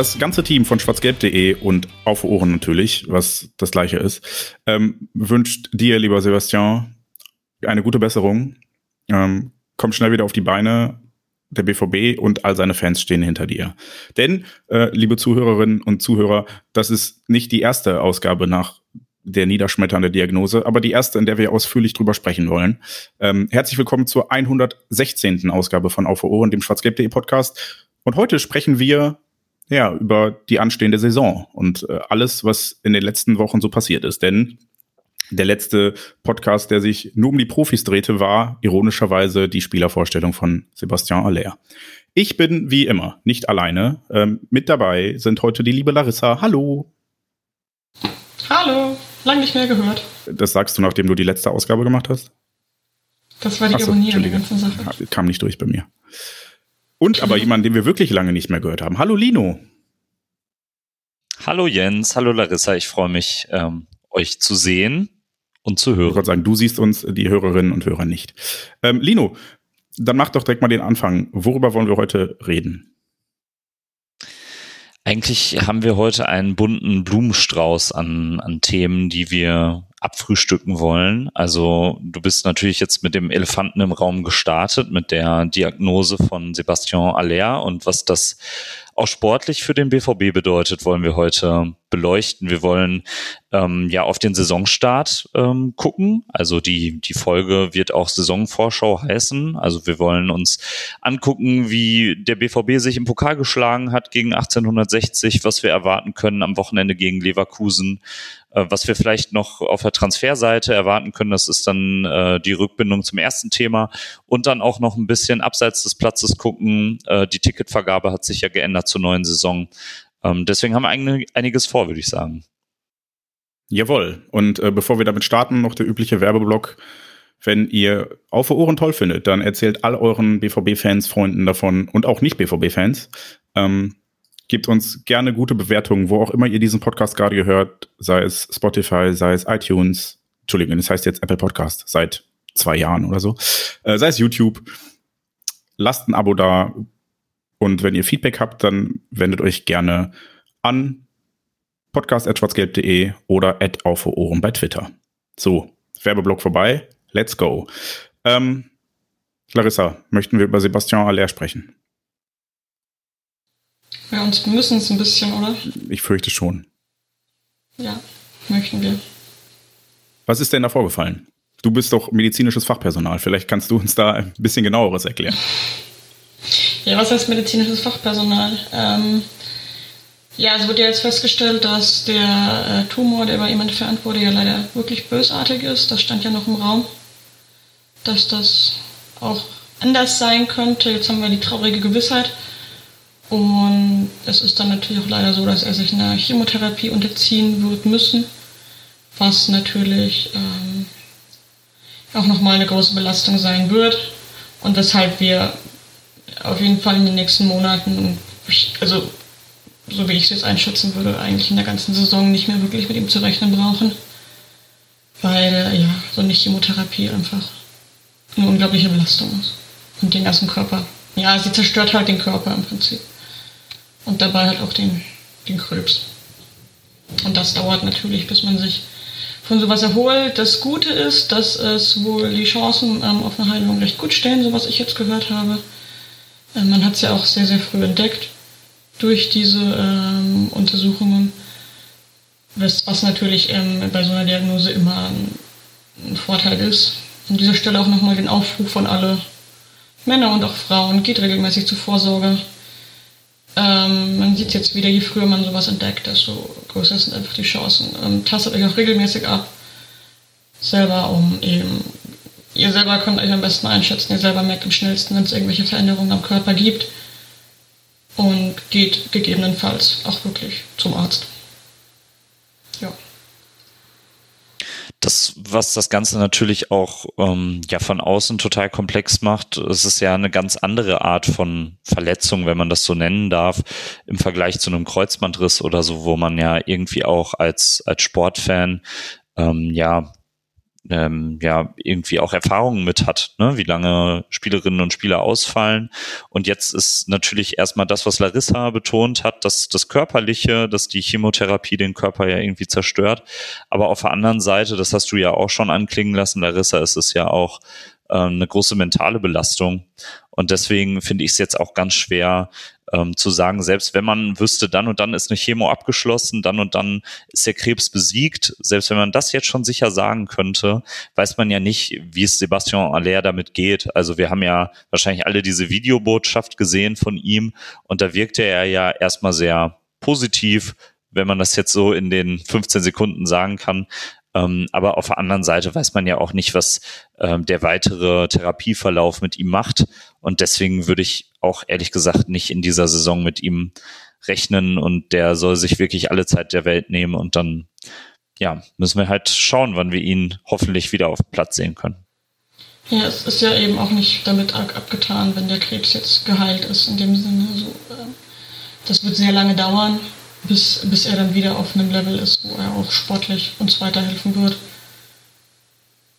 Das ganze Team von schwarzgelb.de und auf Ohren natürlich, was das gleiche ist, ähm, wünscht dir, lieber Sebastian, eine gute Besserung. Ähm, komm schnell wieder auf die Beine. Der BVB und all seine Fans stehen hinter dir. Denn, äh, liebe Zuhörerinnen und Zuhörer, das ist nicht die erste Ausgabe nach der niederschmetternde Diagnose, aber die erste, in der wir ausführlich drüber sprechen wollen. Ähm, herzlich willkommen zur 116. Ausgabe von Auf Ohren, dem schwarzgelb.de Podcast. Und heute sprechen wir ja, über die anstehende Saison und äh, alles, was in den letzten Wochen so passiert ist. Denn der letzte Podcast, der sich nur um die Profis drehte, war ironischerweise die Spielervorstellung von Sebastian Aller. Ich bin wie immer nicht alleine. Ähm, mit dabei sind heute die liebe Larissa. Hallo. Hallo, lang nicht mehr gehört. Das sagst du, nachdem du die letzte Ausgabe gemacht hast? Das war die so, Ironie an der ganzen Sache. Kam nicht durch bei mir. Und aber jemand, den wir wirklich lange nicht mehr gehört haben. Hallo Lino. Hallo Jens, hallo Larissa. Ich freue mich, ähm, euch zu sehen und zu hören. Ich wollte sagen, du siehst uns, die Hörerinnen und Hörer nicht. Ähm, Lino, dann mach doch direkt mal den Anfang. Worüber wollen wir heute reden? Eigentlich haben wir heute einen bunten Blumenstrauß an, an Themen, die wir abfrühstücken wollen. Also du bist natürlich jetzt mit dem Elefanten im Raum gestartet, mit der Diagnose von Sebastian Aller und was das auch sportlich für den BVB bedeutet, wollen wir heute beleuchten. Wir wollen ähm, ja auf den Saisonstart ähm, gucken. Also die, die Folge wird auch Saisonvorschau heißen. Also wir wollen uns angucken, wie der BVB sich im Pokal geschlagen hat gegen 1860, was wir erwarten können am Wochenende gegen Leverkusen, was wir vielleicht noch auf der Transferseite erwarten können, das ist dann äh, die Rückbindung zum ersten Thema und dann auch noch ein bisschen abseits des Platzes gucken. Äh, die Ticketvergabe hat sich ja geändert zur neuen Saison. Ähm, deswegen haben wir ein, einiges vor, würde ich sagen. Jawohl. Und äh, bevor wir damit starten, noch der übliche Werbeblock. Wenn ihr Auf Ohren toll findet, dann erzählt all euren BVB-Fans, Freunden davon und auch nicht BVB-Fans. Ähm, Gebt uns gerne gute Bewertungen, wo auch immer ihr diesen Podcast gerade gehört, sei es Spotify, sei es iTunes, Entschuldigung, das heißt jetzt Apple Podcast seit zwei Jahren oder so, äh, sei es YouTube. Lasst ein Abo da und wenn ihr Feedback habt, dann wendet euch gerne an podcast.schwarzgelb.de oder at auf Ohren bei Twitter. So, Werbeblock vorbei, let's go. Ähm, Larissa, möchten wir über Sebastian Aller sprechen? Ja, und müssen es ein bisschen, oder? Ich fürchte schon. Ja, möchten wir. Was ist denn da vorgefallen? Du bist doch medizinisches Fachpersonal. Vielleicht kannst du uns da ein bisschen genaueres erklären. Ja, was heißt medizinisches Fachpersonal? Ähm, ja, es wurde ja jetzt festgestellt, dass der äh, Tumor, der bei ihm entfernt wurde, ja leider wirklich bösartig ist. Das stand ja noch im Raum, dass das auch anders sein könnte. Jetzt haben wir die traurige Gewissheit, und es ist dann natürlich auch leider so, dass er sich einer Chemotherapie unterziehen wird müssen, was natürlich ähm, auch nochmal eine große Belastung sein wird. Und weshalb wir auf jeden Fall in den nächsten Monaten, also so wie ich es jetzt einschätzen würde, eigentlich in der ganzen Saison nicht mehr wirklich mit ihm zu rechnen brauchen, weil ja so eine Chemotherapie einfach eine unglaubliche Belastung ist. Und den ganzen Körper. Ja, sie zerstört halt den Körper im Prinzip und dabei halt auch den, den Krebs. Und das dauert natürlich, bis man sich von sowas erholt. Das Gute ist, dass es wohl die Chancen ähm, auf eine Heilung recht gut stehen, so was ich jetzt gehört habe. Ähm, man hat es ja auch sehr, sehr früh entdeckt durch diese ähm, Untersuchungen, was, was natürlich ähm, bei so einer Diagnose immer ein, ein Vorteil ist. An dieser Stelle auch nochmal den Aufruf von alle Männer und auch Frauen, geht regelmäßig zur Vorsorge ähm, man sieht jetzt wieder, je früher man sowas entdeckt, desto größer sind einfach die Chancen. Ähm, tastet euch auch regelmäßig ab, selber, um eben, ihr selber könnt euch am besten einschätzen, ihr selber merkt am schnellsten, wenn es irgendwelche Veränderungen am Körper gibt. und geht gegebenenfalls auch wirklich zum Arzt. Ja. Das, was das Ganze natürlich auch ähm, ja von außen total komplex macht, es ist ja eine ganz andere Art von Verletzung, wenn man das so nennen darf, im Vergleich zu einem Kreuzbandriss oder so, wo man ja irgendwie auch als als Sportfan ähm, ja ähm, ja irgendwie auch Erfahrungen mit hat, ne? wie lange Spielerinnen und Spieler ausfallen. Und jetzt ist natürlich erstmal das, was Larissa betont hat, dass das Körperliche, dass die Chemotherapie den Körper ja irgendwie zerstört. Aber auf der anderen Seite, das hast du ja auch schon anklingen lassen, Larissa, ist es ja auch äh, eine große mentale Belastung. Und deswegen finde ich es jetzt auch ganz schwer, ähm, zu sagen, selbst wenn man wüsste, dann und dann ist eine Chemo abgeschlossen, dann und dann ist der Krebs besiegt, selbst wenn man das jetzt schon sicher sagen könnte, weiß man ja nicht, wie es Sebastian Aller damit geht. Also wir haben ja wahrscheinlich alle diese Videobotschaft gesehen von ihm und da wirkte er ja erstmal sehr positiv, wenn man das jetzt so in den 15 Sekunden sagen kann. Ähm, aber auf der anderen Seite weiß man ja auch nicht, was ähm, der weitere Therapieverlauf mit ihm macht. Und deswegen würde ich auch ehrlich gesagt nicht in dieser Saison mit ihm rechnen und der soll sich wirklich alle Zeit der Welt nehmen und dann ja, müssen wir halt schauen, wann wir ihn hoffentlich wieder auf Platz sehen können. Ja, es ist ja eben auch nicht damit abgetan, wenn der Krebs jetzt geheilt ist, in dem Sinne. So, äh, das wird sehr lange dauern bis, bis er dann wieder auf einem Level ist, wo er auch sportlich uns weiterhelfen wird.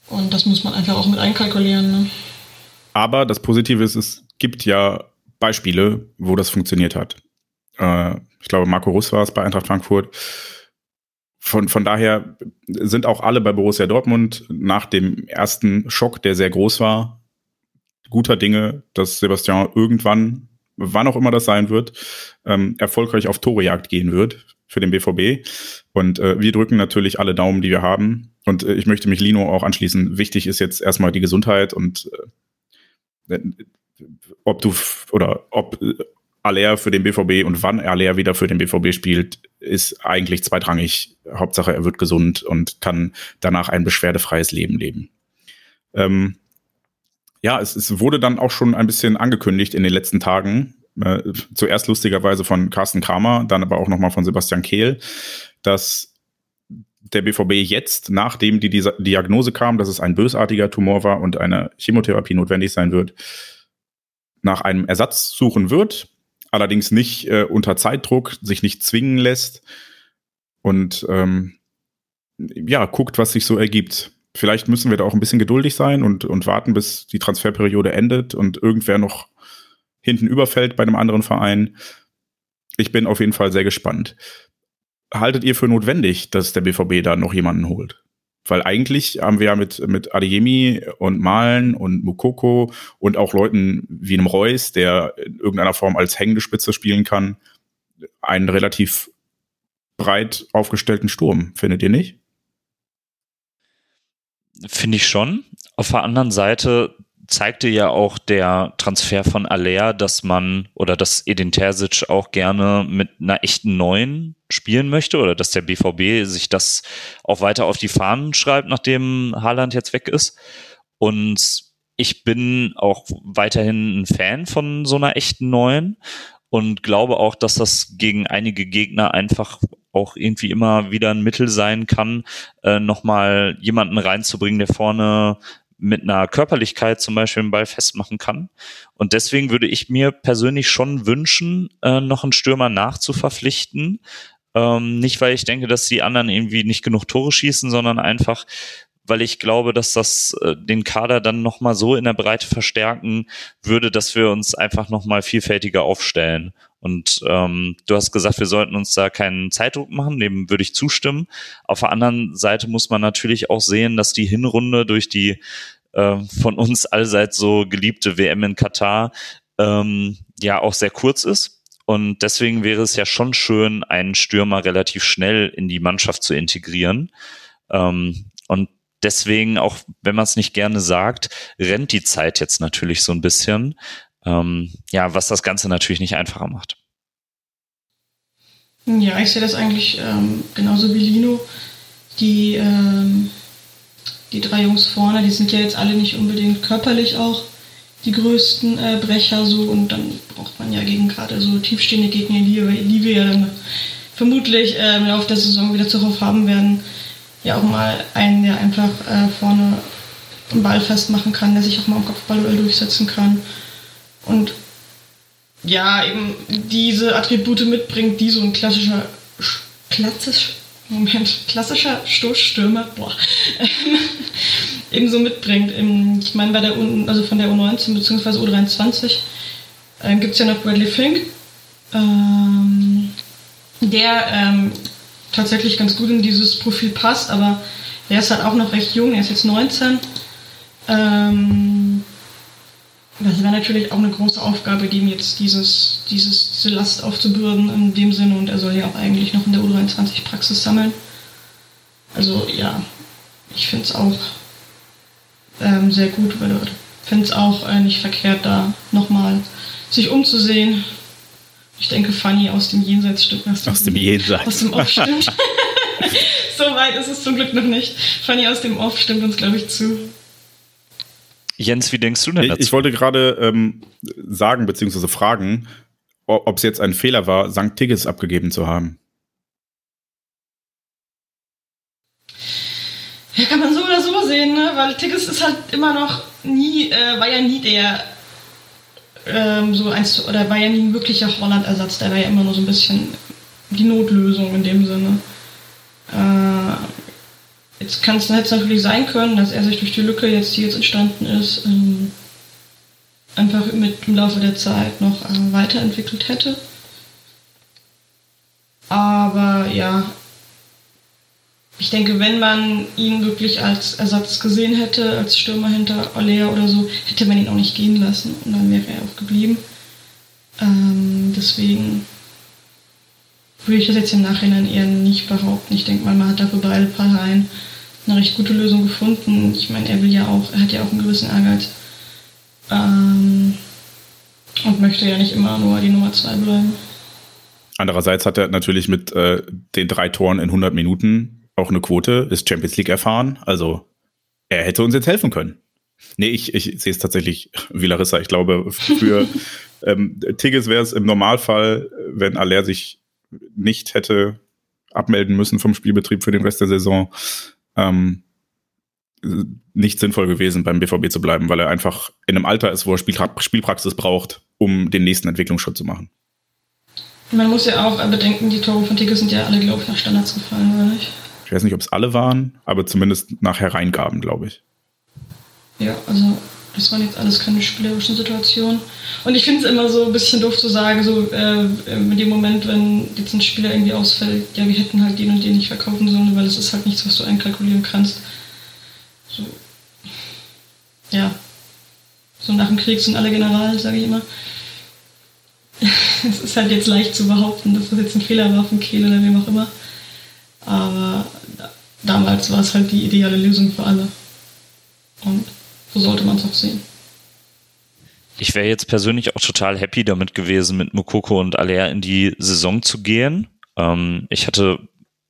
Und das muss man einfach auch mit einkalkulieren. Ne? Aber das Positive ist, es gibt ja Beispiele, wo das funktioniert hat. Äh, ich glaube, Marco Russ war es bei Eintracht Frankfurt. Von, von daher sind auch alle bei Borussia Dortmund nach dem ersten Schock, der sehr groß war, guter Dinge, dass Sebastian irgendwann wann auch immer das sein wird, ähm, erfolgreich auf Torejagd gehen wird für den BVB. Und äh, wir drücken natürlich alle Daumen, die wir haben. Und äh, ich möchte mich Lino auch anschließen. Wichtig ist jetzt erstmal die Gesundheit und äh, ob du oder ob äh, Aller für den BVB und wann Aller wieder für den BVB spielt, ist eigentlich zweitrangig. Hauptsache, er wird gesund und kann danach ein beschwerdefreies Leben leben. Ähm, ja, es, es wurde dann auch schon ein bisschen angekündigt in den letzten Tagen. Äh, zuerst lustigerweise von Carsten Kramer, dann aber auch nochmal von Sebastian Kehl, dass der BVB jetzt, nachdem die Diagnose kam, dass es ein bösartiger Tumor war und eine Chemotherapie notwendig sein wird, nach einem Ersatz suchen wird, allerdings nicht äh, unter Zeitdruck, sich nicht zwingen lässt und ähm, ja, guckt, was sich so ergibt vielleicht müssen wir da auch ein bisschen geduldig sein und, und warten, bis die Transferperiode endet und irgendwer noch hinten überfällt bei einem anderen Verein. Ich bin auf jeden Fall sehr gespannt. Haltet ihr für notwendig, dass der BVB da noch jemanden holt? Weil eigentlich haben wir ja mit, mit Adeyemi und Malen und Mukoko und auch Leuten wie einem Reus, der in irgendeiner Form als hängende Spitze spielen kann, einen relativ breit aufgestellten Sturm, findet ihr nicht? Finde ich schon. Auf der anderen Seite zeigte ja auch der Transfer von Aller, dass man oder dass Edin Terzic auch gerne mit einer echten Neuen spielen möchte oder dass der BVB sich das auch weiter auf die Fahnen schreibt, nachdem Haaland jetzt weg ist. Und ich bin auch weiterhin ein Fan von so einer echten Neuen und glaube auch, dass das gegen einige Gegner einfach auch irgendwie immer wieder ein Mittel sein kann, äh, nochmal jemanden reinzubringen, der vorne mit einer Körperlichkeit zum Beispiel den Ball festmachen kann. Und deswegen würde ich mir persönlich schon wünschen, äh, noch einen Stürmer nachzuverpflichten. Ähm, nicht, weil ich denke, dass die anderen irgendwie nicht genug Tore schießen, sondern einfach, weil ich glaube, dass das äh, den Kader dann nochmal so in der Breite verstärken würde, dass wir uns einfach nochmal vielfältiger aufstellen. Und ähm, du hast gesagt, wir sollten uns da keinen Zeitdruck machen, dem würde ich zustimmen. Auf der anderen Seite muss man natürlich auch sehen, dass die Hinrunde durch die äh, von uns allseits so geliebte WM in Katar ähm, ja auch sehr kurz ist. Und deswegen wäre es ja schon schön, einen Stürmer relativ schnell in die Mannschaft zu integrieren. Ähm, deswegen, auch wenn man es nicht gerne sagt, rennt die Zeit jetzt natürlich so ein bisschen. Ähm, ja, was das Ganze natürlich nicht einfacher macht. Ja, ich sehe das eigentlich ähm, genauso wie Lino. Die, ähm, die drei Jungs vorne, die sind ja jetzt alle nicht unbedingt körperlich auch die größten äh, Brecher so und dann braucht man ja gegen gerade so tiefstehende Gegner, die, die wir dann vermutlich äh, im Laufe der Saison wieder zuhauf haben werden, ja auch mal einen, der einfach äh, vorne einen Ball festmachen kann, der sich auch mal am Kopfball durchsetzen kann. Und ja, eben diese Attribute mitbringt, die so ein klassischer, klassisch, Moment, klassischer Stoßstürmer, boah, ebenso mitbringt. Ich meine, bei der U, also von der U19 bzw. U23 äh, gibt es ja noch Bradley Fink, ähm, der ähm, tatsächlich ganz gut in dieses Profil passt, aber er ist halt auch noch recht jung, er ist jetzt 19. Ähm, das wäre natürlich auch eine große Aufgabe, ihm jetzt dieses, dieses, diese Last aufzubürden in dem Sinne und er soll ja auch eigentlich noch in der U23 Praxis sammeln. Also ja, ich finde es auch ähm, sehr gut, weil finde es auch äh, nicht verkehrt, da nochmal sich umzusehen. Ich denke, Fanny aus dem Jenseits stimmt. Aus, aus dem Jenseits. Aus dem Off stimmt. so weit ist es zum Glück noch nicht. Fanny aus dem Off stimmt uns, glaube ich, zu. Jens, wie denkst du denn dazu? Ich, ich wollte gerade ähm, sagen bzw. fragen, ob es jetzt ein Fehler war, St. Tigges abgegeben zu haben. Ja, kann man so oder so sehen, ne? weil Tigges ist halt immer noch nie, äh, war ja nie der ähm, so eins, oder war ja nie ein wirklicher Holland-Ersatz, der war ja immer nur so ein bisschen die Notlösung in dem Sinne. Äh, Jetzt kann es natürlich sein können, dass er sich durch die Lücke, jetzt, die jetzt entstanden ist, ähm, einfach mit im Laufe der Zeit noch äh, weiterentwickelt hätte. Aber ja, ich denke, wenn man ihn wirklich als Ersatz gesehen hätte, als Stürmer hinter Olea oder so, hätte man ihn auch nicht gehen lassen und dann wäre er auch geblieben. Ähm, deswegen würde ich das jetzt im Nachhinein eher nicht behaupten. Ich denke mal, man hat da für beide Parteien eine recht gute Lösung gefunden. Ich meine, er will ja auch, er hat ja auch einen gewissen Ehrgeiz. Ähm, und möchte ja nicht immer nur die Nummer zwei bleiben. Andererseits hat er natürlich mit äh, den drei Toren in 100 Minuten auch eine Quote, ist Champions League erfahren. Also er hätte uns jetzt helfen können. Nee, ich, ich sehe es tatsächlich wie Larissa. Ich glaube, für ähm, Tigges wäre es im Normalfall, wenn Aller sich nicht hätte abmelden müssen vom Spielbetrieb für den Rest der Saison, ähm, nicht sinnvoll gewesen, beim BVB zu bleiben, weil er einfach in einem Alter ist, wo er Spielpraxis braucht, um den nächsten Entwicklungsschritt zu machen. Man muss ja auch bedenken, die Tore von Tigges sind ja alle, glaube ich, nach Standards gefallen, oder nicht? Ich weiß nicht, ob es alle waren, aber zumindest nach Hereingaben, glaube ich. Ja, also das waren jetzt alles keine spielerischen Situationen. Und ich finde es immer so ein bisschen doof zu sagen, so äh, in dem Moment, wenn jetzt ein Spieler irgendwie ausfällt, ja, wir hätten halt den und den nicht verkaufen sollen, weil es ist halt nichts, was du einkalkulieren kannst. So, ja. So nach dem Krieg sind alle General, sage ich immer. es ist halt jetzt leicht zu behaupten, dass das jetzt ein Fehler war von Kehl oder wem auch immer. Aber damals war es halt die ideale Lösung für alle. Und so sollte man es auch sehen. Ich wäre jetzt persönlich auch total happy damit gewesen, mit Mukoko und Aller in die Saison zu gehen. Ähm, ich hatte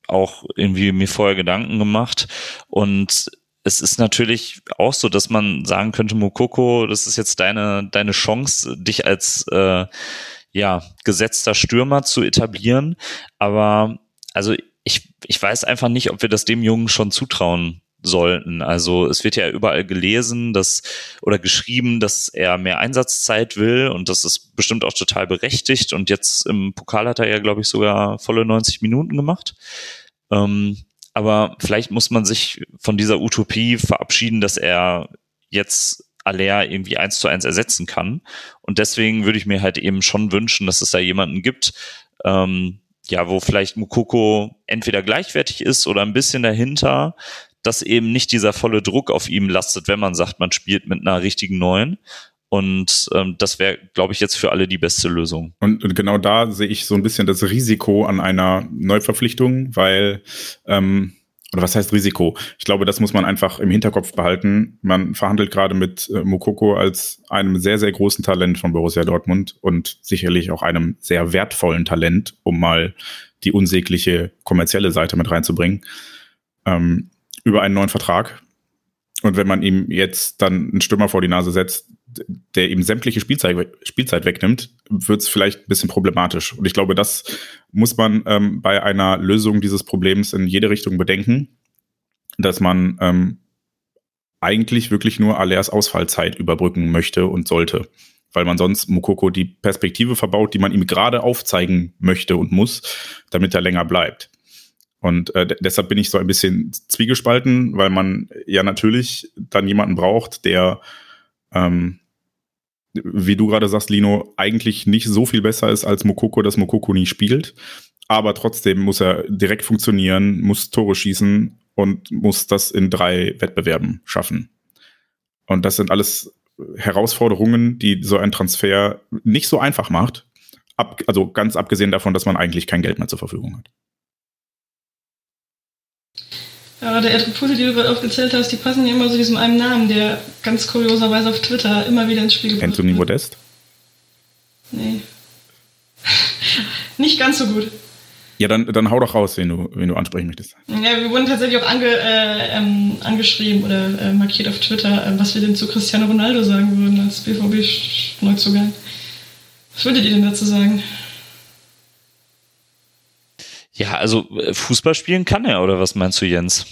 auch irgendwie mir vorher Gedanken gemacht und es ist natürlich auch so, dass man sagen könnte, Mukoko, das ist jetzt deine, deine Chance, dich als äh, ja, gesetzter Stürmer zu etablieren. Aber also ich, ich weiß einfach nicht, ob wir das dem Jungen schon zutrauen sollten. Also es wird ja überall gelesen, dass oder geschrieben, dass er mehr Einsatzzeit will und das ist bestimmt auch total berechtigt. Und jetzt im Pokal hat er ja, glaube ich, sogar volle 90 Minuten gemacht. Ähm, aber vielleicht muss man sich von dieser Utopie verabschieden, dass er jetzt Aller irgendwie eins zu eins ersetzen kann. Und deswegen würde ich mir halt eben schon wünschen, dass es da jemanden gibt, ähm, ja, wo vielleicht Mukoko entweder gleichwertig ist oder ein bisschen dahinter, dass eben nicht dieser volle Druck auf ihm lastet, wenn man sagt, man spielt mit einer richtigen Neuen. Und ähm, das wäre, glaube ich, jetzt für alle die beste Lösung. Und, und, genau da sehe ich so ein bisschen das Risiko an einer Neuverpflichtung, weil, ähm, oder was heißt Risiko? Ich glaube, das muss man einfach im Hinterkopf behalten. Man verhandelt gerade mit äh, Mokoko als einem sehr, sehr großen Talent von Borussia Dortmund und sicherlich auch einem sehr wertvollen Talent, um mal die unsägliche kommerzielle Seite mit reinzubringen. Ähm, über einen neuen Vertrag. Und wenn man ihm jetzt dann einen Stürmer vor die Nase setzt, der ihm sämtliche Spielzeit, Spielzeit wegnimmt, wird es vielleicht ein bisschen problematisch. Und ich glaube, das muss man ähm, bei einer Lösung dieses Problems in jede Richtung bedenken, dass man ähm, eigentlich wirklich nur Alers Ausfallzeit überbrücken möchte und sollte. Weil man sonst Mukoko die Perspektive verbaut, die man ihm gerade aufzeigen möchte und muss, damit er länger bleibt. Und äh, deshalb bin ich so ein bisschen zwiegespalten, weil man ja natürlich dann jemanden braucht, der ähm, wie du gerade sagst, Lino, eigentlich nicht so viel besser ist als Mokoko, dass Mokoko nie spielt. Aber trotzdem muss er direkt funktionieren, muss Tore schießen und muss das in drei Wettbewerben schaffen. Und das sind alles Herausforderungen, die so ein Transfer nicht so einfach macht. Ab, also ganz abgesehen davon, dass man eigentlich kein Geld mehr zur Verfügung hat. Ja, der Attribute, die du gerade aufgezählt hast, die passen ja immer zu diesem einen Namen, der ganz kurioserweise auf Twitter immer wieder ins Spiel gebracht wird. Anthony Modest? Nee. Nicht ganz so gut. Ja, dann, dann hau doch raus, wen du, wen du ansprechen möchtest. Ja, wir wurden tatsächlich auch ange, äh, ähm, angeschrieben oder äh, markiert auf Twitter, äh, was wir denn zu Cristiano Ronaldo sagen würden als BVB-Neuzugang. Was würdet ihr denn dazu sagen? Ja, also äh, Fußball spielen kann er, oder was meinst du, Jens?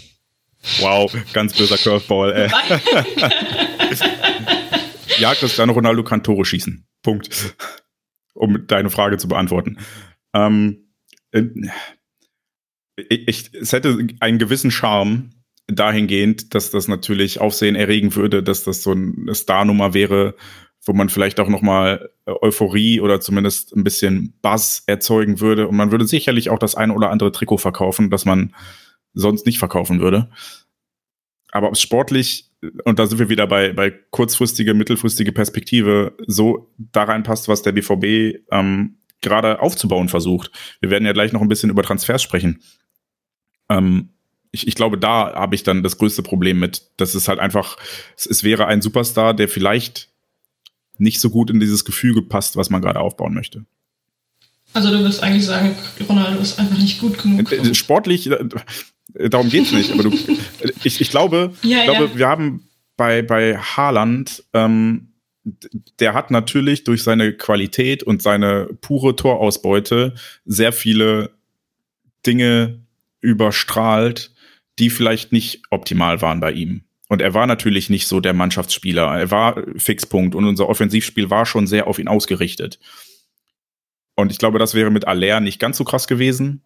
Wow, ganz böser Curveball, ey. ja, Cristiano Ronaldo kann Tore schießen. Punkt. Um deine Frage zu beantworten. Ähm, äh, ich, es hätte einen gewissen Charme dahingehend, dass das natürlich Aufsehen erregen würde, dass das so eine Starnummer wäre, wo man vielleicht auch noch mal äh, Euphorie oder zumindest ein bisschen Buzz erzeugen würde und man würde sicherlich auch das eine oder andere Trikot verkaufen, das man sonst nicht verkaufen würde. Aber ob es sportlich und da sind wir wieder bei, bei kurzfristige, mittelfristige Perspektive so da reinpasst, was der BVB ähm, gerade aufzubauen versucht. Wir werden ja gleich noch ein bisschen über Transfers sprechen. Ähm, ich, ich glaube, da habe ich dann das größte Problem mit. Das ist halt einfach, es, es wäre ein Superstar, der vielleicht nicht so gut in dieses Gefüge passt, was man gerade aufbauen möchte. Also du willst eigentlich sagen, Ronaldo ist einfach nicht gut genug. Äh, sportlich, äh, darum geht es nicht. Aber du, ich, ich glaube, ja, ich glaube ja. wir haben bei, bei Haaland, ähm, der hat natürlich durch seine Qualität und seine pure Torausbeute sehr viele Dinge überstrahlt, die vielleicht nicht optimal waren bei ihm. Und er war natürlich nicht so der Mannschaftsspieler. Er war Fixpunkt und unser Offensivspiel war schon sehr auf ihn ausgerichtet. Und ich glaube, das wäre mit Aller nicht ganz so krass gewesen.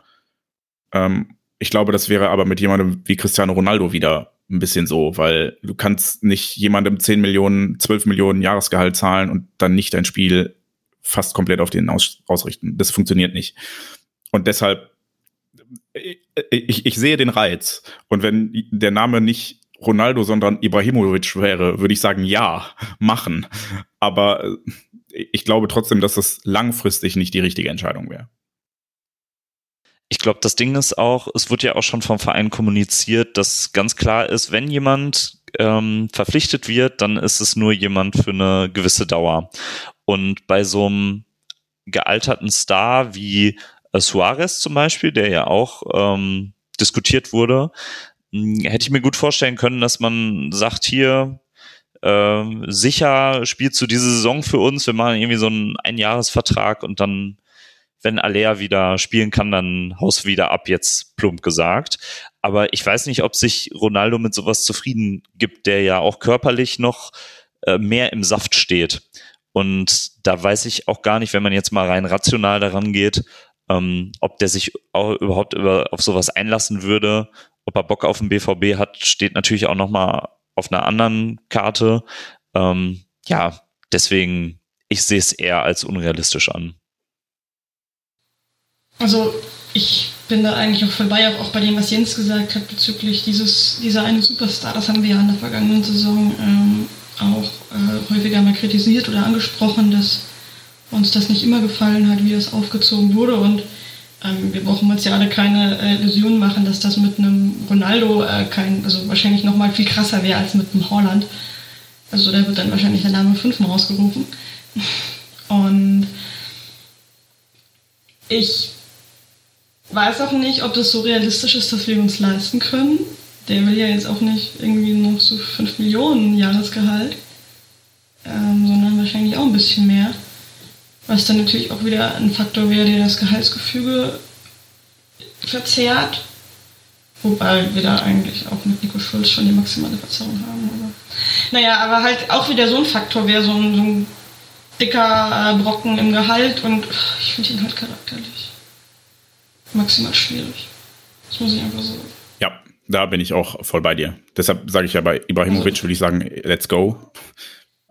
Ähm, ich glaube, das wäre aber mit jemandem wie Cristiano Ronaldo wieder ein bisschen so, weil du kannst nicht jemandem 10 Millionen, 12 Millionen Jahresgehalt zahlen und dann nicht dein Spiel fast komplett auf den aus ausrichten. Das funktioniert nicht. Und deshalb, ich, ich sehe den Reiz. Und wenn der Name nicht Ronaldo, sondern Ibrahimovic wäre, würde ich sagen, ja, machen. Aber äh, ich glaube trotzdem, dass das langfristig nicht die richtige Entscheidung wäre. Ich glaube, das Ding ist auch, es wird ja auch schon vom Verein kommuniziert, dass ganz klar ist, wenn jemand ähm, verpflichtet wird, dann ist es nur jemand für eine gewisse Dauer. Und bei so einem gealterten Star wie äh, Suarez zum Beispiel, der ja auch ähm, diskutiert wurde, hätte ich mir gut vorstellen können, dass man sagt, hier, äh, sicher spielst du diese Saison für uns, wir machen irgendwie so einen Einjahresvertrag und dann, wenn Alea wieder spielen kann, dann haust du wieder ab, jetzt plump gesagt. Aber ich weiß nicht, ob sich Ronaldo mit sowas zufrieden gibt, der ja auch körperlich noch äh, mehr im Saft steht. Und da weiß ich auch gar nicht, wenn man jetzt mal rein rational daran geht, ähm, ob der sich auch überhaupt über, auf sowas einlassen würde ob er Bock auf den BVB hat, steht natürlich auch nochmal auf einer anderen Karte. Ähm, ja, deswegen, ich sehe es eher als unrealistisch an. Also ich bin da eigentlich auch vorbei, auch bei dem, was Jens gesagt hat bezüglich dieses, dieser eine Superstar. Das haben wir ja in der vergangenen Saison ähm, auch äh, häufiger mal kritisiert oder angesprochen, dass uns das nicht immer gefallen hat, wie das aufgezogen wurde. Und wir brauchen uns ja alle keine äh, Illusionen machen, dass das mit einem Ronaldo äh, kein, also wahrscheinlich noch mal viel krasser wäre als mit einem Holland. Also da wird dann wahrscheinlich der Name fünfmal rausgerufen. Und ich weiß auch nicht, ob das so realistisch ist, dass wir uns leisten können. Der will ja jetzt auch nicht irgendwie noch so 5 Millionen Jahresgehalt. ähm, sondern wahrscheinlich auch ein bisschen mehr. Was dann natürlich auch wieder ein Faktor wäre, der das Gehaltsgefüge verzerrt. Wobei wir da eigentlich auch mit Nico Schulz schon die maximale Verzerrung haben. Aber naja, aber halt auch wieder so ein Faktor wäre so ein, so ein dicker äh, Brocken im Gehalt und ich finde ihn halt charakterlich maximal schwierig. Das muss ich einfach sagen. Ja, da bin ich auch voll bei dir. Deshalb sage ich ja bei Ibrahimovic, würde ich sagen, let's go.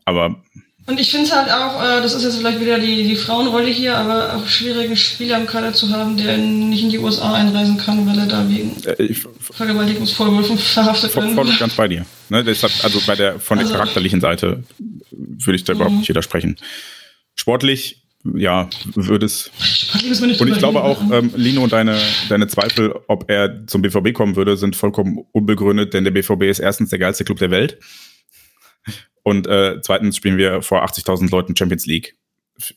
Aber und ich finde es halt auch, äh, das ist jetzt vielleicht wieder die, die Frauenrolle hier, aber auch schwierig, einen Spieler im Kader zu haben, der nicht in die USA einreisen kann, weil er da wegen äh, Vergewaltigungsvorwürfen verhaftet wird. Voll und ganz bei dir. Ne, deshalb, also bei der, von der also, charakterlichen Seite würde ich da überhaupt mhm. nicht widersprechen. Sportlich, ja, würde es. Und ich glaube auch, ähm, Lino, deine, deine Zweifel, ob er zum BVB kommen würde, sind vollkommen unbegründet, denn der BVB ist erstens der geilste Club der Welt. Und äh, zweitens spielen wir vor 80.000 Leuten Champions League.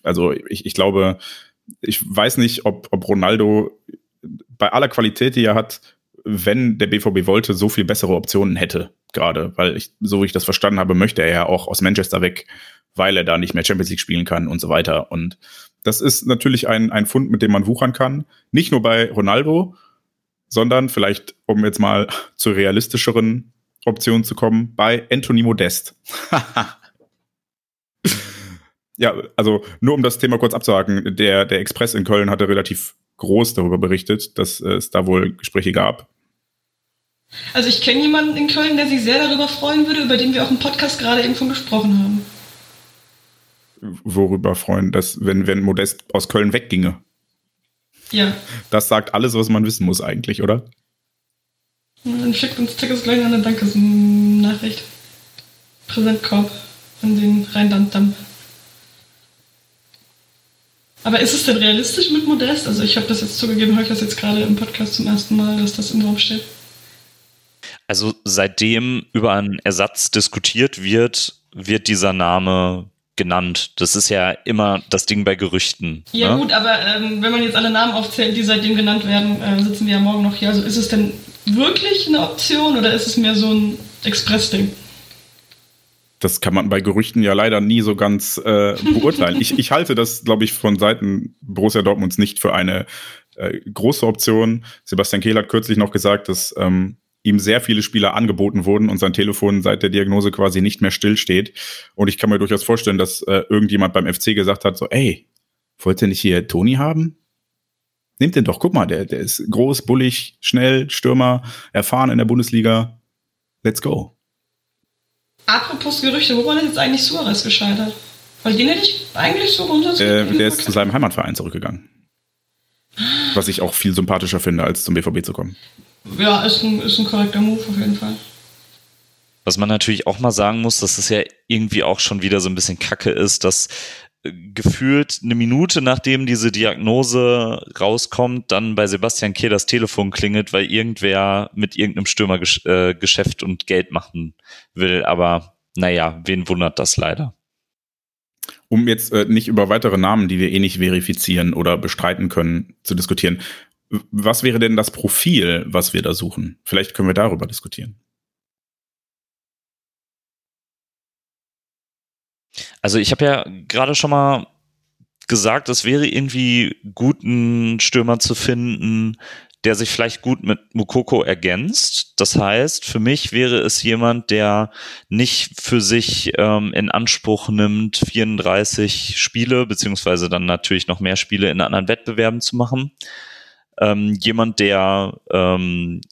Also ich, ich glaube, ich weiß nicht, ob, ob Ronaldo bei aller Qualität, die er hat, wenn der BVB wollte, so viel bessere Optionen hätte gerade, weil ich, so wie ich das verstanden habe, möchte er ja auch aus Manchester weg, weil er da nicht mehr Champions League spielen kann und so weiter. Und das ist natürlich ein, ein Fund, mit dem man wuchern kann. Nicht nur bei Ronaldo, sondern vielleicht, um jetzt mal zu realistischeren Option zu kommen bei Anthony Modest. ja, also nur um das Thema kurz abzuhaken, der, der Express in Köln hatte relativ groß darüber berichtet, dass es da wohl Gespräche gab. Also ich kenne jemanden in Köln, der sich sehr darüber freuen würde, über den wir auch im Podcast gerade eben von gesprochen haben. Worüber freuen, dass wenn, wenn Modest aus Köln wegginge? Ja. Das sagt alles, was man wissen muss eigentlich, oder? Dann schickt uns Tickets gleich eine Dankesnachricht. Präsentkorb an den Rheinlanddamm. Aber ist es denn realistisch mit Modest? Also ich habe das jetzt zugegeben, höre ich das jetzt gerade im Podcast zum ersten Mal, dass das im Raum steht. Also seitdem über einen Ersatz diskutiert wird, wird dieser Name genannt. Das ist ja immer das Ding bei Gerüchten. Ja ne? gut, aber ähm, wenn man jetzt alle Namen aufzählt, die seitdem genannt werden, äh, sitzen wir ja morgen noch hier. Also ist es denn wirklich eine Option oder ist es mehr so ein Express-Ding? Das kann man bei Gerüchten ja leider nie so ganz äh, beurteilen. ich, ich halte das, glaube ich, von Seiten Borussia Dortmunds nicht für eine äh, große Option. Sebastian Kehl hat kürzlich noch gesagt, dass ähm, ihm sehr viele Spieler angeboten wurden und sein Telefon seit der Diagnose quasi nicht mehr stillsteht. Und ich kann mir durchaus vorstellen, dass äh, irgendjemand beim FC gesagt hat, so, ey, wollt ihr nicht hier Toni haben? Nehmt den doch, guck mal, der, der ist groß, bullig, schnell, Stürmer, erfahren in der Bundesliga. Let's go. Apropos Gerüchte, woran ist jetzt eigentlich Suarez gescheitert? Weil den hätte ich eigentlich so grundsätzlich. Äh, der ist zu seinem Heimatverein zurückgegangen. Was ich auch viel sympathischer finde, als zum BVB zu kommen. Ja, ist ein, ist ein korrekter Move auf jeden Fall. Was man natürlich auch mal sagen muss, dass es ja irgendwie auch schon wieder so ein bisschen kacke ist, dass gefühlt eine Minute nachdem diese Diagnose rauskommt, dann bei Sebastian Kehr das Telefon klingelt, weil irgendwer mit irgendeinem Stürmer äh, Geschäft und Geld machen will. Aber naja, wen wundert das leider? Um jetzt äh, nicht über weitere Namen, die wir eh nicht verifizieren oder bestreiten können, zu diskutieren. Was wäre denn das Profil, was wir da suchen? Vielleicht können wir darüber diskutieren. Also ich habe ja gerade schon mal gesagt, es wäre irgendwie gut, einen Stürmer zu finden, der sich vielleicht gut mit Mukoko ergänzt. Das heißt, für mich wäre es jemand, der nicht für sich ähm, in Anspruch nimmt, 34 Spiele, beziehungsweise dann natürlich noch mehr Spiele in anderen Wettbewerben zu machen. Ähm, jemand, der ähm,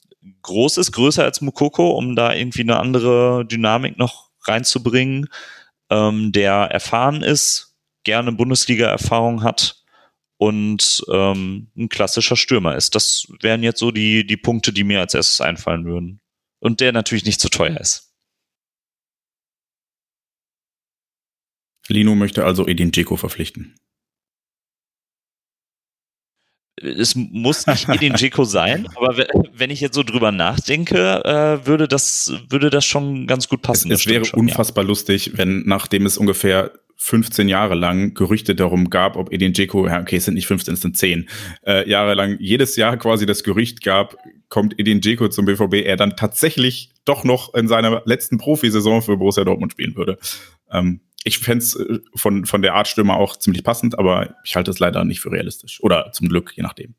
groß ist, größer als Mukoko, um da irgendwie eine andere Dynamik noch reinzubringen ähm, der erfahren ist, gerne Bundesliga-Erfahrung hat und ähm, ein klassischer Stürmer ist. Das wären jetzt so die, die Punkte, die mir als erstes einfallen würden. Und der natürlich nicht zu teuer ist. Lino möchte also Edin Dzeko verpflichten es muss nicht Edin Dzeko sein, aber wenn ich jetzt so drüber nachdenke, äh, würde das würde das schon ganz gut passen. Es, es wäre schon, unfassbar ja. lustig, wenn nachdem es ungefähr 15 Jahre lang Gerüchte darum gab, ob Edin Dzeko, ja, okay, es sind nicht 15, es sind 10, äh, Jahre lang jedes Jahr quasi das Gerücht gab, kommt Edin Dzeko zum BVB, er dann tatsächlich doch noch in seiner letzten Profisaison für Borussia Dortmund spielen würde. Ähm, ich fände es äh, von, von der Art Stürmer auch ziemlich passend, aber ich halte es leider nicht für realistisch. Oder zum Glück, je nachdem.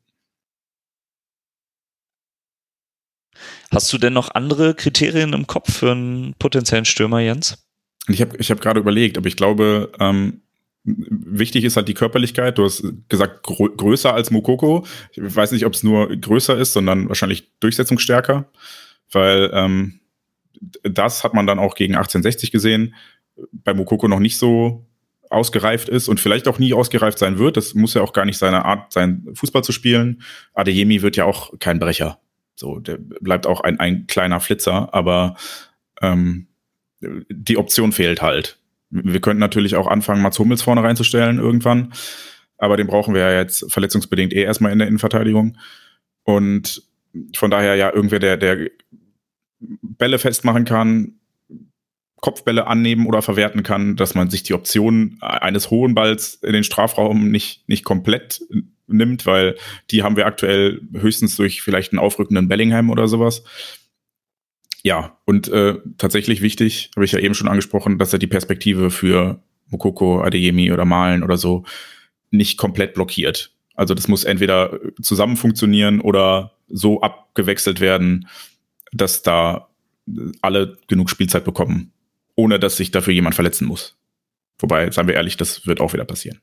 Hast du denn noch andere Kriterien im Kopf für einen potenziellen Stürmer, Jens? Ich habe ich hab gerade überlegt, aber ich glaube, ähm, wichtig ist halt die Körperlichkeit. Du hast gesagt, grö größer als Mukoko. Ich weiß nicht, ob es nur größer ist, sondern wahrscheinlich durchsetzungsstärker, weil ähm, das hat man dann auch gegen 1860 gesehen. Bei Mukoko noch nicht so ausgereift ist und vielleicht auch nie ausgereift sein wird. Das muss ja auch gar nicht seine Art sein, Fußball zu spielen. Adeyemi wird ja auch kein Brecher. So, der bleibt auch ein, ein kleiner Flitzer, aber ähm, die Option fehlt halt. Wir könnten natürlich auch anfangen, Mats Hummels vorne reinzustellen irgendwann, aber den brauchen wir ja jetzt verletzungsbedingt eh erstmal in der Innenverteidigung. Und von daher ja irgendwer, der, der Bälle festmachen kann, Kopfbälle annehmen oder verwerten kann, dass man sich die Option eines hohen Balls in den Strafraum nicht, nicht komplett nimmt, weil die haben wir aktuell höchstens durch vielleicht einen aufrückenden Bellingham oder sowas. Ja, und äh, tatsächlich wichtig, habe ich ja eben schon angesprochen, dass er die Perspektive für Mokoko, Adeyemi oder Malen oder so nicht komplett blockiert. Also das muss entweder zusammen funktionieren oder so abgewechselt werden, dass da alle genug Spielzeit bekommen, ohne dass sich dafür jemand verletzen muss. Wobei, seien wir ehrlich, das wird auch wieder passieren.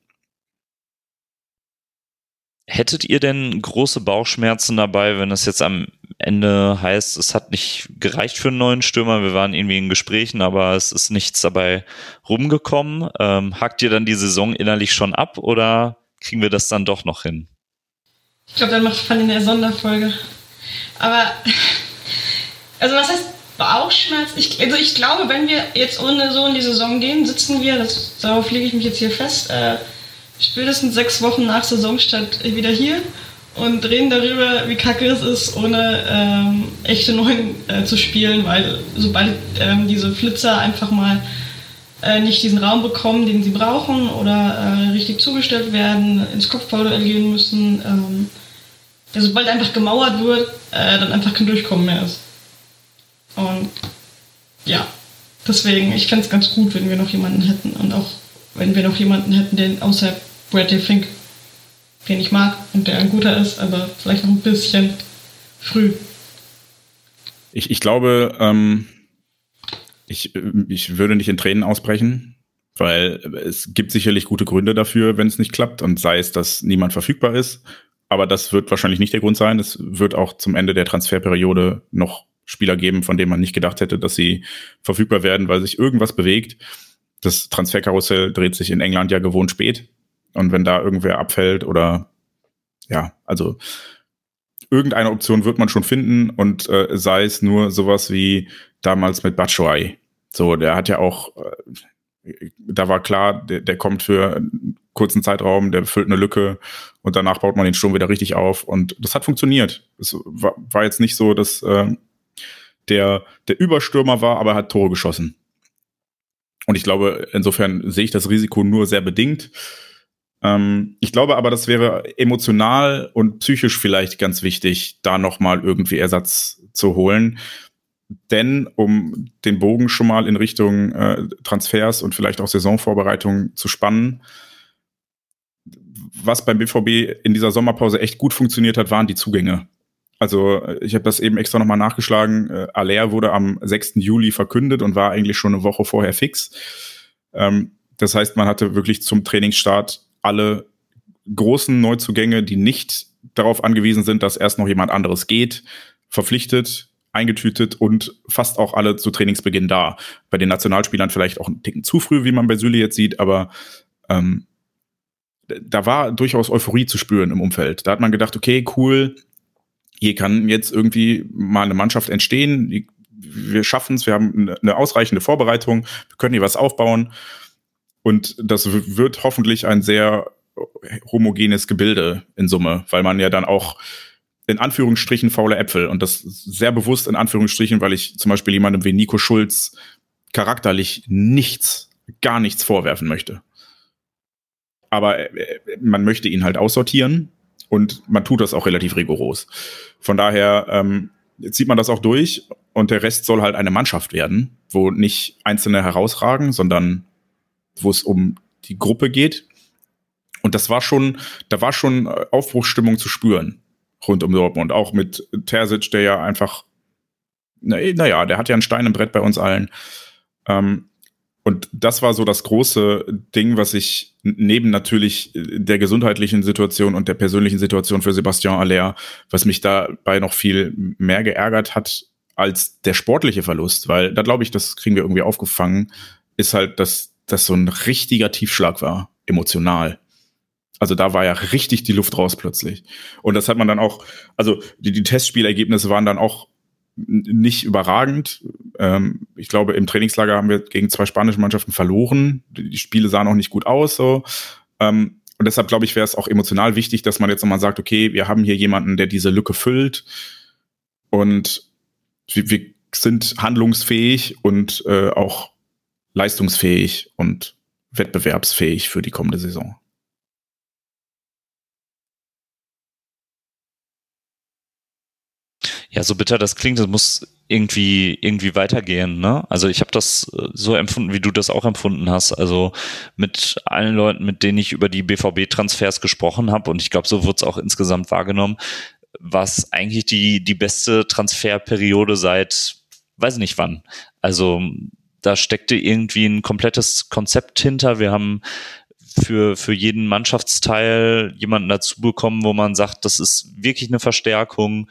Hättet ihr denn große Bauchschmerzen dabei, wenn es jetzt am Ende heißt, es hat nicht gereicht für einen neuen Stürmer, wir waren irgendwie in Gesprächen, aber es ist nichts dabei rumgekommen? Ähm, hackt ihr dann die Saison innerlich schon ab oder kriegen wir das dann doch noch hin? Ich glaube, dann macht Fall in der Sonderfolge. Aber, also was heißt Bauchschmerz? Ich, also ich glaube, wenn wir jetzt ohne so in die Saison gehen, sitzen wir, das, darauf lege ich mich jetzt hier fest, äh, spätestens sechs Wochen nach Saisonstart wieder hier und reden darüber, wie kacke es ist, ohne ähm, echte Neuen äh, zu spielen, weil sobald ähm, diese Flitzer einfach mal äh, nicht diesen Raum bekommen, den sie brauchen oder äh, richtig zugestellt werden, ins Kopfballduell gehen müssen, ähm, ja, sobald einfach gemauert wird, äh, dann einfach kein Durchkommen mehr ist. Und ja, deswegen, ich fände es ganz gut, wenn wir noch jemanden hätten und auch wenn wir noch jemanden hätten, den außer Bradley Fink, den ich mag und der ein guter ist, aber vielleicht noch ein bisschen früh. Ich, ich glaube, ähm, ich, ich würde nicht in Tränen ausbrechen, weil es gibt sicherlich gute Gründe dafür, wenn es nicht klappt und sei es, dass niemand verfügbar ist. Aber das wird wahrscheinlich nicht der Grund sein. Es wird auch zum Ende der Transferperiode noch Spieler geben, von denen man nicht gedacht hätte, dass sie verfügbar werden, weil sich irgendwas bewegt. Das Transferkarussell dreht sich in England ja gewohnt spät. Und wenn da irgendwer abfällt oder ja, also irgendeine Option wird man schon finden und äh, sei es nur sowas wie damals mit Batshuayi. So, der hat ja auch, äh, da war klar, der, der kommt für einen kurzen Zeitraum, der füllt eine Lücke und danach baut man den Sturm wieder richtig auf und das hat funktioniert. Es war, war jetzt nicht so, dass äh, der der Überstürmer war, aber er hat Tore geschossen. Und ich glaube, insofern sehe ich das Risiko nur sehr bedingt. Ähm, ich glaube aber, das wäre emotional und psychisch vielleicht ganz wichtig, da nochmal irgendwie Ersatz zu holen. Denn um den Bogen schon mal in Richtung äh, Transfers und vielleicht auch Saisonvorbereitung zu spannen, was beim BVB in dieser Sommerpause echt gut funktioniert hat, waren die Zugänge. Also ich habe das eben extra nochmal nachgeschlagen. Äh, Aller wurde am 6. Juli verkündet und war eigentlich schon eine Woche vorher fix. Ähm, das heißt, man hatte wirklich zum Trainingsstart alle großen Neuzugänge, die nicht darauf angewiesen sind, dass erst noch jemand anderes geht, verpflichtet, eingetütet und fast auch alle zu Trainingsbeginn da. Bei den Nationalspielern vielleicht auch ein Ticken zu früh, wie man bei Süle jetzt sieht, aber ähm, da war durchaus Euphorie zu spüren im Umfeld. Da hat man gedacht, okay, cool, hier kann jetzt irgendwie mal eine Mannschaft entstehen. Wir schaffen es, wir haben eine ausreichende Vorbereitung, wir können hier was aufbauen. Und das wird hoffentlich ein sehr homogenes Gebilde in Summe, weil man ja dann auch in Anführungsstrichen faule Äpfel und das sehr bewusst in Anführungsstrichen, weil ich zum Beispiel jemandem wie Nico Schulz charakterlich nichts, gar nichts vorwerfen möchte. Aber äh, man möchte ihn halt aussortieren und man tut das auch relativ rigoros. Von daher ähm, zieht man das auch durch und der Rest soll halt eine Mannschaft werden, wo nicht Einzelne herausragen, sondern wo es um die Gruppe geht. Und das war schon, da war schon Aufbruchsstimmung zu spüren rund um Dortmund. Auch mit Terzic, der ja einfach, naja, der hat ja einen Stein im Brett bei uns allen. Ähm, und das war so das große Ding, was ich neben natürlich der gesundheitlichen Situation und der persönlichen Situation für Sebastian Aller, was mich dabei noch viel mehr geärgert hat als der sportliche Verlust, weil da glaube ich, das kriegen wir irgendwie aufgefangen, ist halt, dass das so ein richtiger Tiefschlag war, emotional. Also da war ja richtig die Luft raus plötzlich. Und das hat man dann auch, also die, die Testspielergebnisse waren dann auch nicht überragend. Ähm, ich glaube, im Trainingslager haben wir gegen zwei spanische Mannschaften verloren. Die Spiele sahen auch nicht gut aus. So. Ähm, und deshalb glaube ich, wäre es auch emotional wichtig, dass man jetzt nochmal sagt, okay, wir haben hier jemanden, der diese Lücke füllt. Und wir, wir sind handlungsfähig und äh, auch leistungsfähig und wettbewerbsfähig für die kommende Saison. Ja, so bitter das klingt, das muss irgendwie irgendwie weitergehen. Ne? Also ich habe das äh, so empfunden, wie du das auch empfunden hast. Also mit allen Leuten, mit denen ich über die BVB-Transfers gesprochen habe und ich glaube, so wird es auch insgesamt wahrgenommen, was eigentlich die die beste Transferperiode seit weiß nicht wann. Also da steckte irgendwie ein komplettes Konzept hinter. Wir haben für, für jeden Mannschaftsteil jemanden dazu bekommen, wo man sagt, das ist wirklich eine Verstärkung.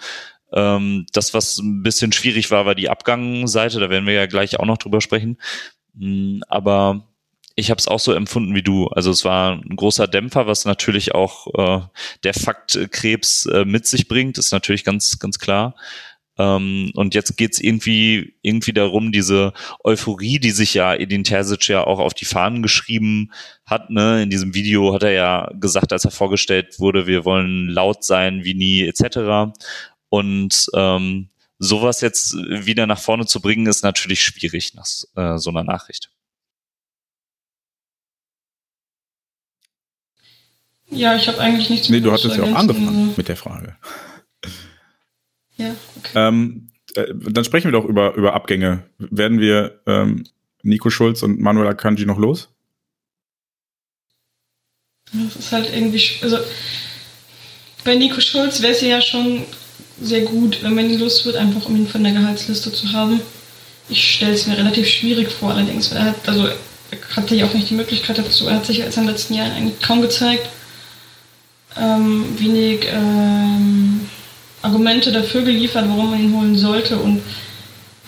Ähm, das, was ein bisschen schwierig war, war die Abgangseite. Da werden wir ja gleich auch noch drüber sprechen. Hm, aber ich habe es auch so empfunden wie du. Also es war ein großer Dämpfer, was natürlich auch äh, der Fakt Krebs äh, mit sich bringt, ist natürlich ganz, ganz klar. Ähm, und jetzt geht's irgendwie, irgendwie darum, diese Euphorie, die sich ja Edin Terzic ja auch auf die Fahnen geschrieben hat. Ne? In diesem Video hat er ja gesagt, als er vorgestellt wurde, wir wollen laut sein wie nie etc. Und ähm, sowas jetzt wieder nach vorne zu bringen, ist natürlich schwierig nach äh, so einer Nachricht. Ja, ich habe eigentlich nichts mehr. Nee, du hattest ja auch angefangen mit der Frage. Ja, okay. Ähm, äh, dann sprechen wir doch über, über Abgänge. Werden wir ähm, Nico Schulz und Manuel Akanji noch los? Das ist halt irgendwie, also bei Nico Schulz wäre es ja schon sehr gut, wenn man ihn los wird, einfach um ihn von der Gehaltsliste zu haben. Ich stelle es mir relativ schwierig vor, allerdings, weil er hat, also er hatte ja auch nicht die Möglichkeit dazu. Er hat sich jetzt in den letzten Jahren eigentlich kaum gezeigt. Ähm, wenig ähm, Argumente dafür geliefert, warum man ihn holen sollte. Und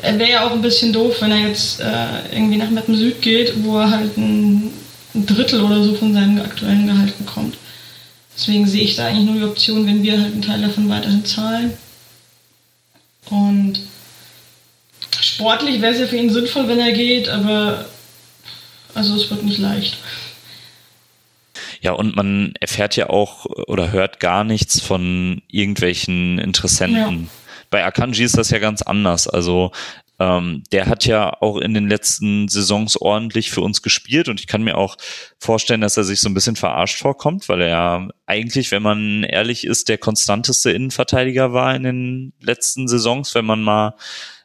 er wäre ja auch ein bisschen doof, wenn er jetzt äh, irgendwie nach Meppen Süd geht, wo er halt ein Drittel oder so von seinem aktuellen Gehalt bekommt. Deswegen sehe ich da eigentlich nur die Option, wenn wir halt einen Teil davon weiterhin zahlen. Und sportlich wäre es ja für ihn sinnvoll, wenn er geht, aber also es wird nicht leicht. Ja, und man erfährt ja auch oder hört gar nichts von irgendwelchen Interessenten. Ja. Bei Akanji ist das ja ganz anders. Also ähm, der hat ja auch in den letzten Saisons ordentlich für uns gespielt und ich kann mir auch vorstellen, dass er sich so ein bisschen verarscht vorkommt, weil er ja eigentlich, wenn man ehrlich ist, der konstanteste Innenverteidiger war in den letzten Saisons, wenn man mal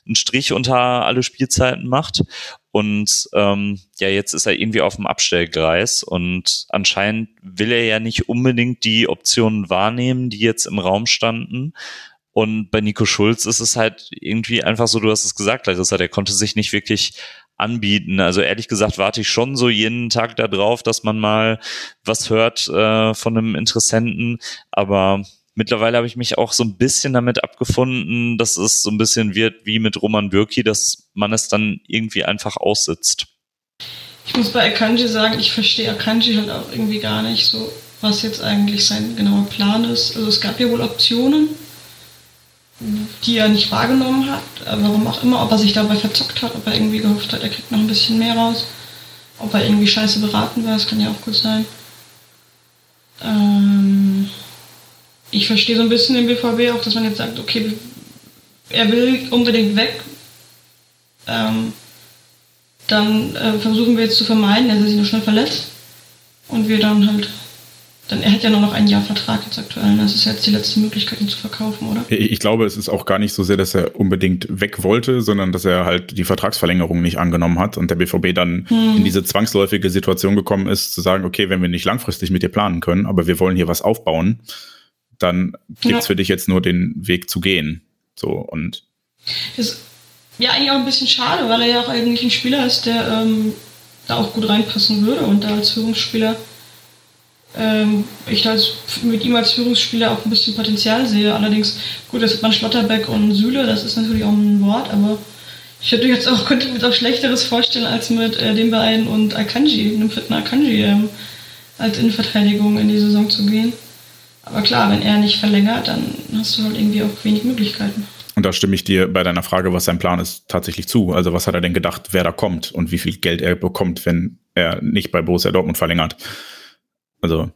einen Strich unter alle Spielzeiten macht. Und ähm, ja, jetzt ist er irgendwie auf dem Abstellgleis und anscheinend will er ja nicht unbedingt die Optionen wahrnehmen, die jetzt im Raum standen. Und bei Nico Schulz ist es halt irgendwie einfach so, du hast es gesagt, Larissa, der konnte sich nicht wirklich anbieten. Also ehrlich gesagt warte ich schon so jeden Tag da drauf, dass man mal was hört äh, von einem Interessenten. Aber mittlerweile habe ich mich auch so ein bisschen damit abgefunden, dass es so ein bisschen wird wie mit Roman Bürki, dass man es dann irgendwie einfach aussitzt. Ich muss bei Akanji sagen, ich verstehe Akanji halt auch irgendwie gar nicht so, was jetzt eigentlich sein genauer Plan ist. Also es gab ja wohl Optionen, die er nicht wahrgenommen hat, warum auch immer, ob er sich dabei verzockt hat, ob er irgendwie gehofft hat, er kriegt noch ein bisschen mehr raus, ob er irgendwie scheiße beraten war, das kann ja auch gut sein. Ähm ich verstehe so ein bisschen den BVB auch, dass man jetzt sagt, okay, er will unbedingt weg. Ähm, dann äh, versuchen wir jetzt zu vermeiden, dass er sich nur schnell verletzt. Und wir dann halt, dann er hat ja nur noch ein Jahr Vertrag jetzt aktuell. aktuell. Das ist jetzt die letzte Möglichkeit, ihn zu verkaufen, oder? Ich glaube, es ist auch gar nicht so sehr, dass er unbedingt weg wollte, sondern dass er halt die Vertragsverlängerung nicht angenommen hat und der BVB dann hm. in diese zwangsläufige Situation gekommen ist, zu sagen, okay, wenn wir nicht langfristig mit dir planen können, aber wir wollen hier was aufbauen, dann gibt's ja. für dich jetzt nur den Weg zu gehen. So und. Das ja, eigentlich auch ein bisschen schade, weil er ja auch eigentlich ein Spieler ist, der ähm, da auch gut reinpassen würde und da als Führungsspieler ähm, ich als, mit ihm als Führungsspieler auch ein bisschen Potenzial sehe. Allerdings, gut, das hat man Schlotterbeck und Süle, das ist natürlich auch ein Wort, aber ich hätte jetzt auch, könnte mir auch Schlechteres vorstellen als mit äh, den beiden und Akanji, einem vierten Akanji, ähm, als Innenverteidigung in die Saison zu gehen. Aber klar, wenn er nicht verlängert, dann hast du halt irgendwie auch wenig Möglichkeiten. Und da stimme ich dir bei deiner Frage, was sein Plan ist, tatsächlich zu. Also was hat er denn gedacht, wer da kommt und wie viel Geld er bekommt, wenn er nicht bei Borussia Dortmund verlängert? Also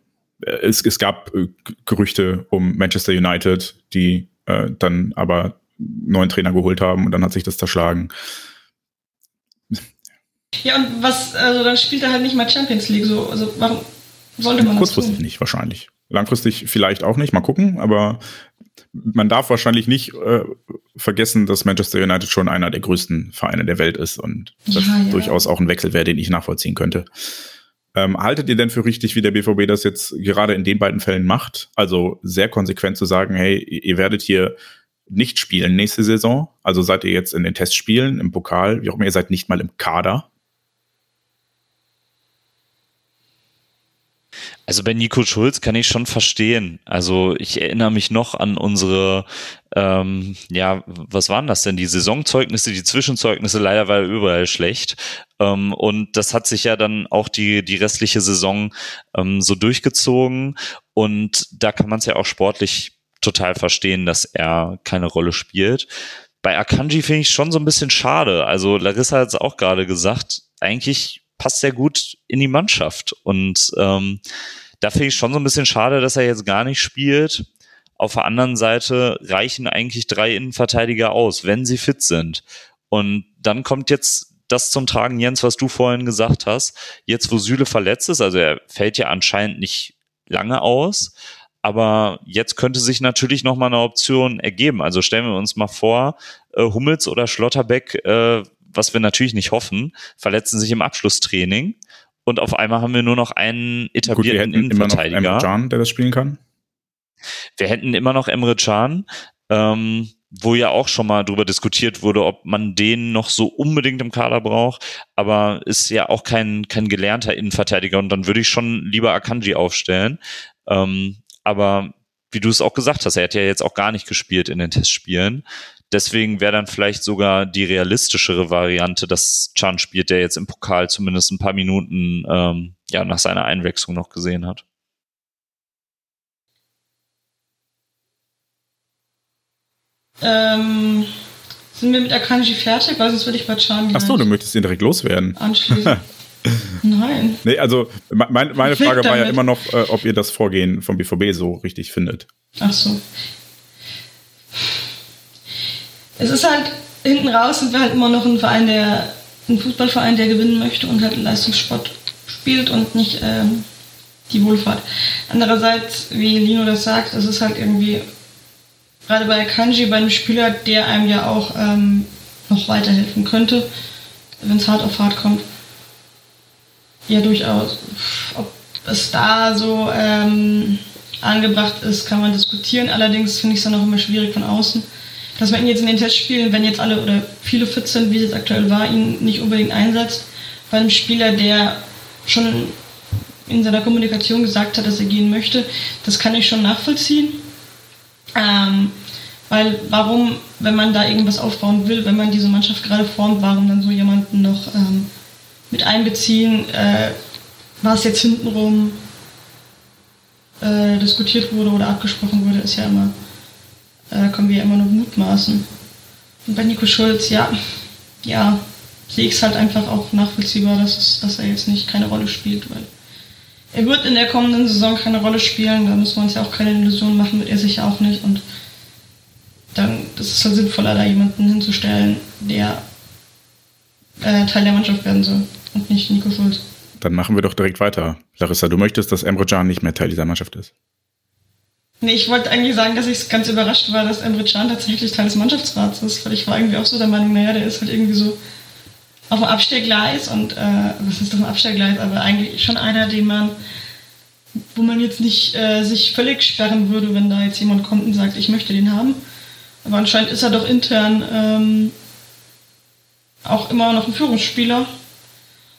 äh, es, es gab äh, Gerüchte um Manchester United, die äh, dann aber neuen Trainer geholt haben und dann hat sich das zerschlagen. Ja, und was, also dann spielt er halt nicht mal Champions League so. Also warum sollte man Kurzfristig das Kurzfristig nicht, wahrscheinlich. Langfristig vielleicht auch nicht, mal gucken, aber man darf wahrscheinlich nicht äh, vergessen, dass Manchester United schon einer der größten Vereine der Welt ist und das ja, ja. durchaus auch ein Wechsel wäre, den ich nachvollziehen könnte. Ähm, haltet ihr denn für richtig, wie der BVB das jetzt gerade in den beiden Fällen macht? Also sehr konsequent zu sagen, hey, ihr werdet hier nicht spielen nächste Saison. Also seid ihr jetzt in den Testspielen, im Pokal, wie auch immer, ihr seid nicht mal im Kader. Also bei Nico Schulz kann ich schon verstehen. Also ich erinnere mich noch an unsere, ähm, ja, was waren das denn? Die Saisonzeugnisse, die Zwischenzeugnisse, leider war er überall schlecht. Ähm, und das hat sich ja dann auch die, die restliche Saison ähm, so durchgezogen. Und da kann man es ja auch sportlich total verstehen, dass er keine Rolle spielt. Bei Akanji finde ich schon so ein bisschen schade. Also Larissa hat es auch gerade gesagt, eigentlich passt sehr gut in die Mannschaft. Und ähm, da finde ich schon so ein bisschen schade, dass er jetzt gar nicht spielt. Auf der anderen Seite reichen eigentlich drei Innenverteidiger aus, wenn sie fit sind. Und dann kommt jetzt das zum Tragen, Jens, was du vorhin gesagt hast. Jetzt, wo Süle verletzt ist, also er fällt ja anscheinend nicht lange aus, aber jetzt könnte sich natürlich noch mal eine Option ergeben. Also stellen wir uns mal vor, äh, Hummels oder Schlotterbeck äh, was wir natürlich nicht hoffen, verletzen sich im Abschlusstraining und auf einmal haben wir nur noch einen etablierten Gut, wir Innenverteidiger. Immer noch Emre Can, der das spielen kann. Wir hätten immer noch Emre Can, ähm, wo ja auch schon mal drüber diskutiert wurde, ob man den noch so unbedingt im Kader braucht, aber ist ja auch kein, kein gelernter Innenverteidiger und dann würde ich schon lieber Akanji aufstellen. Ähm, aber wie du es auch gesagt hast, er hat ja jetzt auch gar nicht gespielt in den Testspielen. Deswegen wäre dann vielleicht sogar die realistischere Variante, dass Chan spielt, der jetzt im Pokal zumindest ein paar Minuten ähm, ja, nach seiner Einwechslung noch gesehen hat. Ähm, sind wir mit Akanji fertig? Weil sonst würde ich bei Chan Ach so, du möchtest ihn direkt loswerden. Anschließend. Nein. Nee, also mein, meine Frage war ja immer noch, äh, ob ihr das Vorgehen vom BVB so richtig findet. Ach so es ist halt, hinten raus sind wir halt immer noch ein Verein, der, ein Fußballverein, der gewinnen möchte und halt Leistungssport spielt und nicht ähm, die Wohlfahrt. Andererseits, wie Lino das sagt, es ist halt irgendwie, gerade bei Kanji, bei einem Spieler, der einem ja auch ähm, noch weiterhelfen könnte, wenn es hart auf hart kommt. Ja, durchaus. Ob es da so ähm, angebracht ist, kann man diskutieren. Allerdings finde ich es dann auch immer schwierig von außen dass man ihn jetzt in den Testspielen, wenn jetzt alle oder viele fit sind, wie es jetzt aktuell war, ihn nicht unbedingt einsetzt, bei einem Spieler, der schon in seiner Kommunikation gesagt hat, dass er gehen möchte, das kann ich schon nachvollziehen. Ähm, weil warum, wenn man da irgendwas aufbauen will, wenn man diese Mannschaft gerade formt, warum dann so jemanden noch ähm, mit einbeziehen, äh, was jetzt hintenrum äh, diskutiert wurde oder abgesprochen wurde, ist ja immer äh, können wir immer nur mutmaßen. Und bei Nico Schulz, ja, ja, sehe ich es halt einfach auch nachvollziehbar, dass, es, dass er jetzt nicht keine Rolle spielt, weil er wird in der kommenden Saison keine Rolle spielen, da müssen wir uns ja auch keine Illusionen machen, wird er sicher auch nicht. Und dann ist es halt sinnvoller, da jemanden hinzustellen, der äh, Teil der Mannschaft werden soll und nicht Nico Schulz. Dann machen wir doch direkt weiter. Larissa, du möchtest, dass Emre Can nicht mehr Teil dieser Mannschaft ist? Nee, ich wollte eigentlich sagen, dass ich ganz überrascht war, dass Emre Can tatsächlich Teil des Mannschaftsrats ist, weil ich war irgendwie auch so der Meinung, naja, der ist halt irgendwie so auf dem Abstellgleis und, äh, was ist auf dem Abstellgleis, aber eigentlich schon einer, den man, wo man jetzt nicht äh, sich völlig sperren würde, wenn da jetzt jemand kommt und sagt, ich möchte den haben. Aber anscheinend ist er doch intern ähm, auch immer noch ein Führungsspieler.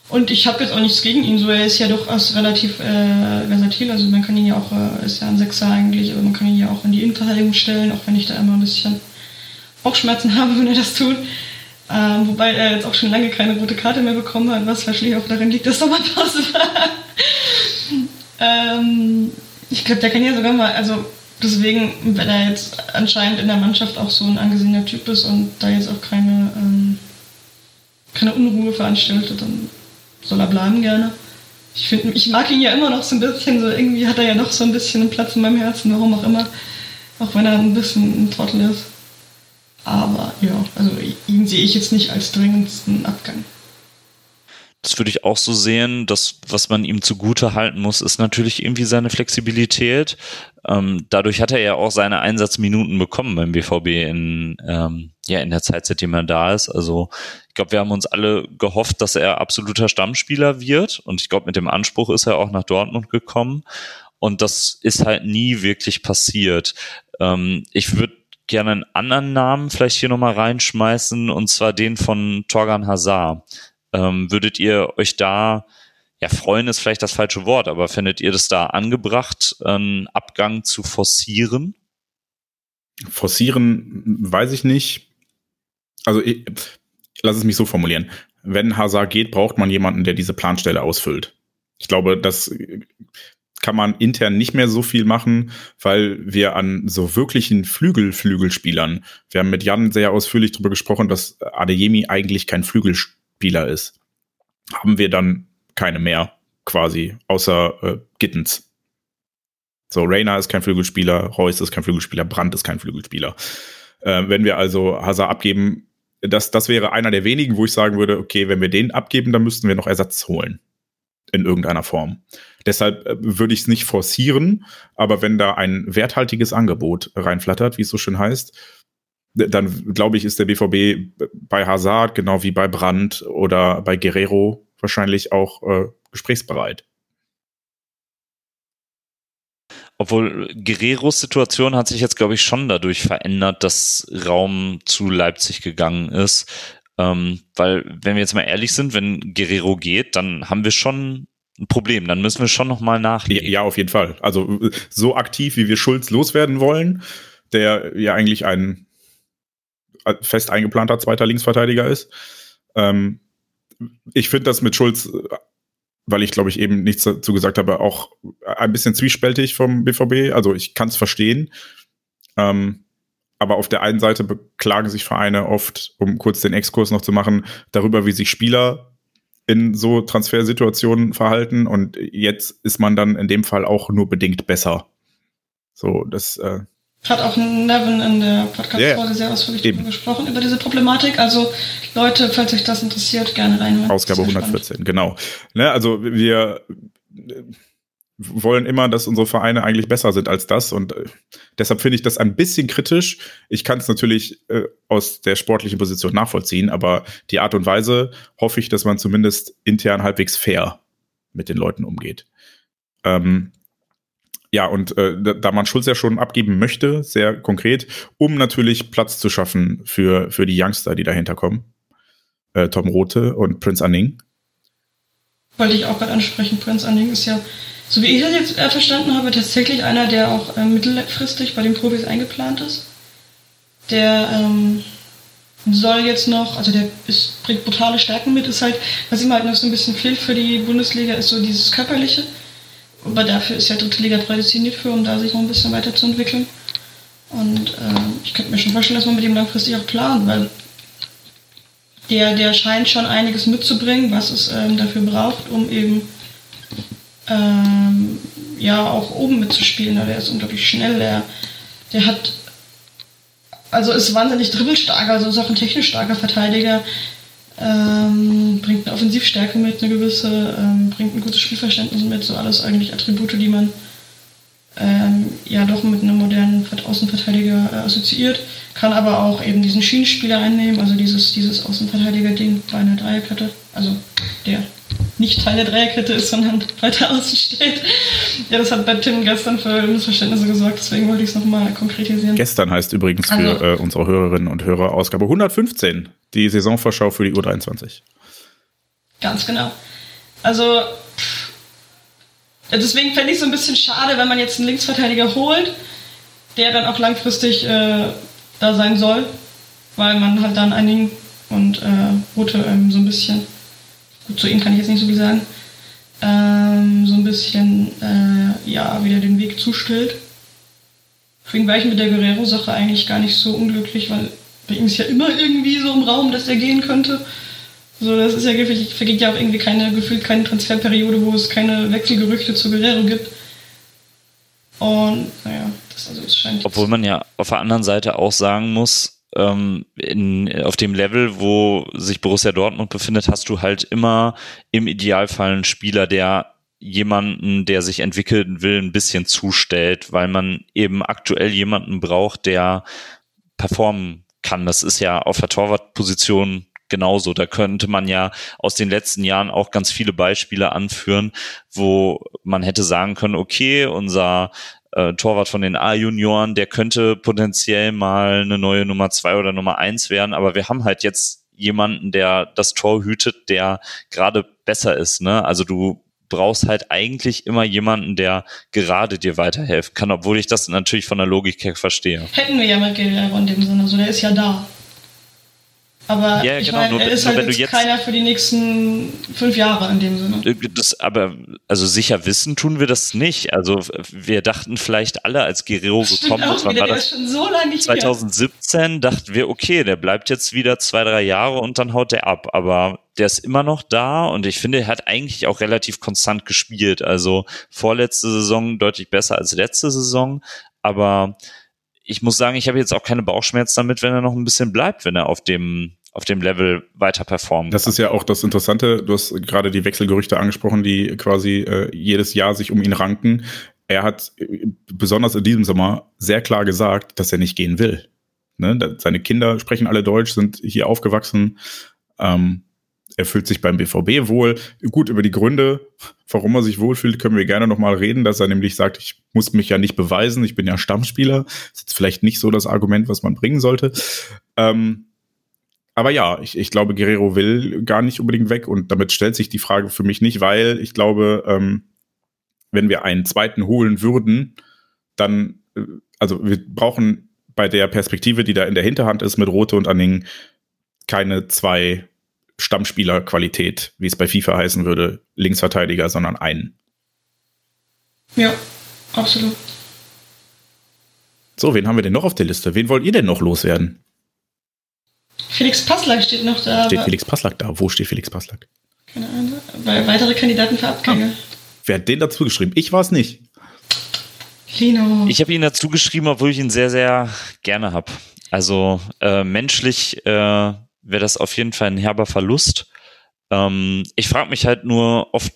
Und ich habe jetzt auch nichts gegen ihn, so er ist ja durchaus relativ äh, versatil, also man kann ihn ja auch, äh, ist ja ein Sechser eigentlich, aber man kann ihn ja auch in die Innenverteidigung stellen, auch wenn ich da immer ein bisschen Bauchschmerzen habe, wenn er das tut. Ähm, wobei er jetzt auch schon lange keine rote Karte mehr bekommen hat, was wahrscheinlich auch daran liegt, dass Sommerpause war. ähm, ich glaube, der kann ja sogar mal, also deswegen, wenn er jetzt anscheinend in der Mannschaft auch so ein angesehener Typ ist und da jetzt auch keine, ähm, keine Unruhe veranstaltet, dann soll er bleiben gerne. Ich finde, ich mag ihn ja immer noch so ein bisschen, so irgendwie hat er ja noch so ein bisschen einen Platz in meinem Herzen, warum auch immer. Auch wenn er ein bisschen ein Trottel ist. Aber ja, also ihn sehe ich jetzt nicht als dringendsten Abgang. Das würde ich auch so sehen. Das, was man ihm zugute halten muss, ist natürlich irgendwie seine Flexibilität. Ähm, dadurch hat er ja auch seine Einsatzminuten bekommen beim BVB in, ähm, ja, in der Zeit, seitdem er da ist. Also ich glaube, wir haben uns alle gehofft, dass er absoluter Stammspieler wird. Und ich glaube, mit dem Anspruch ist er auch nach Dortmund gekommen. Und das ist halt nie wirklich passiert. Ähm, ich würde gerne einen anderen Namen vielleicht hier nochmal reinschmeißen, und zwar den von Torgan Hazard. Ähm, würdet ihr euch da, ja, freuen ist vielleicht das falsche Wort, aber findet ihr das da angebracht, einen Abgang zu forcieren? Forcieren weiß ich nicht. Also ich, lass es mich so formulieren. Wenn Hazard geht, braucht man jemanden, der diese Planstelle ausfüllt. Ich glaube, das kann man intern nicht mehr so viel machen, weil wir an so wirklichen Flügel-Flügelspielern, wir haben mit Jan sehr ausführlich darüber gesprochen, dass Adeyemi eigentlich kein Flügelspieler ist. Haben wir dann keine mehr quasi, außer äh, Gittens. So, Reina ist kein Flügelspieler, Reus ist kein Flügelspieler, Brandt ist kein Flügelspieler. Äh, wenn wir also Hazard abgeben, das, das wäre einer der wenigen, wo ich sagen würde, okay, wenn wir den abgeben, dann müssten wir noch Ersatz holen. In irgendeiner Form. Deshalb äh, würde ich es nicht forcieren, aber wenn da ein werthaltiges Angebot reinflattert, wie es so schön heißt, dann glaube ich, ist der BVB bei Hazard, genau wie bei Brandt oder bei Guerrero wahrscheinlich auch äh, gesprächsbereit. Obwohl Guerreros Situation hat sich jetzt, glaube ich, schon dadurch verändert, dass Raum zu Leipzig gegangen ist. Ähm, weil, wenn wir jetzt mal ehrlich sind, wenn Guerrero geht, dann haben wir schon ein Problem. Dann müssen wir schon nochmal nachlegen. Ja, auf jeden Fall. Also so aktiv, wie wir Schulz loswerden wollen, der ja eigentlich ein fest eingeplanter zweiter Linksverteidiger ist. Ähm, ich finde das mit Schulz, weil ich glaube ich eben nichts dazu gesagt habe, auch ein bisschen zwiespältig vom BVB. Also ich kann es verstehen. Ähm, aber auf der einen Seite beklagen sich Vereine oft, um kurz den Exkurs noch zu machen, darüber, wie sich Spieler in so Transfersituationen verhalten und jetzt ist man dann in dem Fall auch nur bedingt besser. So, das äh, hat auch Nevin in der Podcast-Folge yeah, sehr ausführlich darüber gesprochen, über diese Problematik. Also Leute, falls euch das interessiert, gerne reinhören. Ausgabe 114, spannend. genau. Ne, also wir wollen immer, dass unsere Vereine eigentlich besser sind als das. Und äh, deshalb finde ich das ein bisschen kritisch. Ich kann es natürlich äh, aus der sportlichen Position nachvollziehen, aber die Art und Weise hoffe ich, dass man zumindest intern halbwegs fair mit den Leuten umgeht. Ähm, ja, und äh, da man Schulz ja schon abgeben möchte, sehr konkret, um natürlich Platz zu schaffen für, für die Youngster, die dahinter kommen. Äh, Tom Rote und Prince Anning. Wollte ich auch gerade ansprechen. Prince Anning ist ja so wie ich das jetzt äh, verstanden habe, tatsächlich einer, der auch äh, mittelfristig bei den Profis eingeplant ist. Der ähm, soll jetzt noch, also der ist, bringt brutale Stärken mit, ist halt, was ihm halt noch so ein bisschen fehlt für die Bundesliga, ist so dieses Körperliche. Aber dafür ist ja dritte Liga prädestiniert für, um da sich noch ein bisschen weiterzuentwickeln. Und äh, ich könnte mir schon vorstellen, dass man mit ihm langfristig auch plant, weil der, der scheint schon einiges mitzubringen, was es ähm, dafür braucht, um eben ähm, ja auch oben mitzuspielen. Der ist unglaublich schnell, der, der hat also ist wahnsinnig dribbelstark, also ist auch ein technisch starker Verteidiger. Ähm, bringt eine Offensivstärke mit, eine gewisse, ähm, bringt ein gutes Spielverständnis mit, so alles eigentlich Attribute, die man ähm, ja doch mit einem modernen Außenverteidiger äh, assoziiert, kann aber auch eben diesen Schienenspieler einnehmen, also dieses, dieses Außenverteidiger-Ding bei einer Dreierkette, also der nicht Teil der Dreierkette ist, sondern weiter außen steht. Ja, das hat bei Tim gestern für Missverständnisse gesorgt, deswegen wollte ich es nochmal konkretisieren. Gestern heißt übrigens für also, äh, unsere Hörerinnen und Hörer Ausgabe 115, die Saisonvorschau für die U23. Ganz genau. Also, deswegen fände ich es so ein bisschen schade, wenn man jetzt einen Linksverteidiger holt, der dann auch langfristig äh, da sein soll, weil man halt dann einigen und äh, Rote ähm, so ein bisschen gut, zu ihm kann ich jetzt nicht so viel sagen, ähm, so ein bisschen, äh, ja, wieder den Weg zustellt. Deswegen war ich mit der Guerrero-Sache eigentlich gar nicht so unglücklich, weil bei ihm ist ja immer irgendwie so im Raum, dass er gehen könnte. So, das ist ja vergeht ja auch irgendwie keine, gefühlt keine Transferperiode, wo es keine Wechselgerüchte zu Guerrero gibt. Und naja, das also es scheint. Obwohl man ja auf der anderen Seite auch sagen muss, ähm, in, auf dem Level, wo sich Borussia Dortmund befindet, hast du halt immer im Idealfall einen Spieler, der jemanden, der sich entwickeln will, ein bisschen zustellt, weil man eben aktuell jemanden braucht, der performen kann. Das ist ja auf der Torwartposition genauso. Da könnte man ja aus den letzten Jahren auch ganz viele Beispiele anführen, wo man hätte sagen können, okay, unser äh, Torwart von den A-Junioren, der könnte potenziell mal eine neue Nummer zwei oder Nummer eins werden, aber wir haben halt jetzt jemanden, der das Tor hütet, der gerade besser ist. Ne? Also du brauchst halt eigentlich immer jemanden, der gerade dir weiterhelfen kann, obwohl ich das natürlich von der Logik her verstehe. Hätten wir ja mit Guerrero in dem Sinne, also der ist ja da. Aber ja, ich genau, meine, er ist halt jetzt, jetzt keiner für die nächsten fünf Jahre in dem Sinne. Äh, das, aber also sicher wissen tun wir das nicht. Also wir dachten vielleicht alle, als Guerrero gekommen ist, wann war das? So lange 2017 hier. dachten wir, okay, der bleibt jetzt wieder zwei, drei Jahre und dann haut der ab. Aber der ist immer noch da und ich finde, er hat eigentlich auch relativ konstant gespielt. Also vorletzte Saison deutlich besser als letzte Saison. Aber ich muss sagen, ich habe jetzt auch keine Bauchschmerzen damit, wenn er noch ein bisschen bleibt, wenn er auf dem auf dem Level weiter performen. Das ist ja auch das Interessante. Du hast gerade die Wechselgerüchte angesprochen, die quasi äh, jedes Jahr sich um ihn ranken. Er hat äh, besonders in diesem Sommer sehr klar gesagt, dass er nicht gehen will. Ne? Seine Kinder sprechen alle Deutsch, sind hier aufgewachsen. Ähm, er fühlt sich beim BVB wohl. Gut, über die Gründe, warum er sich wohlfühlt, können wir gerne nochmal reden, dass er nämlich sagt, ich muss mich ja nicht beweisen, ich bin ja Stammspieler. Ist jetzt vielleicht nicht so das Argument, was man bringen sollte. Ähm, aber ja, ich, ich glaube, Guerrero will gar nicht unbedingt weg und damit stellt sich die Frage für mich nicht, weil ich glaube, ähm, wenn wir einen zweiten holen würden, dann, äh, also wir brauchen bei der Perspektive, die da in der Hinterhand ist mit Rote und Anning, keine zwei Stammspielerqualität, wie es bei FIFA heißen würde, Linksverteidiger, sondern einen. Ja, absolut. So, wen haben wir denn noch auf der Liste? Wen wollt ihr denn noch loswerden? Felix Passlack steht noch da. Steht Felix Passlack da? Wo steht Felix Passlack? Keine Ahnung. Weil weitere Kandidaten für Abgänge. Ah, wer hat den dazu geschrieben? Ich war es nicht. Lino. Ich habe ihn dazu geschrieben, obwohl ich ihn sehr, sehr gerne habe. Also äh, menschlich äh, wäre das auf jeden Fall ein herber Verlust. Ähm, ich frage mich halt nur oft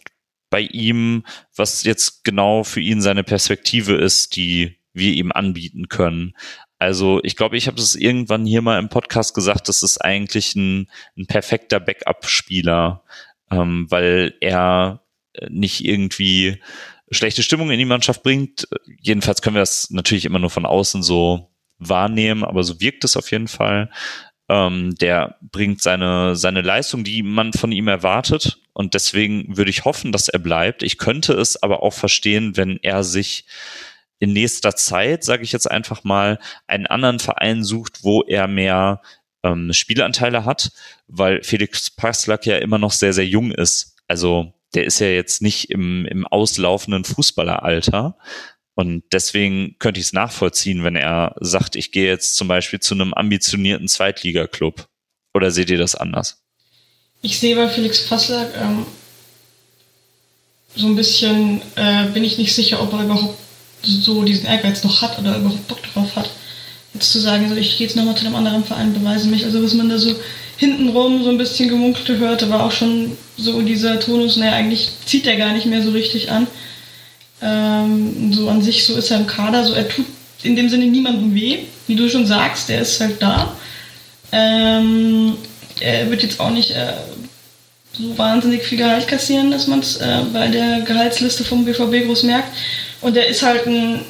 bei ihm, was jetzt genau für ihn seine Perspektive ist, die wir ihm anbieten können. Also ich glaube, ich habe das irgendwann hier mal im Podcast gesagt, das ist eigentlich ein, ein perfekter Backup-Spieler, ähm, weil er äh, nicht irgendwie schlechte Stimmung in die Mannschaft bringt. Jedenfalls können wir das natürlich immer nur von außen so wahrnehmen, aber so wirkt es auf jeden Fall. Ähm, der bringt seine, seine Leistung, die man von ihm erwartet. Und deswegen würde ich hoffen, dass er bleibt. Ich könnte es aber auch verstehen, wenn er sich in nächster Zeit, sage ich jetzt einfach mal, einen anderen Verein sucht, wo er mehr ähm, Spielanteile hat, weil Felix Passlack ja immer noch sehr, sehr jung ist. Also der ist ja jetzt nicht im, im auslaufenden Fußballeralter, und deswegen könnte ich es nachvollziehen, wenn er sagt, ich gehe jetzt zum Beispiel zu einem ambitionierten Zweitligaklub. Oder seht ihr das anders? Ich sehe bei Felix Passlack ähm, so ein bisschen, äh, bin ich nicht sicher, ob er überhaupt so diesen Ehrgeiz noch hat oder überhaupt Bock drauf hat. Jetzt zu sagen, so ich gehe jetzt nochmal zu einem anderen Verein, beweise mich. Also was man da so hintenrum so ein bisschen gemunkelte hörte, war auch schon so dieser Tonus, naja, eigentlich zieht er gar nicht mehr so richtig an. Ähm, so an sich, so ist er im Kader, so er tut in dem Sinne niemandem weh, wie du schon sagst, der ist halt da. Ähm, er wird jetzt auch nicht äh, so wahnsinnig viel Gehalt kassieren, dass man es äh, bei der Gehaltsliste vom BVB groß merkt. Und er ist halt ein,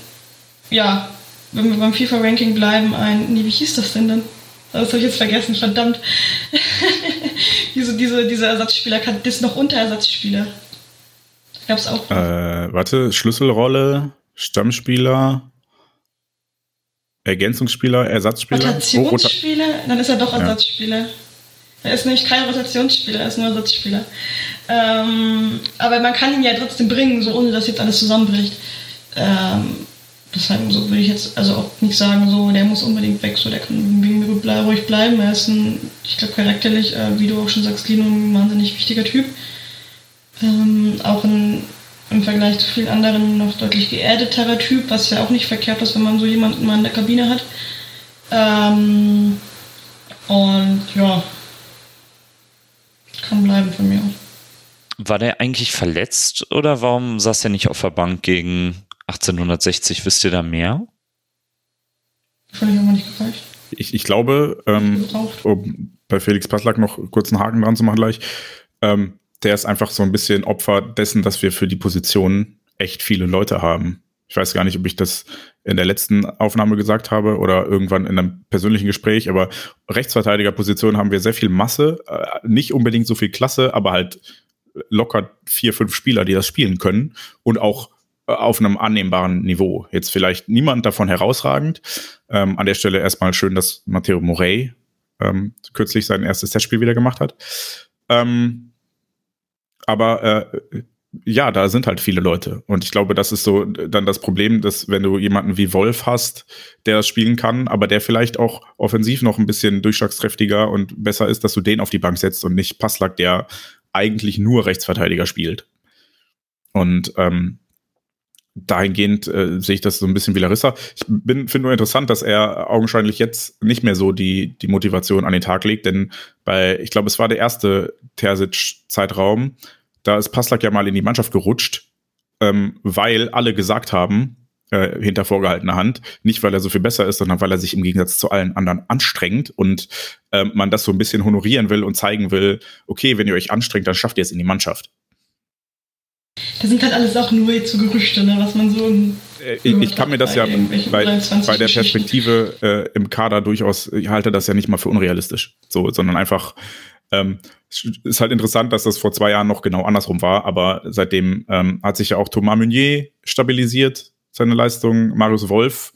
ja, wenn wir beim FIFA-Ranking bleiben, ein, nee, wie hieß das denn dann? Das habe ich jetzt vergessen, verdammt. diese, diese, diese Ersatzspieler, das ist noch Unterersatzspieler. Gab es auch. Äh, warte, Schlüsselrolle, Stammspieler, Ergänzungsspieler, Ersatzspieler. Rotationsspieler? Oh, Dann ist er doch Ersatzspieler. Ja. Er ist nämlich kein Rotationsspieler, er ist nur Ersatzspieler. Ähm, aber man kann ihn ja trotzdem bringen, so ohne dass jetzt alles zusammenbricht. Ähm, deshalb so würde ich jetzt also auch nicht sagen, so der muss unbedingt weg, so der kann ruhig bleiben. Er ist ein, ich glaube charakterlich, äh, wie du auch schon sagst, Lino, ein wahnsinnig wichtiger Typ. Ähm, auch ein im Vergleich zu vielen anderen noch deutlich geerdeterer Typ, was ja auch nicht verkehrt ist, wenn man so jemanden mal in der Kabine hat. Ähm, und ja, kann bleiben von mir War der eigentlich verletzt oder warum saß er nicht auf der Bank gegen 1860? Wisst ihr da mehr? Völlig ich aber nicht gefragt. Ich, ich glaube, ähm, um bei Felix Passlack noch kurz einen Haken dran zu machen gleich, ähm, der ist einfach so ein bisschen Opfer dessen, dass wir für die Position echt viele Leute haben. Ich weiß gar nicht, ob ich das in der letzten Aufnahme gesagt habe oder irgendwann in einem persönlichen Gespräch, aber Rechtsverteidigerposition haben wir sehr viel Masse, äh, nicht unbedingt so viel Klasse, aber halt locker vier, fünf Spieler, die das spielen können und auch äh, auf einem annehmbaren Niveau. Jetzt vielleicht niemand davon herausragend. Ähm, an der Stelle erstmal schön, dass Matteo Morey ähm, kürzlich sein erstes Testspiel wieder gemacht hat. Ähm, aber äh, ja, da sind halt viele Leute. Und ich glaube, das ist so dann das Problem, dass wenn du jemanden wie Wolf hast, der das spielen kann, aber der vielleicht auch offensiv noch ein bisschen durchschlagskräftiger und besser ist, dass du den auf die Bank setzt und nicht Passlack, der eigentlich nur Rechtsverteidiger spielt. Und ähm, dahingehend äh, sehe ich das so ein bisschen wie Larissa. Ich finde nur interessant, dass er augenscheinlich jetzt nicht mehr so die, die Motivation an den Tag legt, denn bei, ich glaube, es war der erste Terzic-Zeitraum, da ist Passlack ja mal in die Mannschaft gerutscht, ähm, weil alle gesagt haben, äh, hinter vorgehaltener Hand, nicht weil er so viel besser ist, sondern weil er sich im Gegensatz zu allen anderen anstrengt und äh, man das so ein bisschen honorieren will und zeigen will, okay, wenn ihr euch anstrengt, dann schafft ihr es in die Mannschaft. Das sind halt alles auch nur jetzt so Gerüchte, ne, was man so. Äh, ich, ich kann mir das ja bei, bei der Perspektive äh, im Kader durchaus, ich halte das ja nicht mal für unrealistisch, so, sondern einfach ähm, ist halt interessant, dass das vor zwei Jahren noch genau andersrum war, aber seitdem ähm, hat sich ja auch Thomas Meunier stabilisiert, seine Leistung. Marius Wolf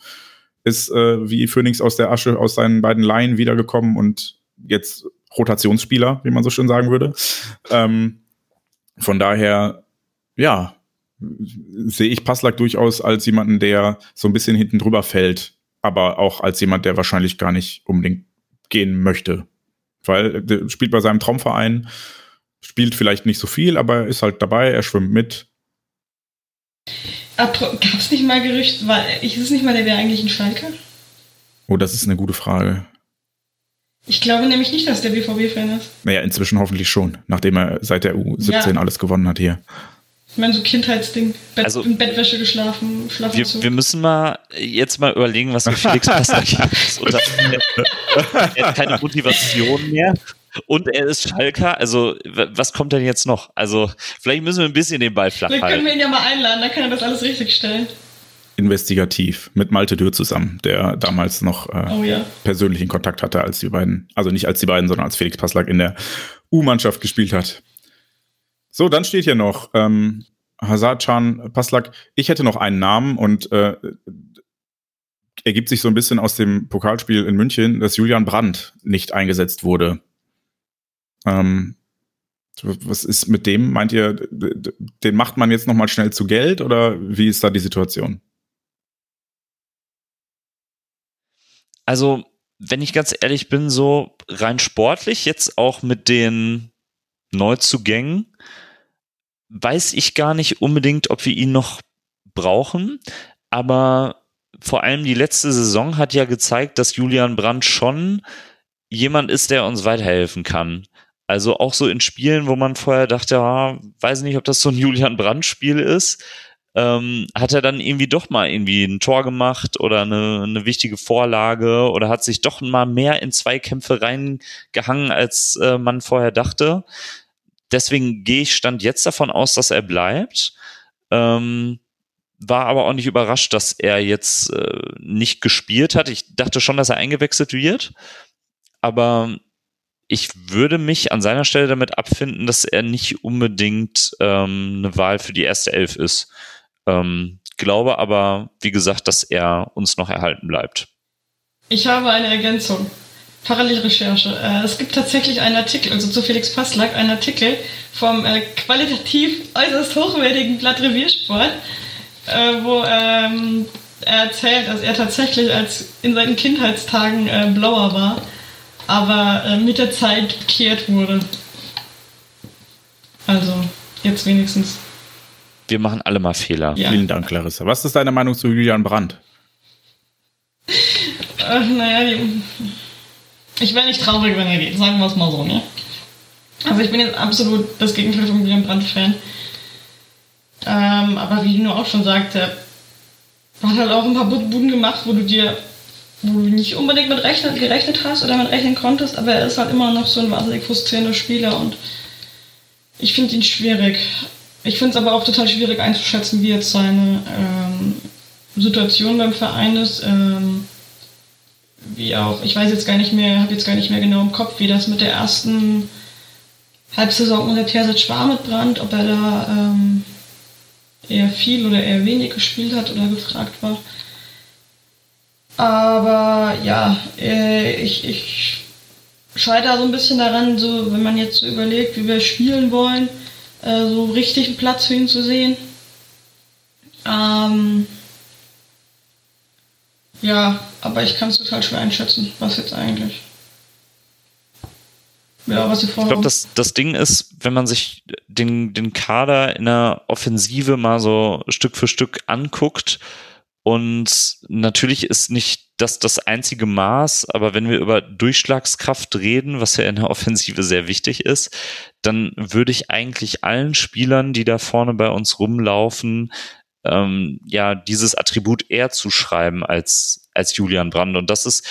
ist äh, wie Phoenix aus der Asche aus seinen beiden Laien wiedergekommen und jetzt Rotationsspieler, wie man so schön sagen würde. Ähm, von daher, ja, sehe ich Passlack durchaus als jemanden, der so ein bisschen hinten drüber fällt, aber auch als jemand, der wahrscheinlich gar nicht unbedingt gehen möchte. Weil er spielt bei seinem Traumverein, spielt vielleicht nicht so viel, aber er ist halt dabei, er schwimmt mit. Gab es nicht mal Gerücht, war, ist es nicht mal, der wäre eigentlich ein Schalke? Oh, das ist eine gute Frage. Ich glaube nämlich nicht, dass der BVB-Fan ist. Naja, inzwischen hoffentlich schon, nachdem er seit der U17 ja. alles gewonnen hat hier. Ich meine, so Kindheitsding. Bett, also, in Bettwäsche geschlafen, schlafen wir, wir müssen mal jetzt mal überlegen, was für Felix Passlack ist. Oder, er hat keine Motivation mehr. Und er ist Schalker, also was kommt denn jetzt noch? Also vielleicht müssen wir ein bisschen den Ball flach halten. Vielleicht können wir ihn ja mal einladen, dann kann er das alles richtig stellen. Investigativ mit Malte Dürr zusammen, der damals noch äh, oh, ja. persönlichen Kontakt hatte, als die beiden, also nicht als die beiden, sondern als Felix Passlack in der U-Mannschaft gespielt hat. So, dann steht hier noch ähm, Hazard-Chan Paslak. Ich hätte noch einen Namen und äh, ergibt sich so ein bisschen aus dem Pokalspiel in München, dass Julian Brandt nicht eingesetzt wurde. Ähm, was ist mit dem? Meint ihr, den macht man jetzt noch mal schnell zu Geld oder wie ist da die Situation? Also, wenn ich ganz ehrlich bin, so rein sportlich jetzt auch mit den Neuzugängen, weiß ich gar nicht unbedingt, ob wir ihn noch brauchen, aber vor allem die letzte Saison hat ja gezeigt, dass Julian Brandt schon jemand ist, der uns weiterhelfen kann. Also auch so in Spielen, wo man vorher dachte, ja, weiß nicht, ob das so ein Julian Brandt-Spiel ist, ähm, hat er dann irgendwie doch mal irgendwie ein Tor gemacht oder eine, eine wichtige Vorlage oder hat sich doch mal mehr in Zweikämpfe reingehangen, als äh, man vorher dachte. Deswegen gehe ich stand jetzt davon aus, dass er bleibt. Ähm, war aber auch nicht überrascht, dass er jetzt äh, nicht gespielt hat. Ich dachte schon, dass er eingewechselt wird, aber ich würde mich an seiner Stelle damit abfinden, dass er nicht unbedingt ähm, eine Wahl für die erste Elf ist. Ähm, glaube aber, wie gesagt, dass er uns noch erhalten bleibt. Ich habe eine Ergänzung. Parallelrecherche. Äh, es gibt tatsächlich einen Artikel, also zu Felix Passlack, einen Artikel vom äh, qualitativ äußerst hochwertigen Blatt Reviersport, äh, wo ähm, er erzählt, dass er tatsächlich als in seinen Kindheitstagen äh, Blauer war, aber äh, mit der Zeit bekehrt wurde. Also, jetzt wenigstens. Wir machen alle mal Fehler. Ja. Vielen Dank, Clarissa. Was ist deine Meinung zu Julian Brandt? Äh, naja, ich wäre nicht traurig, wenn er geht, sagen wir es mal so, ne? Also ich bin jetzt absolut das Gegenteil von Julian Brandt-Fan. Ähm, aber wie Dino auch schon sagte, hat halt auch ein paar Buden gemacht, wo du dir, wo du nicht unbedingt mit rechnet, gerechnet hast oder mit rechnen konntest, aber er ist halt immer noch so ein wahnsinnig frustrierender Spieler und ich finde ihn schwierig. Ich finde es aber auch total schwierig einzuschätzen, wie jetzt seine ähm, Situation beim Verein ist. Ähm, wie auch, ich weiß jetzt gar nicht mehr, habe jetzt gar nicht mehr genau im Kopf, wie das mit der ersten Halbsaison unter Terzic war mit Brand, ob er da ähm, eher viel oder eher wenig gespielt hat oder gefragt war. Aber ja, äh, ich, ich scheitere so ein bisschen daran, so wenn man jetzt so überlegt, wie wir spielen wollen, äh, so richtig einen Platz für ihn zu sehen. Ähm, ja, aber ich kann es total schwer einschätzen, was jetzt eigentlich. Ja, was sie vorhaben. Ich glaube, das, das Ding ist, wenn man sich den, den Kader in der Offensive mal so Stück für Stück anguckt, und natürlich ist nicht das das einzige Maß, aber wenn wir über Durchschlagskraft reden, was ja in der Offensive sehr wichtig ist, dann würde ich eigentlich allen Spielern, die da vorne bei uns rumlaufen, ähm, ja, dieses Attribut eher zuschreiben als, als Julian Brand. Und das ist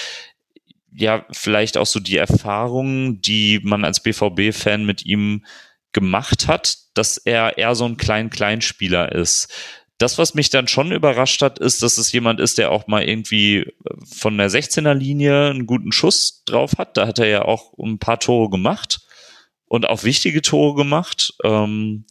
ja vielleicht auch so die Erfahrung, die man als BVB-Fan mit ihm gemacht hat, dass er eher so ein Klein-Kleinspieler ist. Das, was mich dann schon überrascht hat, ist, dass es jemand ist, der auch mal irgendwie von der 16er Linie einen guten Schuss drauf hat. Da hat er ja auch ein paar Tore gemacht und auch wichtige Tore gemacht. Ähm,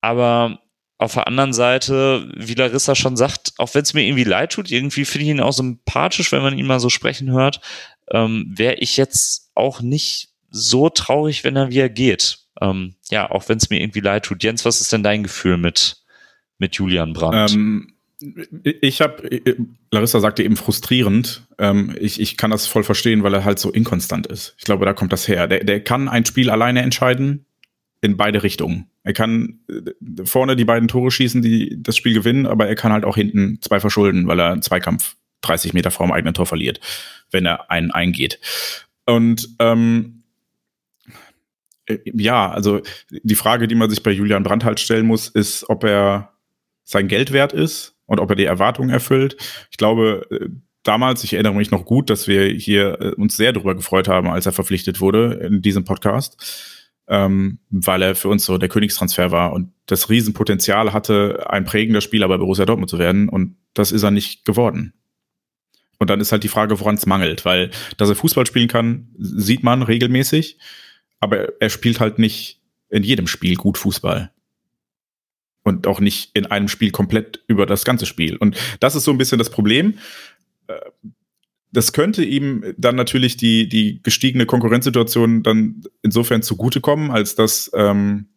aber auf der anderen Seite, wie Larissa schon sagt, auch wenn es mir irgendwie leid tut, irgendwie finde ich ihn auch sympathisch, wenn man ihn mal so sprechen hört, ähm, wäre ich jetzt auch nicht so traurig, wenn er wieder geht. Ähm, ja, auch wenn es mir irgendwie leid tut. Jens, was ist denn dein Gefühl mit, mit Julian Brandt? Ähm, ich habe, Larissa sagte eben frustrierend. Ähm, ich, ich kann das voll verstehen, weil er halt so inkonstant ist. Ich glaube, da kommt das her. Der, der kann ein Spiel alleine entscheiden in beide Richtungen. Er kann äh, vorne die beiden Tore schießen, die das Spiel gewinnen, aber er kann halt auch hinten zwei verschulden, weil er einen Zweikampf 30 Meter vor dem eigenen Tor verliert, wenn er einen eingeht. Und ähm, äh, ja, also die Frage, die man sich bei Julian Brandt halt stellen muss, ist, ob er sein Geld wert ist und ob er die Erwartungen erfüllt. Ich glaube, äh, damals, ich erinnere mich noch gut, dass wir hier uns sehr darüber gefreut haben, als er verpflichtet wurde in diesem Podcast ähm, weil er für uns so der Königstransfer war und das Riesenpotenzial hatte, ein prägender Spieler bei Borussia Dortmund zu werden und das ist er nicht geworden. Und dann ist halt die Frage, woran es mangelt, weil dass er Fußball spielen kann, sieht man regelmäßig, aber er spielt halt nicht in jedem Spiel gut Fußball. Und auch nicht in einem Spiel komplett über das ganze Spiel. Und das ist so ein bisschen das Problem äh, das könnte ihm dann natürlich die, die gestiegene Konkurrenzsituation dann insofern zugutekommen, als dass ähm,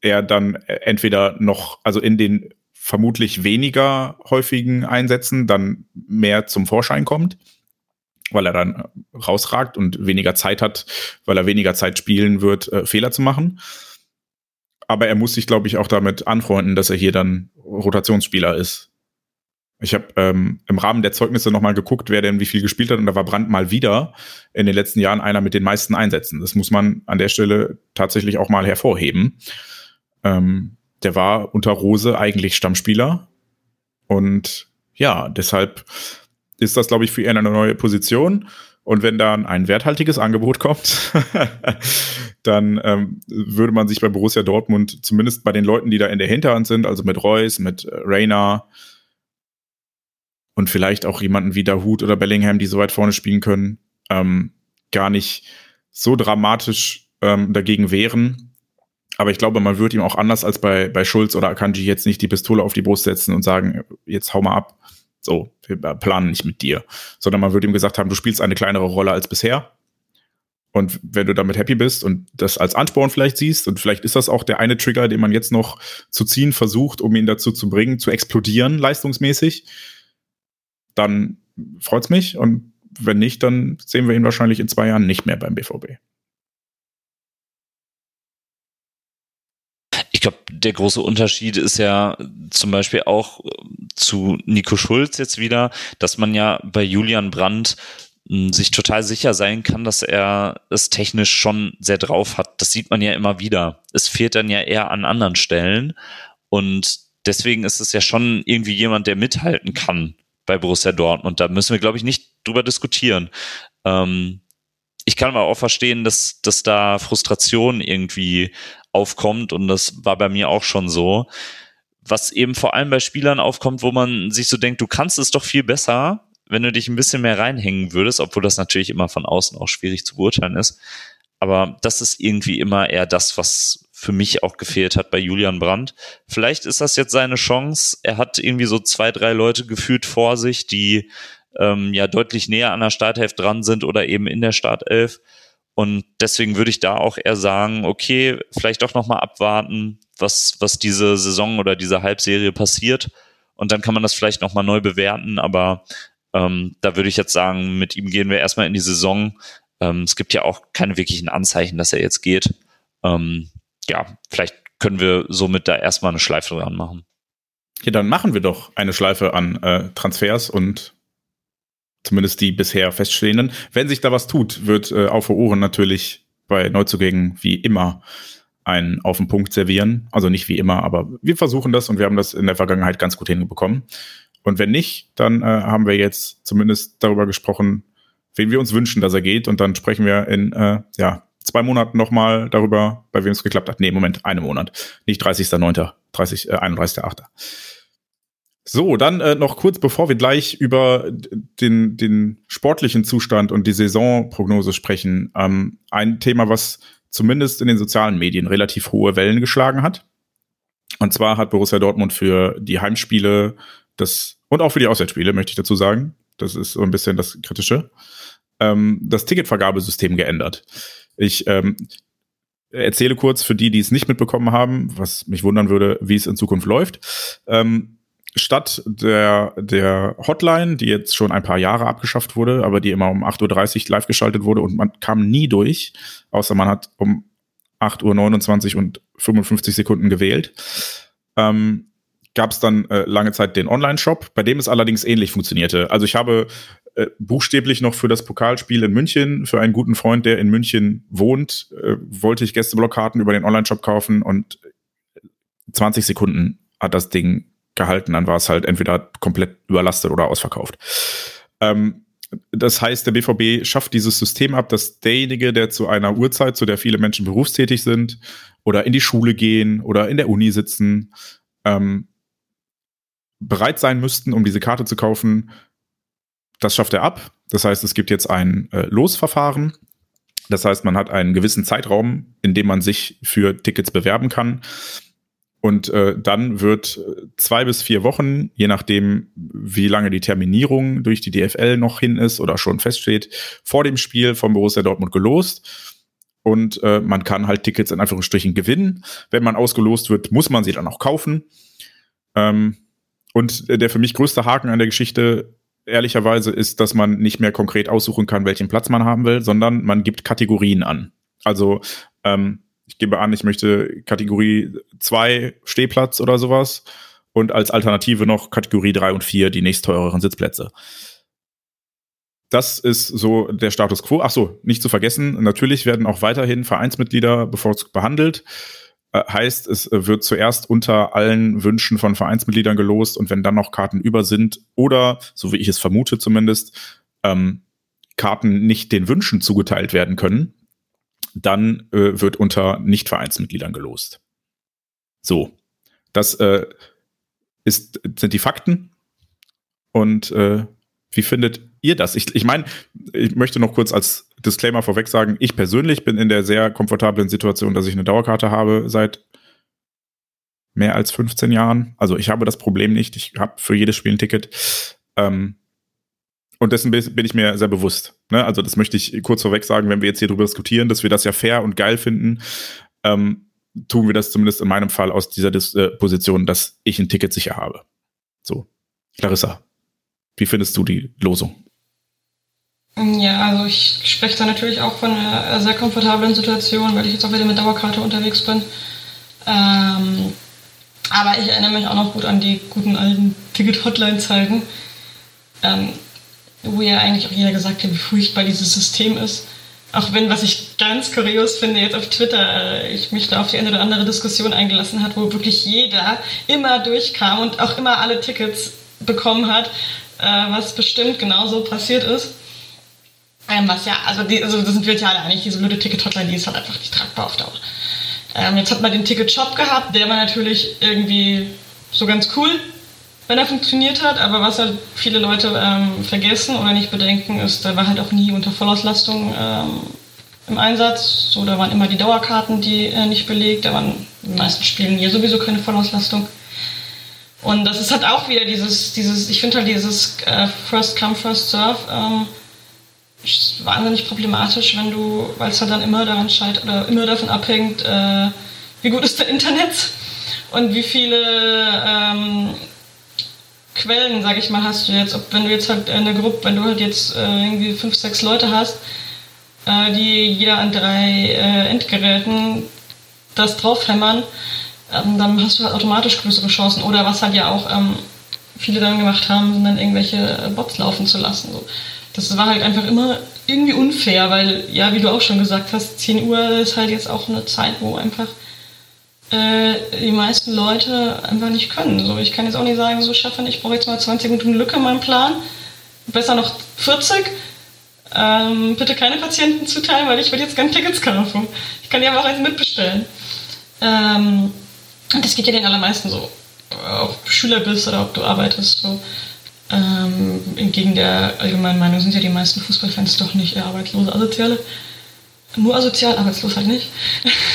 er dann entweder noch, also in den vermutlich weniger häufigen Einsätzen dann mehr zum Vorschein kommt, weil er dann rausragt und weniger Zeit hat, weil er weniger Zeit spielen wird, äh, Fehler zu machen. Aber er muss sich, glaube ich, auch damit anfreunden, dass er hier dann Rotationsspieler ist ich habe ähm, im Rahmen der Zeugnisse nochmal geguckt, wer denn wie viel gespielt hat und da war Brandt mal wieder in den letzten Jahren einer mit den meisten Einsätzen. Das muss man an der Stelle tatsächlich auch mal hervorheben. Ähm, der war unter Rose eigentlich Stammspieler. Und ja, deshalb ist das, glaube ich, für ihn eine neue Position. Und wenn dann ein werthaltiges Angebot kommt, dann ähm, würde man sich bei Borussia Dortmund zumindest bei den Leuten, die da in der Hinterhand sind, also mit Reus, mit äh, Rainer und vielleicht auch jemanden wie Dahut oder Bellingham, die so weit vorne spielen können, ähm, gar nicht so dramatisch ähm, dagegen wehren. Aber ich glaube, man würde ihm auch anders als bei, bei Schulz oder Akanji jetzt nicht die Pistole auf die Brust setzen und sagen, jetzt hau mal ab, so, wir planen nicht mit dir. Sondern man würde ihm gesagt haben, du spielst eine kleinere Rolle als bisher. Und wenn du damit happy bist und das als Ansporn vielleicht siehst, und vielleicht ist das auch der eine Trigger, den man jetzt noch zu ziehen versucht, um ihn dazu zu bringen, zu explodieren, leistungsmäßig, dann freut's mich. Und wenn nicht, dann sehen wir ihn wahrscheinlich in zwei Jahren nicht mehr beim BVB. Ich glaube, der große Unterschied ist ja zum Beispiel auch äh, zu Nico Schulz jetzt wieder, dass man ja bei Julian Brandt hm, sich total sicher sein kann, dass er es technisch schon sehr drauf hat. Das sieht man ja immer wieder. Es fehlt dann ja eher an anderen Stellen und deswegen ist es ja schon irgendwie jemand, der mithalten kann bei Borussia Dortmund. Da müssen wir, glaube ich, nicht drüber diskutieren. Ähm, ich kann aber auch verstehen, dass, dass da Frustration irgendwie aufkommt und das war bei mir auch schon so. Was eben vor allem bei Spielern aufkommt, wo man sich so denkt, du kannst es doch viel besser, wenn du dich ein bisschen mehr reinhängen würdest, obwohl das natürlich immer von außen auch schwierig zu beurteilen ist. Aber das ist irgendwie immer eher das, was für mich auch gefehlt hat bei Julian Brandt. Vielleicht ist das jetzt seine Chance. Er hat irgendwie so zwei, drei Leute gefühlt vor sich, die ähm, ja deutlich näher an der Startelf dran sind oder eben in der Startelf. Und deswegen würde ich da auch eher sagen, okay, vielleicht doch nochmal abwarten, was, was diese Saison oder diese Halbserie passiert. Und dann kann man das vielleicht nochmal neu bewerten. Aber ähm, da würde ich jetzt sagen, mit ihm gehen wir erstmal in die Saison. Ähm, es gibt ja auch keine wirklichen Anzeichen, dass er jetzt geht. Ähm, ja, vielleicht können wir somit da erstmal eine Schleife dran machen. Ja, dann machen wir doch eine Schleife an äh, Transfers und zumindest die bisher feststehenden. Wenn sich da was tut, wird äh, Auf Ohren natürlich bei Neuzugängen wie immer einen auf den Punkt servieren. Also nicht wie immer, aber wir versuchen das und wir haben das in der Vergangenheit ganz gut hinbekommen. Und wenn nicht, dann äh, haben wir jetzt zumindest darüber gesprochen, wen wir uns wünschen, dass er geht. Und dann sprechen wir in äh, ja, zwei Monaten nochmal darüber, bei wem es geklappt hat. Nee, Moment, einen Monat. Nicht 30.09., 30, äh, 31.08. So, dann äh, noch kurz, bevor wir gleich über den, den sportlichen Zustand und die Saisonprognose sprechen. Ähm, ein Thema, was zumindest in den sozialen Medien relativ hohe Wellen geschlagen hat. Und zwar hat Borussia Dortmund für die Heimspiele das und auch für die Auswärtsspiele, möchte ich dazu sagen, das ist so ein bisschen das Kritische, ähm, das Ticketvergabesystem geändert. Ich ähm, erzähle kurz für die, die es nicht mitbekommen haben, was mich wundern würde, wie es in Zukunft läuft. Ähm, statt der, der Hotline, die jetzt schon ein paar Jahre abgeschafft wurde, aber die immer um 8.30 Uhr live geschaltet wurde und man kam nie durch, außer man hat um 8.29 Uhr und 55 Sekunden gewählt, ähm, gab es dann äh, lange Zeit den Online-Shop, bei dem es allerdings ähnlich funktionierte. Also ich habe äh, buchstäblich noch für das Pokalspiel in München, für einen guten Freund, der in München wohnt, äh, wollte ich Gästeblogkarten über den Online-Shop kaufen und 20 Sekunden hat das Ding gehalten, dann war es halt entweder komplett überlastet oder ausverkauft. Ähm, das heißt, der BVB schafft dieses System ab, dass derjenige, der zu einer Uhrzeit, zu der viele Menschen berufstätig sind oder in die Schule gehen oder in der Uni sitzen, ähm, bereit sein müssten, um diese Karte zu kaufen. Das schafft er ab. Das heißt, es gibt jetzt ein äh, Losverfahren. Das heißt, man hat einen gewissen Zeitraum, in dem man sich für Tickets bewerben kann. Und äh, dann wird äh, zwei bis vier Wochen, je nachdem, wie lange die Terminierung durch die DFL noch hin ist oder schon feststeht, vor dem Spiel von Borussia Dortmund gelost. Und äh, man kann halt Tickets in Anführungsstrichen gewinnen. Wenn man ausgelost wird, muss man sie dann auch kaufen. Ähm, und der für mich größte Haken an der Geschichte, ehrlicherweise, ist, dass man nicht mehr konkret aussuchen kann, welchen Platz man haben will, sondern man gibt Kategorien an. Also ähm, ich gebe an, ich möchte Kategorie 2 Stehplatz oder sowas und als Alternative noch Kategorie 3 und 4 die nächstteureren Sitzplätze. Das ist so der Status quo. Ach so, nicht zu vergessen, natürlich werden auch weiterhin Vereinsmitglieder bevorzugt behandelt. Äh, heißt, es äh, wird zuerst unter allen Wünschen von Vereinsmitgliedern gelost und wenn dann noch Karten über sind oder, so wie ich es vermute zumindest, ähm, Karten nicht den Wünschen zugeteilt werden können, dann äh, wird unter Nicht-Vereinsmitgliedern gelost. So, das äh, ist, sind die Fakten. Und äh, wie findet ihr das? Ich, ich meine, ich möchte noch kurz als Disclaimer vorweg sagen, ich persönlich bin in der sehr komfortablen Situation, dass ich eine Dauerkarte habe seit mehr als 15 Jahren. Also ich habe das Problem nicht. Ich habe für jedes Spiel ein Ticket. Ähm, und dessen bin ich mir sehr bewusst. Ne? Also das möchte ich kurz vorweg sagen, wenn wir jetzt hier drüber diskutieren, dass wir das ja fair und geil finden, ähm, tun wir das zumindest in meinem Fall aus dieser Dis äh, Position, dass ich ein Ticket sicher habe. So, Clarissa, wie findest du die Losung? Ja, also ich spreche da natürlich auch von einer sehr komfortablen Situation, weil ich jetzt auch wieder mit Dauerkarte unterwegs bin. Ähm, aber ich erinnere mich auch noch gut an die guten alten Ticket-Hotline-Zeiten, ähm, wo ja eigentlich auch jeder gesagt hat, wie furchtbar dieses System ist. Auch wenn, was ich ganz kurios finde, jetzt auf Twitter, äh, ich mich da auf die eine oder andere Diskussion eingelassen hat, wo wirklich jeder immer durchkam und auch immer alle Tickets bekommen hat, äh, was bestimmt genauso passiert ist. Ähm, was ja, also, die, also das sind wir ja alle einig, diese blöde Ticket-Hotline, die ist halt einfach nicht tragbar auf Dauer. Ähm, jetzt hat man den Ticket-Shop gehabt, der war natürlich irgendwie so ganz cool, wenn er funktioniert hat, aber was halt viele Leute ähm, vergessen oder nicht bedenken, ist, der war halt auch nie unter Vollauslastung ähm, im Einsatz. So, da waren immer die Dauerkarten, die äh, nicht belegt, da waren in den meisten Spielen hier sowieso keine Vollauslastung. Und das ist halt auch wieder dieses, dieses ich finde halt dieses äh, First Come, First Serve ähm, wahnsinnig problematisch, wenn du, weil es halt dann immer daran scheitert oder immer davon abhängt, äh, wie gut ist der Internet und wie viele ähm, Quellen, sag ich mal, hast du jetzt. Ob wenn du jetzt halt in der Gruppe, wenn du halt jetzt äh, irgendwie fünf, sechs Leute hast, äh, die jeder an drei äh, Endgeräten das draufhämmern, ähm, dann hast du halt automatisch größere Chancen. Oder was halt ja auch ähm, viele dann gemacht haben, sind dann irgendwelche Bots laufen zu lassen. So das war halt einfach immer irgendwie unfair, weil, ja, wie du auch schon gesagt hast, 10 Uhr ist halt jetzt auch eine Zeit, wo einfach äh, die meisten Leute einfach nicht können. So, ich kann jetzt auch nicht sagen, so Stefan, ich brauche jetzt mal 20 Minuten Lücke in meinem Plan. Besser noch 40. Ähm, bitte keine Patienten zuteilen, weil ich würde jetzt gerne Tickets kaufen. Ich kann ja auch eins mitbestellen. Ähm, das geht ja den allermeisten so. Ob du Schüler bist oder ob du arbeitest. So. Ähm, entgegen der allgemeinen Meinung sind ja die meisten Fußballfans doch nicht eher arbeitslose Asoziale. Nur asozial, arbeitslos halt nicht.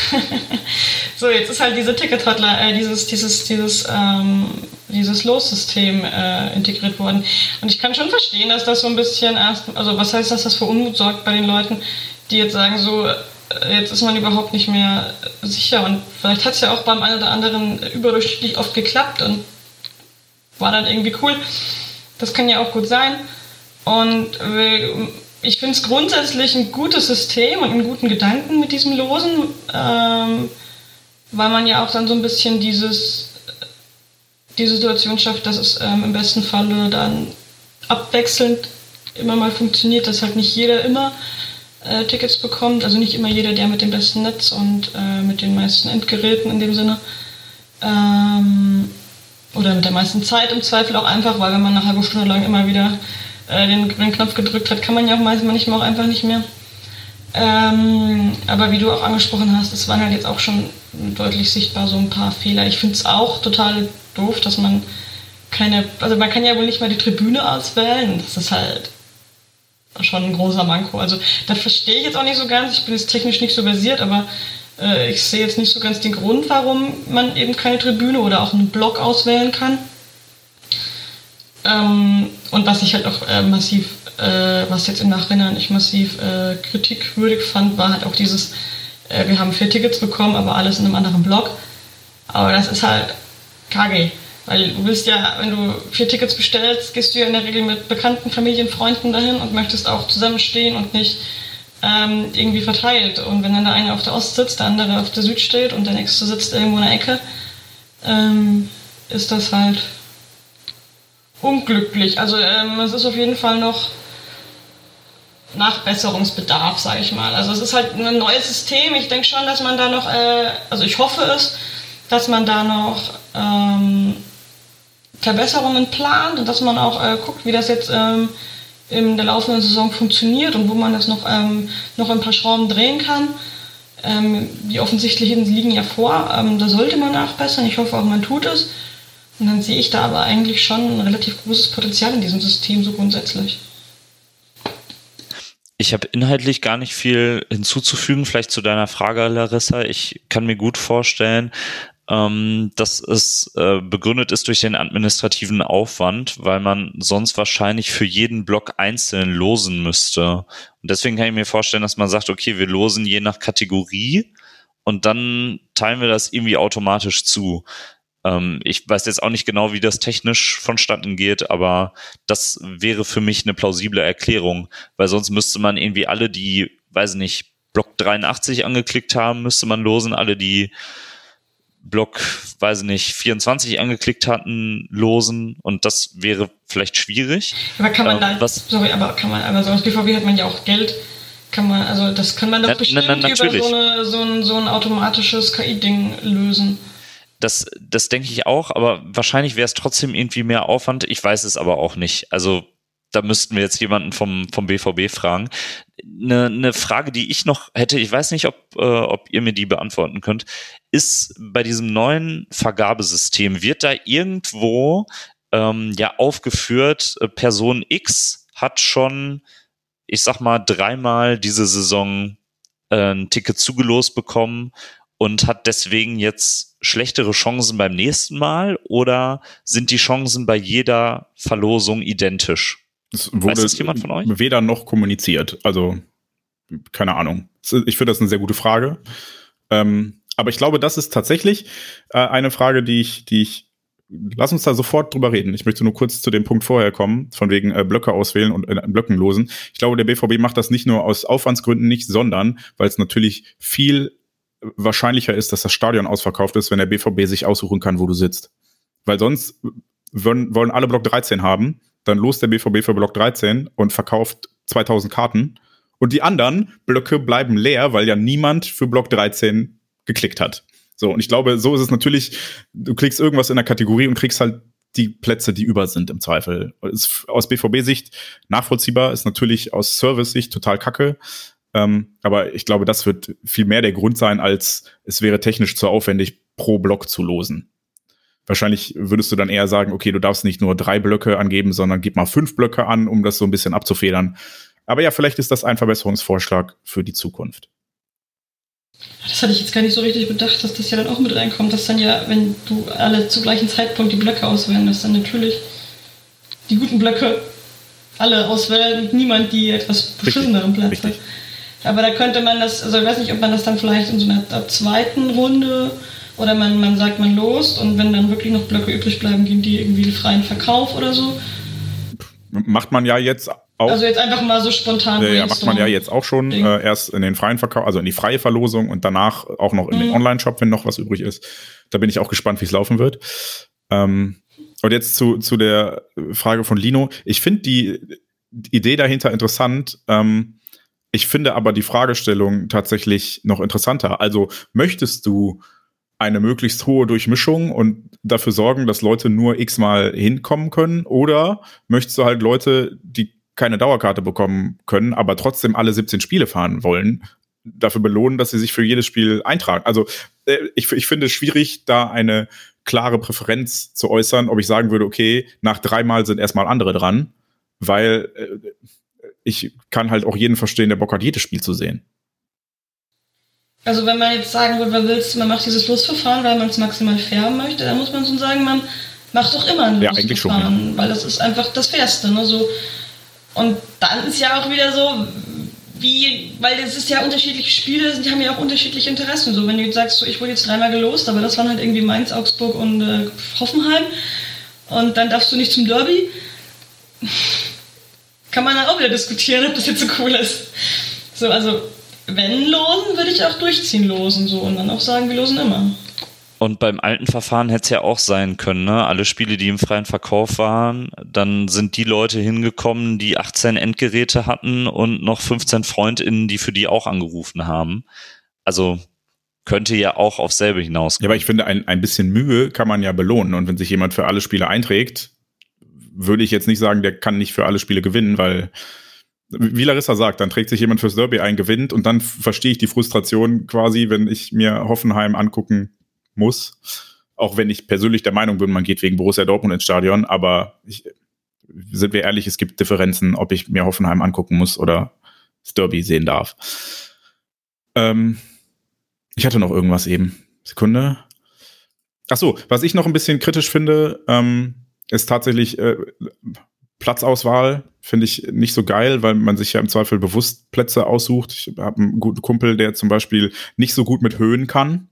so, jetzt ist halt diese Ticket-Hotler, äh, dieses, dieses, dieses, ähm, dieses Lossystem äh, integriert worden. Und ich kann schon verstehen, dass das so ein bisschen erst, also was heißt, dass das für Unmut sorgt bei den Leuten, die jetzt sagen, so, äh, jetzt ist man überhaupt nicht mehr sicher. Und vielleicht hat es ja auch beim einen oder anderen überdurchschnittlich oft geklappt und war dann irgendwie cool. Das kann ja auch gut sein. Und ich finde es grundsätzlich ein gutes System und einen guten Gedanken mit diesem Losen, ähm, weil man ja auch dann so ein bisschen dieses, die Situation schafft, dass es ähm, im besten Falle dann abwechselnd immer mal funktioniert, dass halt nicht jeder immer äh, Tickets bekommt, also nicht immer jeder, der mit dem besten Netz und äh, mit den meisten Endgeräten in dem Sinne. Ähm, oder mit der meisten Zeit im Zweifel auch einfach, weil wenn man eine halbe Stunde lang immer wieder äh, den grünen Knopf gedrückt hat, kann man ja auch meistens manchmal auch einfach nicht mehr. Ähm, aber wie du auch angesprochen hast, es waren halt jetzt auch schon deutlich sichtbar so ein paar Fehler. Ich finde es auch total doof, dass man keine, also man kann ja wohl nicht mal die Tribüne auswählen. Das ist halt schon ein großer Manko. Also da verstehe ich jetzt auch nicht so ganz. Ich bin jetzt technisch nicht so versiert, aber äh, ich sehe jetzt nicht so ganz den Grund, warum man eben keine Tribüne oder auch einen Block auswählen kann. Ähm, und was ich halt auch äh, massiv, äh, was jetzt im Nachhinein ich massiv äh, kritikwürdig fand, war halt auch dieses, äh, wir haben vier Tickets bekommen, aber alles in einem anderen Block. Aber das ist halt KG. Weil du willst ja, wenn du vier Tickets bestellst, gehst du ja in der Regel mit bekannten Familien, Freunden dahin und möchtest auch zusammenstehen und nicht ähm, irgendwie verteilt. Und wenn dann der eine auf der Ost sitzt, der andere auf der Süd steht und der nächste sitzt irgendwo in der Ecke, ähm, ist das halt unglücklich. Also ähm, es ist auf jeden Fall noch Nachbesserungsbedarf, sage ich mal. Also es ist halt ein neues System. Ich denke schon, dass man da noch, äh, also ich hoffe es, dass man da noch ähm, Verbesserungen plant und dass man auch äh, guckt, wie das jetzt ähm, in der laufenden Saison funktioniert und wo man das noch, ähm, noch ein paar Schrauben drehen kann. Ähm, die offensichtlichen liegen ja vor, ähm, da sollte man nachbessern. Ich hoffe auch, man tut es. Und dann sehe ich da aber eigentlich schon ein relativ großes Potenzial in diesem System so grundsätzlich. Ich habe inhaltlich gar nicht viel hinzuzufügen, vielleicht zu deiner Frage, Larissa. Ich kann mir gut vorstellen, ähm, dass es äh, begründet ist durch den administrativen Aufwand, weil man sonst wahrscheinlich für jeden Block einzeln losen müsste. Und deswegen kann ich mir vorstellen, dass man sagt, okay, wir losen je nach Kategorie und dann teilen wir das irgendwie automatisch zu. Ähm, ich weiß jetzt auch nicht genau, wie das technisch vonstatten geht, aber das wäre für mich eine plausible Erklärung, weil sonst müsste man irgendwie alle, die, weiß nicht, Block 83 angeklickt haben, müsste man losen, alle, die Block, weiß nicht, 24 angeklickt hatten, losen und das wäre vielleicht schwierig. Aber kann man ähm, da, was, sorry, aber kann man, aber so als BVB hat man ja auch Geld, kann man, also das kann man doch na, bestimmt na, na, über so, eine, so, ein, so ein automatisches KI-Ding lösen. Das, das denke ich auch, aber wahrscheinlich wäre es trotzdem irgendwie mehr Aufwand. Ich weiß es aber auch nicht. Also da müssten wir jetzt jemanden vom, vom BVB fragen. Eine, eine Frage, die ich noch hätte, ich weiß nicht, ob, äh, ob ihr mir die beantworten könnt, ist bei diesem neuen Vergabesystem, wird da irgendwo ähm, ja aufgeführt, äh, Person X hat schon, ich sag mal, dreimal diese Saison äh, ein Ticket zugelost bekommen und hat deswegen jetzt schlechtere Chancen beim nächsten Mal oder sind die Chancen bei jeder Verlosung identisch? Das wurde Weiß das jemand von euch? Weder noch kommuniziert. Also, keine Ahnung. Ich finde das eine sehr gute Frage. Ähm, aber ich glaube, das ist tatsächlich äh, eine Frage, die ich, die ich. Lass uns da sofort drüber reden. Ich möchte nur kurz zu dem Punkt vorher kommen, von wegen äh, Blöcke auswählen und äh, Blöcken losen. Ich glaube, der BVB macht das nicht nur aus Aufwandsgründen nicht, sondern weil es natürlich viel wahrscheinlicher ist, dass das Stadion ausverkauft ist, wenn der BVB sich aussuchen kann, wo du sitzt. Weil sonst wollen, wollen alle Block 13 haben dann lost der BVB für Block 13 und verkauft 2000 Karten. Und die anderen Blöcke bleiben leer, weil ja niemand für Block 13 geklickt hat. So, und ich glaube, so ist es natürlich, du klickst irgendwas in der Kategorie und kriegst halt die Plätze, die über sind im Zweifel. Ist aus BVB-Sicht nachvollziehbar, ist natürlich aus Service-Sicht total kacke. Ähm, aber ich glaube, das wird viel mehr der Grund sein, als es wäre technisch zu aufwendig, pro Block zu losen. Wahrscheinlich würdest du dann eher sagen, okay, du darfst nicht nur drei Blöcke angeben, sondern gib mal fünf Blöcke an, um das so ein bisschen abzufedern. Aber ja, vielleicht ist das ein Verbesserungsvorschlag für die Zukunft. Das hatte ich jetzt gar nicht so richtig bedacht, dass das ja dann auch mit reinkommt, dass dann ja, wenn du alle zu gleichen Zeitpunkt die Blöcke auswählen, dass dann natürlich die guten Blöcke alle auswählen und niemand die etwas beschisseneren Platz richtig. hat. Aber da könnte man das, also ich weiß nicht, ob man das dann vielleicht in so einer zweiten Runde oder man, man sagt, man lost und wenn dann wirklich noch Blöcke übrig bleiben, gehen die irgendwie freien Verkauf oder so. Macht man ja jetzt auch. Also jetzt einfach mal so spontan. Ja, macht man ja jetzt auch schon äh, erst in den freien Verkauf, also in die freie Verlosung und danach auch noch in mhm. den Online-Shop, wenn noch was übrig ist. Da bin ich auch gespannt, wie es laufen wird. Ähm, und jetzt zu, zu der Frage von Lino. Ich finde die, die Idee dahinter interessant. Ähm, ich finde aber die Fragestellung tatsächlich noch interessanter. Also möchtest du eine möglichst hohe Durchmischung und dafür sorgen, dass Leute nur x-mal hinkommen können? Oder möchtest du halt Leute, die keine Dauerkarte bekommen können, aber trotzdem alle 17 Spiele fahren wollen, dafür belohnen, dass sie sich für jedes Spiel eintragen? Also äh, ich, ich finde es schwierig, da eine klare Präferenz zu äußern, ob ich sagen würde, okay, nach dreimal sind erstmal andere dran, weil äh, ich kann halt auch jeden verstehen, der Bock hat, jedes Spiel zu sehen. Also wenn man jetzt sagen würde, man, willst, man macht dieses Losverfahren, weil man es maximal fair möchte, dann muss man schon sagen, man macht doch immer ein ja, Losverfahren, schon, ja. weil das ist einfach das Fairste. Ne? So, und dann ist ja auch wieder so, wie, weil es ist ja unterschiedliche Spiele, die haben ja auch unterschiedliche Interessen. So, wenn du jetzt sagst, so, ich wurde jetzt dreimal gelost, aber das waren halt irgendwie Mainz, Augsburg und äh, Hoffenheim und dann darfst du nicht zum Derby, kann man dann auch wieder diskutieren, ob das jetzt so cool ist. So, also wenn losen, würde ich auch durchziehen losen so und dann auch sagen, wir losen immer. Und beim alten Verfahren hätte es ja auch sein können, ne? Alle Spiele, die im freien Verkauf waren, dann sind die Leute hingekommen, die 18 Endgeräte hatten und noch 15 FreundInnen, die für die auch angerufen haben. Also könnte ja auch auf selbe hinausgehen. Ja, aber ich finde, ein, ein bisschen Mühe kann man ja belohnen. Und wenn sich jemand für alle Spiele einträgt, würde ich jetzt nicht sagen, der kann nicht für alle Spiele gewinnen, weil wie Larissa sagt, dann trägt sich jemand fürs Derby ein, gewinnt und dann verstehe ich die Frustration quasi, wenn ich mir Hoffenheim angucken muss. Auch wenn ich persönlich der Meinung bin, man geht wegen Borussia Dortmund ins Stadion, aber ich, sind wir ehrlich, es gibt Differenzen, ob ich mir Hoffenheim angucken muss oder das Derby sehen darf. Ähm, ich hatte noch irgendwas eben. Sekunde. Ach so, was ich noch ein bisschen kritisch finde, ähm, ist tatsächlich äh, Platzauswahl finde ich nicht so geil, weil man sich ja im Zweifel bewusst Plätze aussucht. Ich habe einen guten Kumpel, der zum Beispiel nicht so gut mit Höhen kann.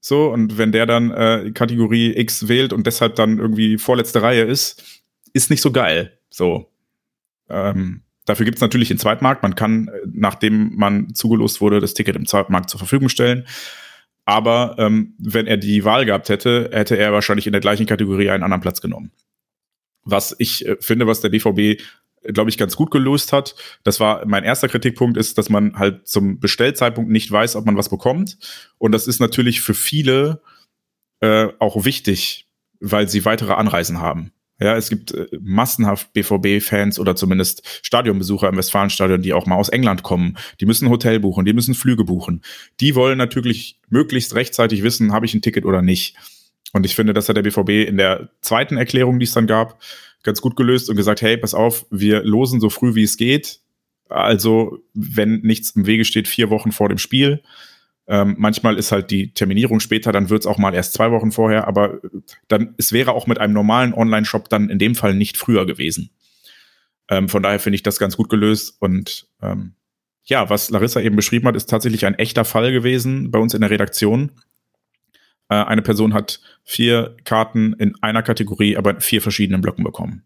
So, und wenn der dann äh, Kategorie X wählt und deshalb dann irgendwie vorletzte Reihe ist, ist nicht so geil. So. Ähm, dafür gibt es natürlich den Zweitmarkt. Man kann, äh, nachdem man zugelost wurde, das Ticket im Zweitmarkt zur Verfügung stellen. Aber ähm, wenn er die Wahl gehabt hätte, hätte er wahrscheinlich in der gleichen Kategorie einen anderen Platz genommen was ich äh, finde, was der BVB glaube ich, ganz gut gelöst hat. Das war mein erster Kritikpunkt, ist, dass man halt zum Bestellzeitpunkt nicht weiß, ob man was bekommt. Und das ist natürlich für viele äh, auch wichtig, weil sie weitere Anreisen haben. Ja, es gibt äh, massenhaft BVB-Fans oder zumindest Stadionbesucher im Westfalenstadion, die auch mal aus England kommen. Die müssen Hotel buchen, die müssen Flüge buchen. Die wollen natürlich möglichst rechtzeitig wissen, habe ich ein Ticket oder nicht. Und ich finde, das hat der BVB in der zweiten Erklärung, die es dann gab, ganz gut gelöst und gesagt, hey, pass auf, wir losen so früh wie es geht. Also, wenn nichts im Wege steht, vier Wochen vor dem Spiel. Ähm, manchmal ist halt die Terminierung später, dann wird es auch mal erst zwei Wochen vorher, aber dann, es wäre auch mit einem normalen Online-Shop dann in dem Fall nicht früher gewesen. Ähm, von daher finde ich das ganz gut gelöst und ähm, ja, was Larissa eben beschrieben hat, ist tatsächlich ein echter Fall gewesen bei uns in der Redaktion. Äh, eine Person hat vier Karten in einer Kategorie, aber in vier verschiedenen Blöcken bekommen.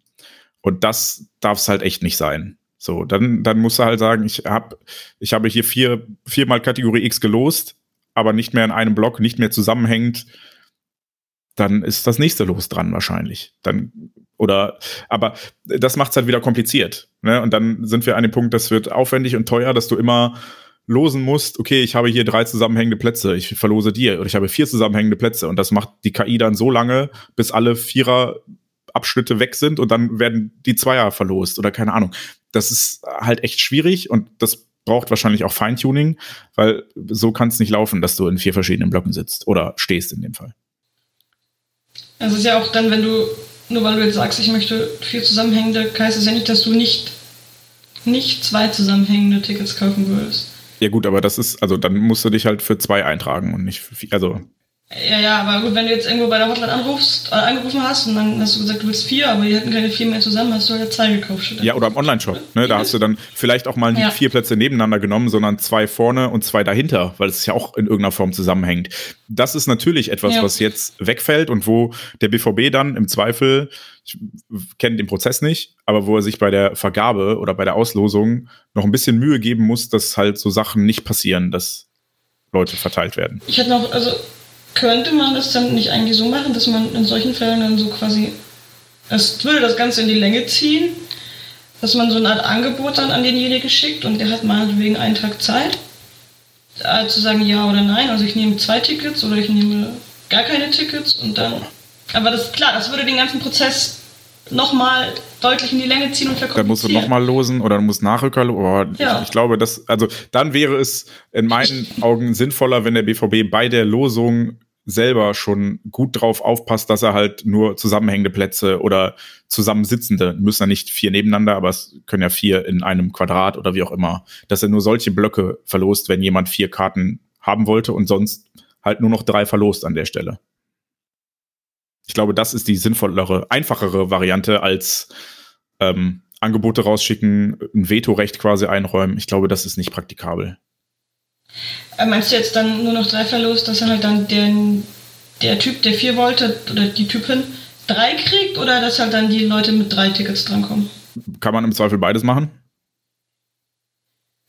Und das darf es halt echt nicht sein. So, dann, dann musst du halt sagen, ich habe ich habe hier vier, viermal Kategorie X gelost, aber nicht mehr in einem Block, nicht mehr zusammenhängend. Dann ist das nächste Los dran wahrscheinlich. Dann, oder, aber das macht es halt wieder kompliziert. Ne? Und dann sind wir an dem Punkt, das wird aufwendig und teuer, dass du immer losen musst, okay, ich habe hier drei zusammenhängende Plätze, ich verlose dir, oder ich habe vier zusammenhängende Plätze und das macht die KI dann so lange, bis alle Vierer Abschnitte weg sind und dann werden die Zweier verlost oder keine Ahnung. Das ist halt echt schwierig und das braucht wahrscheinlich auch Feintuning, weil so kann es nicht laufen, dass du in vier verschiedenen Blöcken sitzt oder stehst in dem Fall. Also es ist ja auch dann, wenn du, nur weil du jetzt sagst, ich möchte vier zusammenhängende, heißt es ja nicht, dass du nicht, nicht zwei zusammenhängende Tickets kaufen würdest. Ja gut, aber das ist, also dann musst du dich halt für zwei eintragen und nicht für vier, also. Ja, ja, aber gut, wenn du jetzt irgendwo bei der Hotline anrufst, äh, angerufen hast und dann hast du gesagt, du willst vier, aber die hätten keine vier mehr zusammen, hast du halt zwei gekauft. Statt ja, oder im Online-Shop. Ne? Da hast du dann vielleicht auch mal nicht ja. vier Plätze nebeneinander genommen, sondern zwei vorne und zwei dahinter, weil es ja auch in irgendeiner Form zusammenhängt. Das ist natürlich etwas, ja. was jetzt wegfällt und wo der BVB dann im Zweifel ich kenne den Prozess nicht, aber wo er sich bei der Vergabe oder bei der Auslosung noch ein bisschen Mühe geben muss, dass halt so Sachen nicht passieren, dass Leute verteilt werden. Ich hätte noch, also könnte man das dann nicht eigentlich so machen, dass man in solchen Fällen dann so quasi, es würde das Ganze in die Länge ziehen, dass man so eine Art Angebot dann an denjenigen schickt und der hat meinetwegen einen Tag Zeit, äh, zu sagen ja oder nein. Also ich nehme zwei Tickets oder ich nehme gar keine Tickets und dann. Aber das klar, das würde den ganzen Prozess nochmal deutlich in die Länge ziehen und verkomplizieren. Dann musst du nochmal losen oder du musst Nachrücker. Oh, ja. ich, ich, glaube, dass, also dann wäre es in meinen Augen sinnvoller, wenn der BVB bei der Losung selber schon gut drauf aufpasst, dass er halt nur zusammenhängende Plätze oder zusammensitzende, müssen ja nicht vier nebeneinander, aber es können ja vier in einem Quadrat oder wie auch immer, dass er nur solche Blöcke verlost, wenn jemand vier Karten haben wollte und sonst halt nur noch drei verlost an der Stelle. Ich glaube, das ist die sinnvollere, einfachere Variante als ähm, Angebote rausschicken, ein Vetorecht quasi einräumen. Ich glaube, das ist nicht praktikabel. Äh, meinst du jetzt dann nur noch drei verlost, dass er halt dann den, der Typ, der vier wollte, oder die Typin, drei kriegt oder dass halt dann die Leute mit drei Tickets drankommen? Kann man im Zweifel beides machen?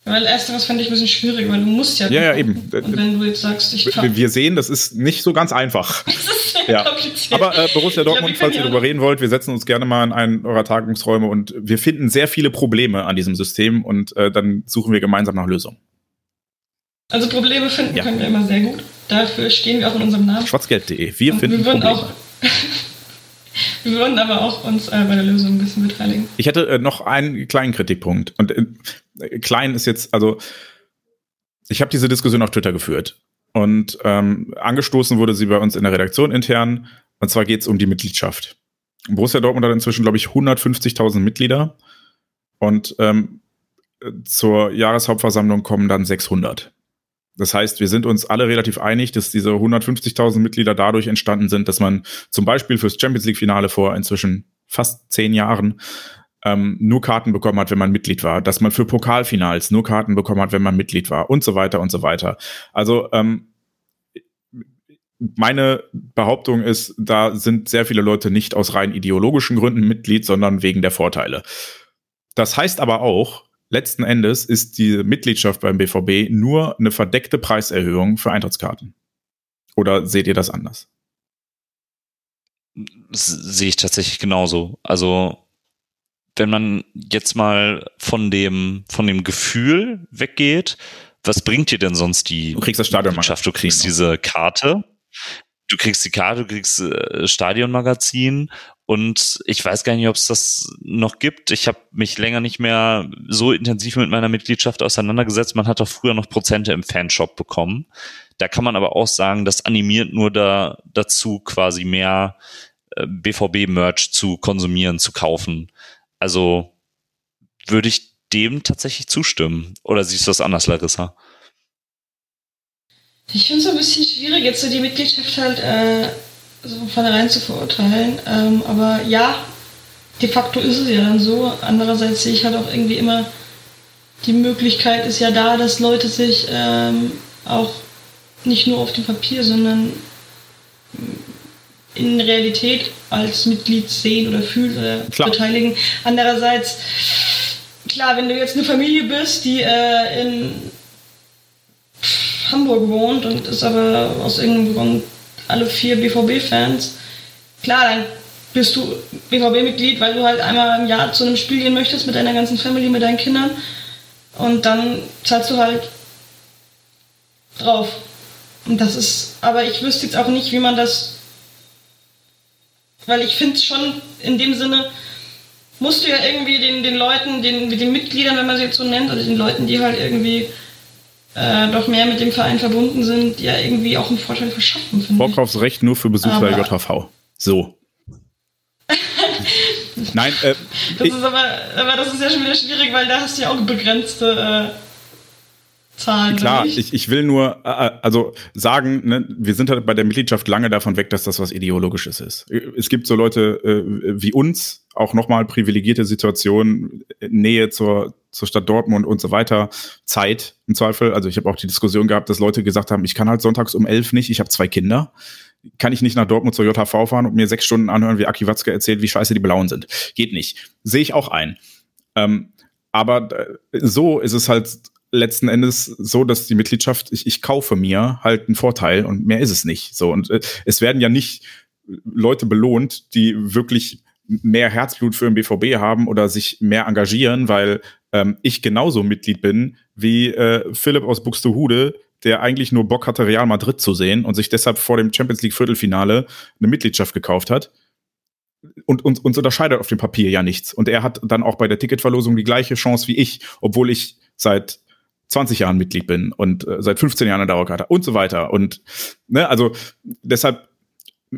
Weil ersteres fand ich ein bisschen schwierig, weil du musst ja. Ja, ja, eben. Und wenn du jetzt sagst, ich wir, wir sehen, das ist nicht so ganz einfach. das ist sehr Ja. kompliziert. Aber äh, Borussia Dortmund, wir falls ihr darüber reden wollt, wir setzen uns gerne mal in einen eurer Tagungsräume und wir finden sehr viele Probleme an diesem System und äh, dann suchen wir gemeinsam nach Lösungen. Also Probleme finden Ja. können wir immer sehr gut. Dafür stehen wir auch in unserem Namen. Schwarzgelb.de. Wir Und finden wir würden Probleme. auch. wir würden aber auch uns äh, bei der Lösung ein bisschen beteiligen. Ich hätte äh, noch einen kleinen Kritikpunkt. Und äh, klein ist jetzt, also ich habe diese Diskussion auf Twitter geführt. Und ähm, angestoßen wurde sie bei uns in der Redaktion intern. Und zwar geht es um die Mitgliedschaft. Borussia Dortmund hat inzwischen, glaube ich, 150.000 Mitglieder. Und ähm, zur Jahreshauptversammlung kommen dann 600. Das heißt, wir sind uns alle relativ einig, dass diese 150.000 Mitglieder dadurch entstanden sind, dass man zum Beispiel fürs Champions League-Finale vor inzwischen fast zehn Jahren ähm, nur Karten bekommen hat, wenn man Mitglied war, dass man für Pokalfinals nur Karten bekommen hat, wenn man Mitglied war und so weiter und so weiter. Also ähm, meine Behauptung ist, da sind sehr viele Leute nicht aus rein ideologischen Gründen Mitglied, sondern wegen der Vorteile. Das heißt aber auch, letzten Endes ist die Mitgliedschaft beim BVB nur eine verdeckte Preiserhöhung für Eintrittskarten. Oder seht ihr das anders? Das sehe ich tatsächlich genauso. Also, wenn man jetzt mal von dem, von dem Gefühl weggeht, was bringt dir denn sonst die Du kriegst das Stadion Mitgliedschaft? Du kriegst diese Karte, du kriegst die Karte, du kriegst äh, Stadionmagazin und ich weiß gar nicht, ob es das noch gibt. Ich habe mich länger nicht mehr so intensiv mit meiner Mitgliedschaft auseinandergesetzt. Man hat doch früher noch Prozente im Fanshop bekommen. Da kann man aber auch sagen, das animiert nur da, dazu, quasi mehr äh, BVB-Merch zu konsumieren, zu kaufen. Also würde ich dem tatsächlich zustimmen. Oder siehst du das anders, Larissa? Ich finde es ein bisschen schwierig, jetzt so die Mitgliedschaft halt äh, so von vornherein zu verurteilen. Ähm, aber ja, de facto ist es ja dann so. Andererseits sehe ich halt auch irgendwie immer, die Möglichkeit ist ja da, dass Leute sich ähm, auch nicht nur auf dem Papier, sondern in Realität als Mitglied sehen oder fühlen oder Klar. beteiligen. Andererseits, klar, wenn du jetzt eine Familie bist, die äh, in Hamburg wohnt und ist aber aus irgendeinem Grund alle vier BVB-Fans, klar, dann bist du BVB-Mitglied, weil du halt einmal im Jahr zu einem Spiel gehen möchtest mit deiner ganzen Family, mit deinen Kindern und dann zahlst du halt drauf. Und das ist, aber ich wüsste jetzt auch nicht, wie man das, weil ich finde es schon in dem Sinne, musst du ja irgendwie den, den Leuten, den, den Mitgliedern, wenn man sie jetzt so nennt, oder den Leuten, die halt irgendwie äh, doch mehr mit dem Verein verbunden sind, ja irgendwie auch einen Vorteil verschaffen, finde ich. Vorkaufsrecht nur für Besucher der JHV. So. Nein, äh, Das ist aber, aber das ist ja schon wieder schwierig, weil da hast du ja auch begrenzte äh, Zahlen. klar, ich, ich will nur äh, also sagen, ne, wir sind halt bei der Mitgliedschaft lange davon weg, dass das was Ideologisches ist. Es gibt so Leute äh, wie uns, auch nochmal privilegierte Situationen, Nähe zur, zur Stadt Dortmund und so weiter, Zeit im Zweifel. Also ich habe auch die Diskussion gehabt, dass Leute gesagt haben, ich kann halt sonntags um elf nicht, ich habe zwei Kinder. Kann ich nicht nach Dortmund zur JHV fahren und mir sechs Stunden anhören, wie Aki Watzke erzählt, wie scheiße die Blauen sind. Geht nicht. Sehe ich auch ein. Ähm, aber äh, so ist es halt letzten Endes so, dass die Mitgliedschaft, ich, ich kaufe mir halt einen Vorteil und mehr ist es nicht. So und äh, es werden ja nicht Leute belohnt, die wirklich mehr Herzblut für den BVB haben oder sich mehr engagieren, weil ähm, ich genauso Mitglied bin wie äh, Philipp aus Buxtehude, der eigentlich nur Bock hatte, Real Madrid zu sehen und sich deshalb vor dem Champions League Viertelfinale eine Mitgliedschaft gekauft hat. Und uns, uns unterscheidet auf dem Papier ja nichts. Und er hat dann auch bei der Ticketverlosung die gleiche Chance wie ich, obwohl ich seit 20 Jahren Mitglied bin und äh, seit 15 Jahren eine Dauerkarte und so weiter. Und ne, also deshalb,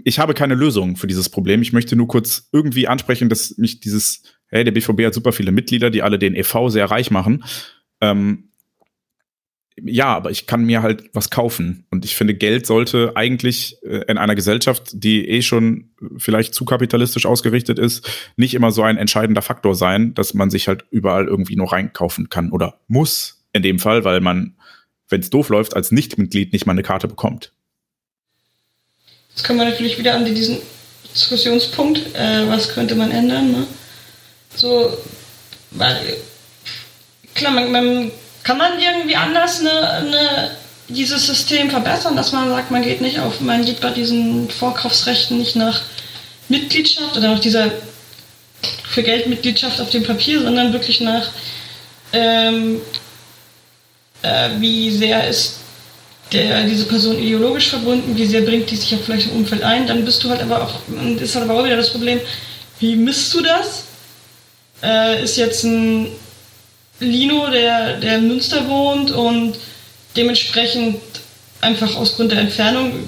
ich habe keine Lösung für dieses Problem. Ich möchte nur kurz irgendwie ansprechen, dass mich dieses, hey, der BVB hat super viele Mitglieder, die alle den e.V. sehr reich machen. Ähm, ja, aber ich kann mir halt was kaufen. Und ich finde, Geld sollte eigentlich äh, in einer Gesellschaft, die eh schon vielleicht zu kapitalistisch ausgerichtet ist, nicht immer so ein entscheidender Faktor sein, dass man sich halt überall irgendwie nur reinkaufen kann oder muss in dem Fall, weil man, wenn es doof läuft, als Nichtmitglied nicht mal eine Karte bekommt. Jetzt kommen wir natürlich wieder an diesen Diskussionspunkt, äh, was könnte man ändern. Ne? So, weil, klar, man, man kann man irgendwie anders eine, eine, dieses System verbessern, dass man sagt, man geht nicht auf, man geht bei diesen Vorkaufsrechten nicht nach Mitgliedschaft oder nach dieser für Geldmitgliedschaft auf dem Papier, sondern wirklich nach ähm, äh, wie sehr ist der, diese Person ideologisch verbunden, wie sehr bringt die sich auch vielleicht im Umfeld ein, dann bist du halt aber auch, ist halt aber auch wieder das Problem, wie misst du das? Äh, ist jetzt ein Lino, der, der in Münster wohnt und dementsprechend einfach aus Grund der Entfernung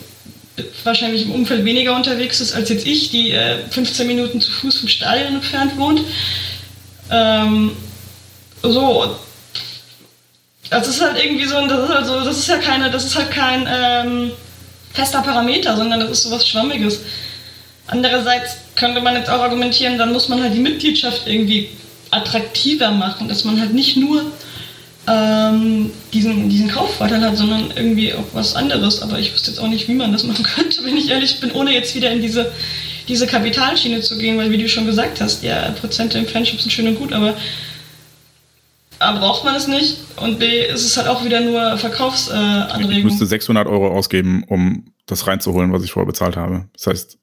wahrscheinlich im Umfeld weniger unterwegs ist als jetzt ich, die äh, 15 Minuten zu Fuß vom Stadion entfernt wohnt. Ähm, so, das ist halt irgendwie so, das ist halt so, das ist ja keine, das ist halt kein ähm, fester Parameter, sondern das ist sowas Schwammiges. Andererseits könnte man jetzt auch argumentieren, dann muss man halt die Mitgliedschaft irgendwie attraktiver machen, dass man halt nicht nur ähm, diesen, diesen Kaufvorteil hat, sondern irgendwie auch was anderes. Aber ich wüsste jetzt auch nicht, wie man das machen könnte, wenn ich ehrlich bin, ohne jetzt wieder in diese, diese Kapitalschiene zu gehen, weil wie du schon gesagt hast, ja, Prozente im Fanshop sind schön und gut, aber A, braucht man es nicht und B, ist es halt auch wieder nur Verkaufsanregung. Äh, ich müsste 600 Euro ausgeben, um das reinzuholen, was ich vorher bezahlt habe. Das heißt,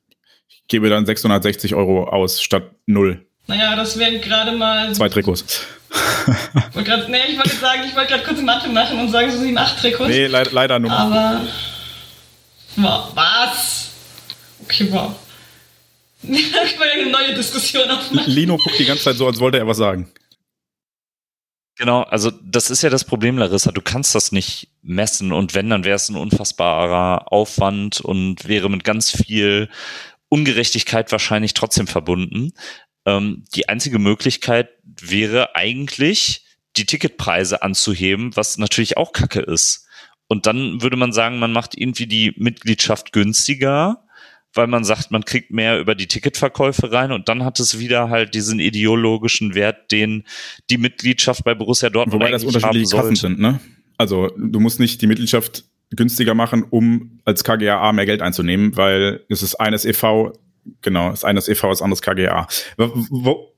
ich gebe dann 660 Euro aus statt null. Naja, das wären gerade mal. Zwei Trikots. ich wollte gerade nee, wollt sagen, ich wollte gerade kurz Mathe machen und sagen, so sieben, acht Trikots. Nee, le leider nur. Aber. Was? Okay, wow. ich wollte eine neue Diskussion aufmachen. Lino guckt die ganze Zeit so, als wollte er was sagen. Genau, also das ist ja das Problem, Larissa. Du kannst das nicht messen und wenn, dann wäre es ein unfassbarer Aufwand und wäre mit ganz viel Ungerechtigkeit wahrscheinlich trotzdem verbunden. Ähm, die einzige Möglichkeit wäre eigentlich, die Ticketpreise anzuheben, was natürlich auch Kacke ist. Und dann würde man sagen, man macht irgendwie die Mitgliedschaft günstiger weil man sagt, man kriegt mehr über die Ticketverkäufe rein und dann hat es wieder halt diesen ideologischen Wert, den die Mitgliedschaft bei Borussia Dortmund Wobei das unterschiedliche Kassen sind, ne? Also du musst nicht die Mitgliedschaft günstiger machen, um als KGAA mehr Geld einzunehmen, weil es ist eines e.V., genau, es ist eines e.V., das anderes KGA. Wo,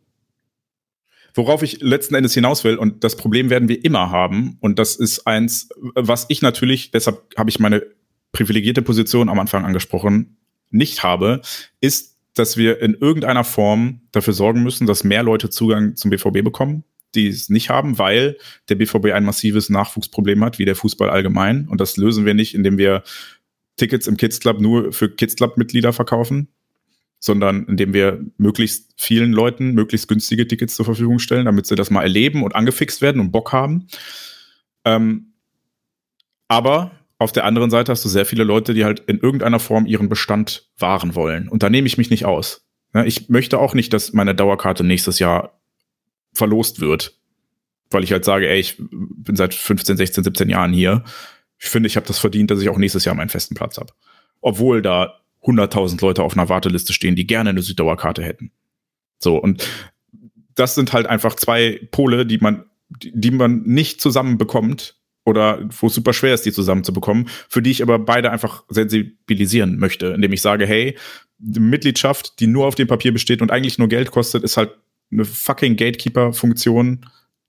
worauf ich letzten Endes hinaus will, und das Problem werden wir immer haben, und das ist eins, was ich natürlich, deshalb habe ich meine privilegierte Position am Anfang angesprochen, nicht habe, ist, dass wir in irgendeiner Form dafür sorgen müssen, dass mehr Leute Zugang zum BVB bekommen, die es nicht haben, weil der BVB ein massives Nachwuchsproblem hat, wie der Fußball allgemein. Und das lösen wir nicht, indem wir Tickets im Kids Club nur für Kids Club Mitglieder verkaufen, sondern indem wir möglichst vielen Leuten möglichst günstige Tickets zur Verfügung stellen, damit sie das mal erleben und angefixt werden und Bock haben. Ähm, aber auf der anderen Seite hast du sehr viele Leute, die halt in irgendeiner Form ihren Bestand wahren wollen. Und da nehme ich mich nicht aus. Ich möchte auch nicht, dass meine Dauerkarte nächstes Jahr verlost wird. Weil ich halt sage, ey, ich bin seit 15, 16, 17 Jahren hier. Ich finde, ich habe das verdient, dass ich auch nächstes Jahr meinen festen Platz habe. Obwohl da 100.000 Leute auf einer Warteliste stehen, die gerne eine Süddauerkarte hätten. So, und das sind halt einfach zwei Pole, die man, die man nicht zusammen bekommt, oder wo es super schwer ist, die zusammenzubekommen, für die ich aber beide einfach sensibilisieren möchte, indem ich sage, hey, die Mitgliedschaft, die nur auf dem Papier besteht und eigentlich nur Geld kostet, ist halt eine fucking Gatekeeper-Funktion,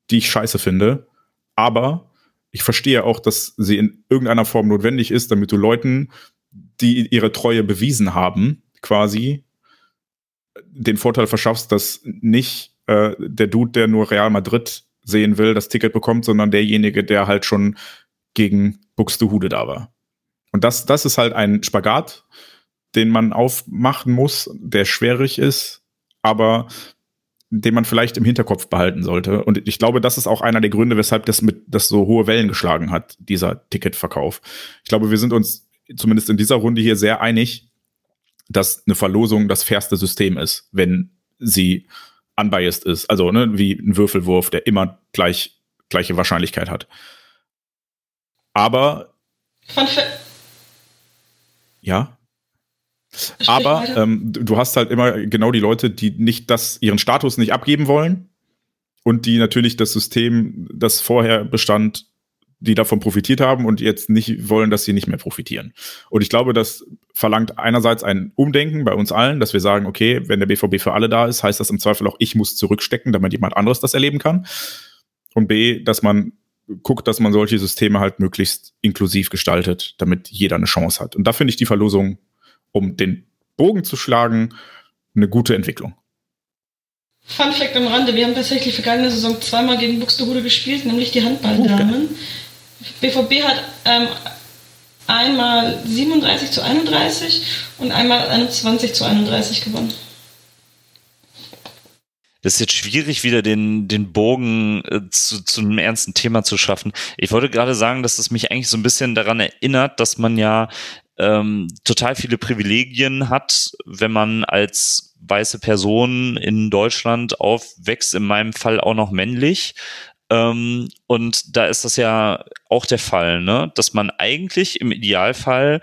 die ich scheiße finde. Aber ich verstehe auch, dass sie in irgendeiner Form notwendig ist, damit du Leuten, die ihre Treue bewiesen haben, quasi den Vorteil verschaffst, dass nicht äh, der Dude, der nur Real Madrid sehen will, das Ticket bekommt, sondern derjenige, der halt schon gegen Buxtehude da war. Und das, das ist halt ein Spagat, den man aufmachen muss, der schwierig ist, aber den man vielleicht im Hinterkopf behalten sollte. Und ich glaube, das ist auch einer der Gründe, weshalb das mit das so hohe Wellen geschlagen hat, dieser Ticketverkauf. Ich glaube, wir sind uns zumindest in dieser Runde hier sehr einig, dass eine Verlosung das fairste System ist, wenn sie unbiased ist. Also ne, wie ein Würfelwurf, der immer gleich, gleiche Wahrscheinlichkeit hat. Aber. Ja. Aber ähm, du hast halt immer genau die Leute, die nicht das, ihren Status nicht abgeben wollen und die natürlich das System, das vorher bestand, die davon profitiert haben und jetzt nicht wollen, dass sie nicht mehr profitieren. Und ich glaube, das verlangt einerseits ein Umdenken bei uns allen, dass wir sagen, okay, wenn der BVB für alle da ist, heißt das im Zweifel auch, ich muss zurückstecken, damit jemand anderes das erleben kann. Und B, dass man guckt, dass man solche Systeme halt möglichst inklusiv gestaltet, damit jeder eine Chance hat. Und da finde ich die Verlosung, um den Bogen zu schlagen, eine gute Entwicklung. Fun Fact am Rande, wir haben tatsächlich vergangene Saison zweimal gegen Buxtehude gespielt, nämlich die Handballdamen. Oh, BVB hat ähm, einmal 37 zu 31 und einmal 21 zu 31 gewonnen. Das ist jetzt schwierig, wieder den, den Bogen äh, zu, zu einem ernsten Thema zu schaffen. Ich wollte gerade sagen, dass es mich eigentlich so ein bisschen daran erinnert, dass man ja ähm, total viele Privilegien hat, wenn man als weiße Person in Deutschland aufwächst, in meinem Fall auch noch männlich. Ähm, und da ist das ja auch der Fall, ne? dass man eigentlich im Idealfall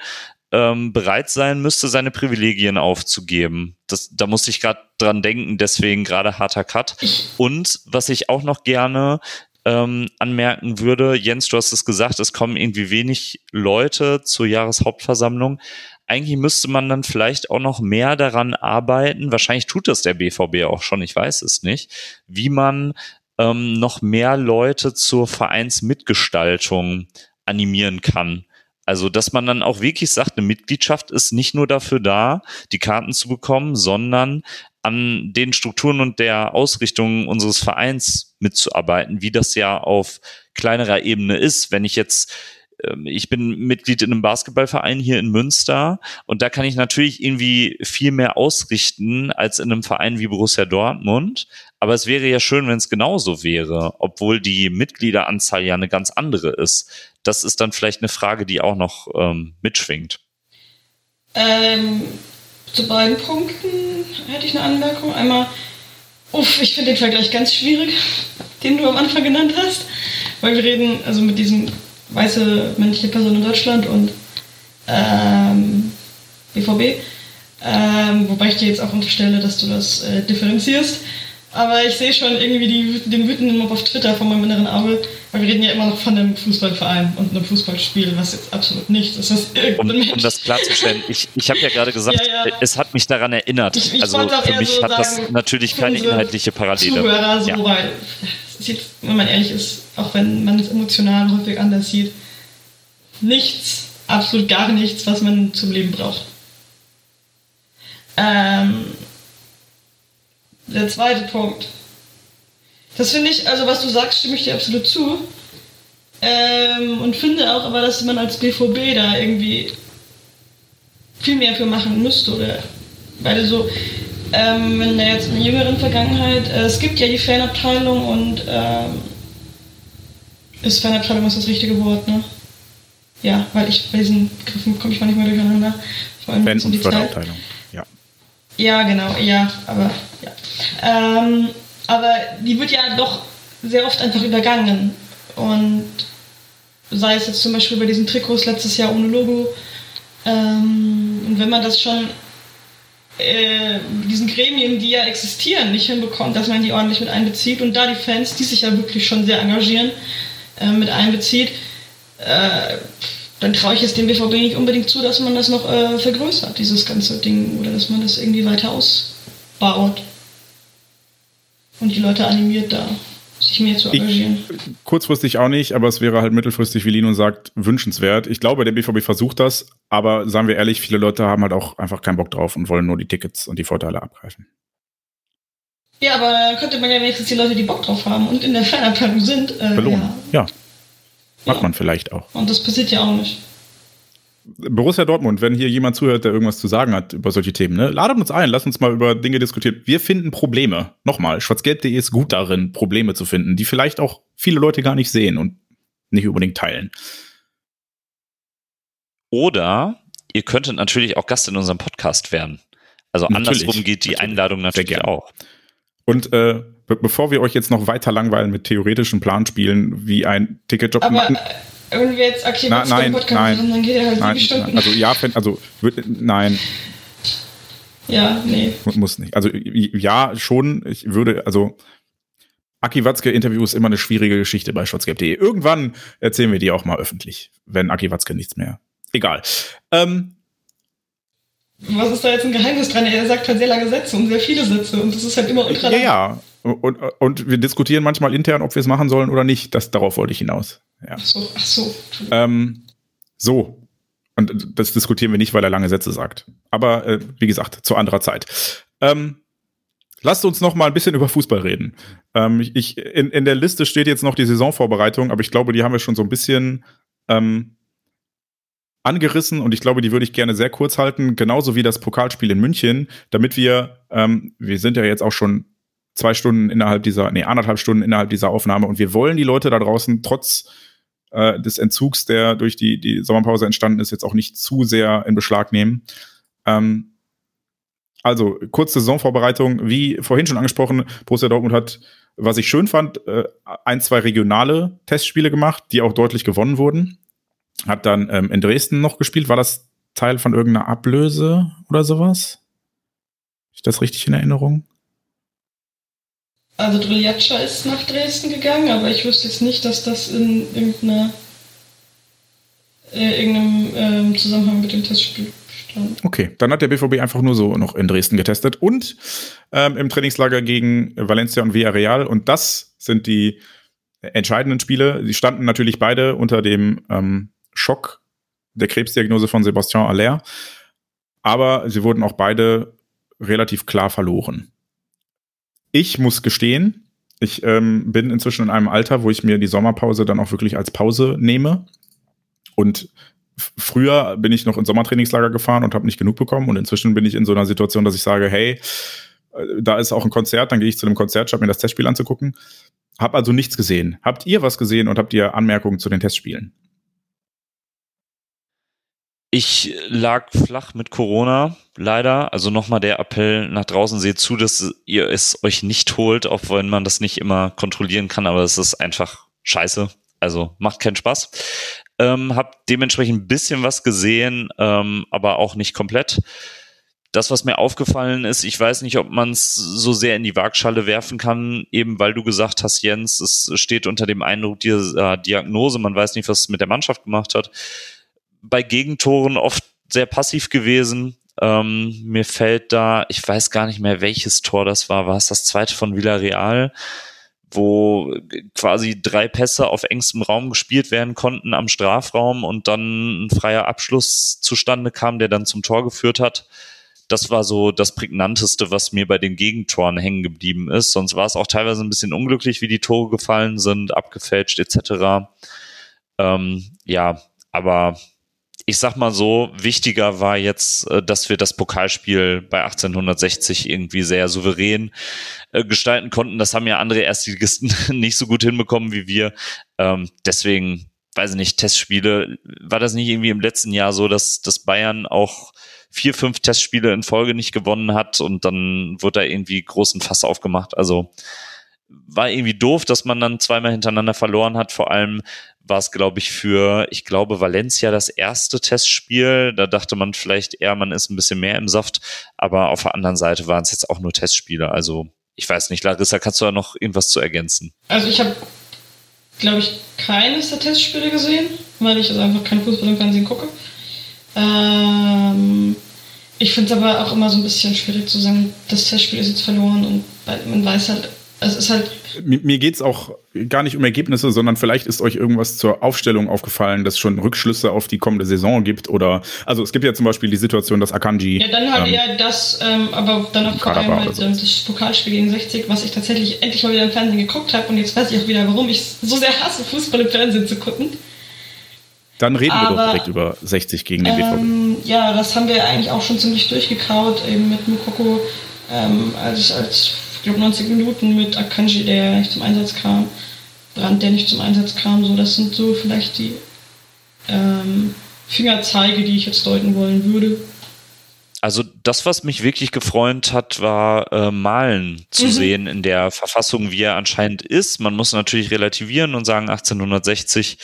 ähm, bereit sein müsste, seine Privilegien aufzugeben. Das, da musste ich gerade dran denken, deswegen gerade harter Cut. Und was ich auch noch gerne ähm, anmerken würde, Jens, du hast es gesagt, es kommen irgendwie wenig Leute zur Jahreshauptversammlung. Eigentlich müsste man dann vielleicht auch noch mehr daran arbeiten, wahrscheinlich tut das der BVB auch schon, ich weiß es nicht, wie man ähm, noch mehr Leute zur Vereinsmitgestaltung animieren kann. Also, dass man dann auch wirklich sagt, eine Mitgliedschaft ist nicht nur dafür da, die Karten zu bekommen, sondern an den Strukturen und der Ausrichtung unseres Vereins mitzuarbeiten, wie das ja auf kleinerer Ebene ist. Wenn ich jetzt ähm, ich bin Mitglied in einem Basketballverein hier in Münster und da kann ich natürlich irgendwie viel mehr ausrichten als in einem Verein wie Borussia Dortmund. Aber es wäre ja schön, wenn es genauso wäre, obwohl die Mitgliederanzahl ja eine ganz andere ist. Das ist dann vielleicht eine Frage, die auch noch ähm, mitschwingt. Ähm, zu beiden Punkten hätte ich eine Anmerkung. Einmal, uff, ich finde den Vergleich ganz schwierig, den du am Anfang genannt hast, weil wir reden also mit diesem weiße männliche Person in Deutschland und ähm, BVB, ähm, wobei ich dir jetzt auch unterstelle, dass du das äh, differenzierst. Aber ich sehe schon irgendwie die, den wütenden Mob auf Twitter vor meinem inneren Auge, weil wir reden ja immer noch von einem Fußballverein und einem Fußballspiel, was jetzt absolut nicht ist. Das um, um, das klarzustellen, ich, ich habe ja gerade gesagt, ja, ja. es hat mich daran erinnert. Ich, ich also für mich so hat das natürlich keine inhaltliche Parallele. Zuhörer, so, ja. weil jetzt, wenn man ehrlich ist, auch wenn man es emotional häufig anders sieht, nichts, absolut gar nichts, was man zum Leben braucht. Ähm, der zweite Punkt. Das finde ich, also was du sagst, stimme ich dir absolut zu. Ähm, und finde auch aber, dass man als BVB da irgendwie viel mehr für machen müsste. Oder, weil so, ähm, in der jetzt in der jüngeren Vergangenheit, äh, es gibt ja die Fanabteilung und ähm, ist Fanabteilung ist das richtige Wort, ne? Ja, weil ich bei diesen Begriffen komme ich manchmal durcheinander. Vor allem Fan- und Förderabteilung, ja. Ja, genau, ja, aber ja. Ähm, aber die wird ja doch sehr oft einfach übergangen. Und sei es jetzt zum Beispiel bei diesen Trikots letztes Jahr ohne Logo. Ähm, und wenn man das schon äh, diesen Gremien, die ja existieren, nicht hinbekommt, dass man die ordentlich mit einbezieht und da die Fans, die sich ja wirklich schon sehr engagieren, äh, mit einbezieht, äh, dann traue ich es dem BVB nicht unbedingt zu, dass man das noch äh, vergrößert, dieses ganze Ding, oder dass man das irgendwie weiter ausbaut und die Leute animiert da sich mehr zu engagieren. Ich, kurzfristig auch nicht, aber es wäre halt mittelfristig, wie Lino sagt, wünschenswert. Ich glaube, der BVB versucht das, aber sagen wir ehrlich, viele Leute haben halt auch einfach keinen Bock drauf und wollen nur die Tickets und die Vorteile abgreifen. Ja, aber dann könnte man ja wenigstens die Leute, die Bock drauf haben und in der Fanabteilung sind, äh, belohnen. Ja. ja. Macht ja. man vielleicht auch. Und das passiert ja auch nicht. Borussia Dortmund, wenn hier jemand zuhört, der irgendwas zu sagen hat über solche Themen, ne, ladet uns ein, lasst uns mal über Dinge diskutieren. Wir finden Probleme. Nochmal, schwarzgelb.de ist gut darin, Probleme zu finden, die vielleicht auch viele Leute gar nicht sehen und nicht unbedingt teilen. Oder ihr könntet natürlich auch Gast in unserem Podcast werden. Also natürlich, andersrum geht die natürlich. Einladung natürlich auch. Und äh, be bevor wir euch jetzt noch weiter langweilen mit theoretischen Planspielen wie ein Ticketjob machen. Wenn wir jetzt okay, Na, nein, Podcast nein, machen, dann geht er halt nein, sieben Stunden. Also ja, also nein. Ja, nee. Muss nicht. Also ja, schon. Ich würde, also Aki Watzke Interview ist immer eine schwierige Geschichte bei schwarzgelb.de. Irgendwann erzählen wir die auch mal öffentlich, wenn Aki Watzke nichts mehr. Egal. Ähm, was ist da jetzt ein Geheimnis dran? Er sagt halt sehr lange Sätze und sehr viele Sätze und das ist halt immer ultra Ja, ja. Und, und wir diskutieren manchmal intern, ob wir es machen sollen oder nicht. Das, darauf wollte ich hinaus. Ja. Ach so, ach so. Ähm, so. Und das diskutieren wir nicht, weil er lange Sätze sagt. Aber äh, wie gesagt, zu anderer Zeit. Ähm, lasst uns noch mal ein bisschen über Fußball reden. Ähm, ich, in, in der Liste steht jetzt noch die Saisonvorbereitung, aber ich glaube, die haben wir schon so ein bisschen ähm, angerissen und ich glaube, die würde ich gerne sehr kurz halten, genauso wie das Pokalspiel in München, damit wir, ähm, wir sind ja jetzt auch schon zwei Stunden innerhalb dieser, nee, anderthalb Stunden innerhalb dieser Aufnahme und wir wollen die Leute da draußen trotz äh, des Entzugs, der durch die, die Sommerpause entstanden ist, jetzt auch nicht zu sehr in Beschlag nehmen. Ähm, also, kurze Saisonvorbereitung, wie vorhin schon angesprochen, Borussia Dortmund hat, was ich schön fand, äh, ein, zwei regionale Testspiele gemacht, die auch deutlich gewonnen wurden. Hat dann ähm, in Dresden noch gespielt. War das Teil von irgendeiner Ablöse oder sowas? Ist das richtig in Erinnerung? Also Driljatscha ist nach Dresden gegangen, aber ich wüsste jetzt nicht, dass das in irgendeiner, äh, irgendeinem äh, Zusammenhang mit dem Testspiel stand. Okay, dann hat der BVB einfach nur so noch in Dresden getestet und ähm, im Trainingslager gegen Valencia und Villarreal. Und das sind die entscheidenden Spiele. Sie standen natürlich beide unter dem ähm, Schock der Krebsdiagnose von Sebastian Aller. Aber sie wurden auch beide relativ klar verloren ich muss gestehen, ich ähm, bin inzwischen in einem Alter, wo ich mir die Sommerpause dann auch wirklich als Pause nehme. Und früher bin ich noch in Sommertrainingslager gefahren und habe nicht genug bekommen. Und inzwischen bin ich in so einer Situation, dass ich sage, hey, äh, da ist auch ein Konzert, dann gehe ich zu einem Konzert, statt mir das Testspiel anzugucken. Hab also nichts gesehen. Habt ihr was gesehen und habt ihr Anmerkungen zu den Testspielen? Ich lag flach mit Corona, leider. Also nochmal der Appell nach draußen, seht zu, dass ihr es euch nicht holt, auch wenn man das nicht immer kontrollieren kann, aber es ist einfach scheiße. Also macht keinen Spaß. Ähm, hab dementsprechend ein bisschen was gesehen, ähm, aber auch nicht komplett. Das, was mir aufgefallen ist, ich weiß nicht, ob man es so sehr in die Waagschale werfen kann, eben weil du gesagt hast, Jens, es steht unter dem Eindruck dieser Diagnose, man weiß nicht, was es mit der Mannschaft gemacht hat bei Gegentoren oft sehr passiv gewesen. Ähm, mir fällt da, ich weiß gar nicht mehr, welches Tor das war. War es das zweite von Villarreal, wo quasi drei Pässe auf engstem Raum gespielt werden konnten am Strafraum und dann ein freier Abschluss zustande kam, der dann zum Tor geführt hat. Das war so das prägnanteste, was mir bei den Gegentoren hängen geblieben ist. Sonst war es auch teilweise ein bisschen unglücklich, wie die Tore gefallen sind, abgefälscht etc. Ähm, ja, aber ich sag mal so, wichtiger war jetzt, äh, dass wir das Pokalspiel bei 1860 irgendwie sehr souverän äh, gestalten konnten. Das haben ja andere Erstligisten nicht so gut hinbekommen wie wir. Ähm, deswegen, weiß ich nicht, Testspiele, war das nicht irgendwie im letzten Jahr so, dass, dass Bayern auch vier, fünf Testspiele in Folge nicht gewonnen hat und dann wurde da irgendwie großen Fass aufgemacht. Also war irgendwie doof, dass man dann zweimal hintereinander verloren hat. Vor allem war es, glaube ich, für, ich glaube, Valencia das erste Testspiel. Da dachte man vielleicht eher, man ist ein bisschen mehr im Saft. Aber auf der anderen Seite waren es jetzt auch nur Testspiele. Also ich weiß nicht, Larissa, kannst du da noch irgendwas zu ergänzen? Also ich habe, glaube ich, keines der Testspiele gesehen, weil ich also einfach kein Fußball im Fernsehen gucke. Ähm, ich finde es aber auch immer so ein bisschen schwierig zu sagen, das Testspiel ist jetzt verloren und man weiß halt es ist halt. Mir, mir geht es auch gar nicht um Ergebnisse, sondern vielleicht ist euch irgendwas zur Aufstellung aufgefallen, das schon Rückschlüsse auf die kommende Saison gibt. Oder also es gibt ja zum Beispiel die Situation, dass Akanji. Ja, dann halt ähm, eher das, ähm, aber dann auch vor allem halt so. das Pokalspiel gegen 60, was ich tatsächlich endlich mal wieder im Fernsehen geguckt habe und jetzt weiß ich auch wieder, warum ich so sehr hasse, Fußball im Fernsehen zu gucken. Dann reden aber, wir doch direkt über 60 gegen den ähm, BVB. Ja, das haben wir eigentlich auch schon ziemlich durchgekaut, eben mit Mukoko ähm, als, als ich glaube 90 Minuten mit Akanji, der nicht zum Einsatz kam, Brand, der nicht zum Einsatz kam. So, das sind so vielleicht die ähm, Fingerzeige, die ich jetzt deuten wollen würde. Also das, was mich wirklich gefreut hat, war äh, Malen zu mhm. sehen in der Verfassung, wie er anscheinend ist. Man muss natürlich relativieren und sagen, 1860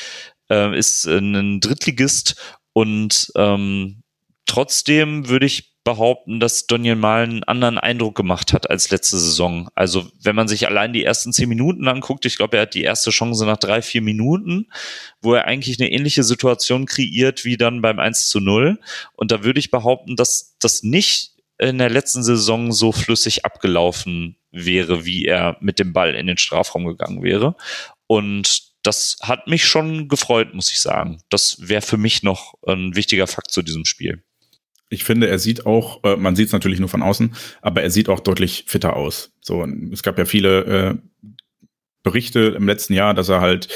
äh, ist ein Drittligist und ähm, trotzdem würde ich behaupten, dass Daniel Mal einen anderen Eindruck gemacht hat als letzte Saison. Also wenn man sich allein die ersten zehn Minuten anguckt, ich glaube, er hat die erste Chance nach drei, vier Minuten, wo er eigentlich eine ähnliche Situation kreiert wie dann beim 1 zu 0. Und da würde ich behaupten, dass das nicht in der letzten Saison so flüssig abgelaufen wäre, wie er mit dem Ball in den Strafraum gegangen wäre. Und das hat mich schon gefreut, muss ich sagen. Das wäre für mich noch ein wichtiger Fakt zu diesem Spiel. Ich finde, er sieht auch, äh, man sieht es natürlich nur von außen, aber er sieht auch deutlich fitter aus. So, es gab ja viele äh, Berichte im letzten Jahr, dass er halt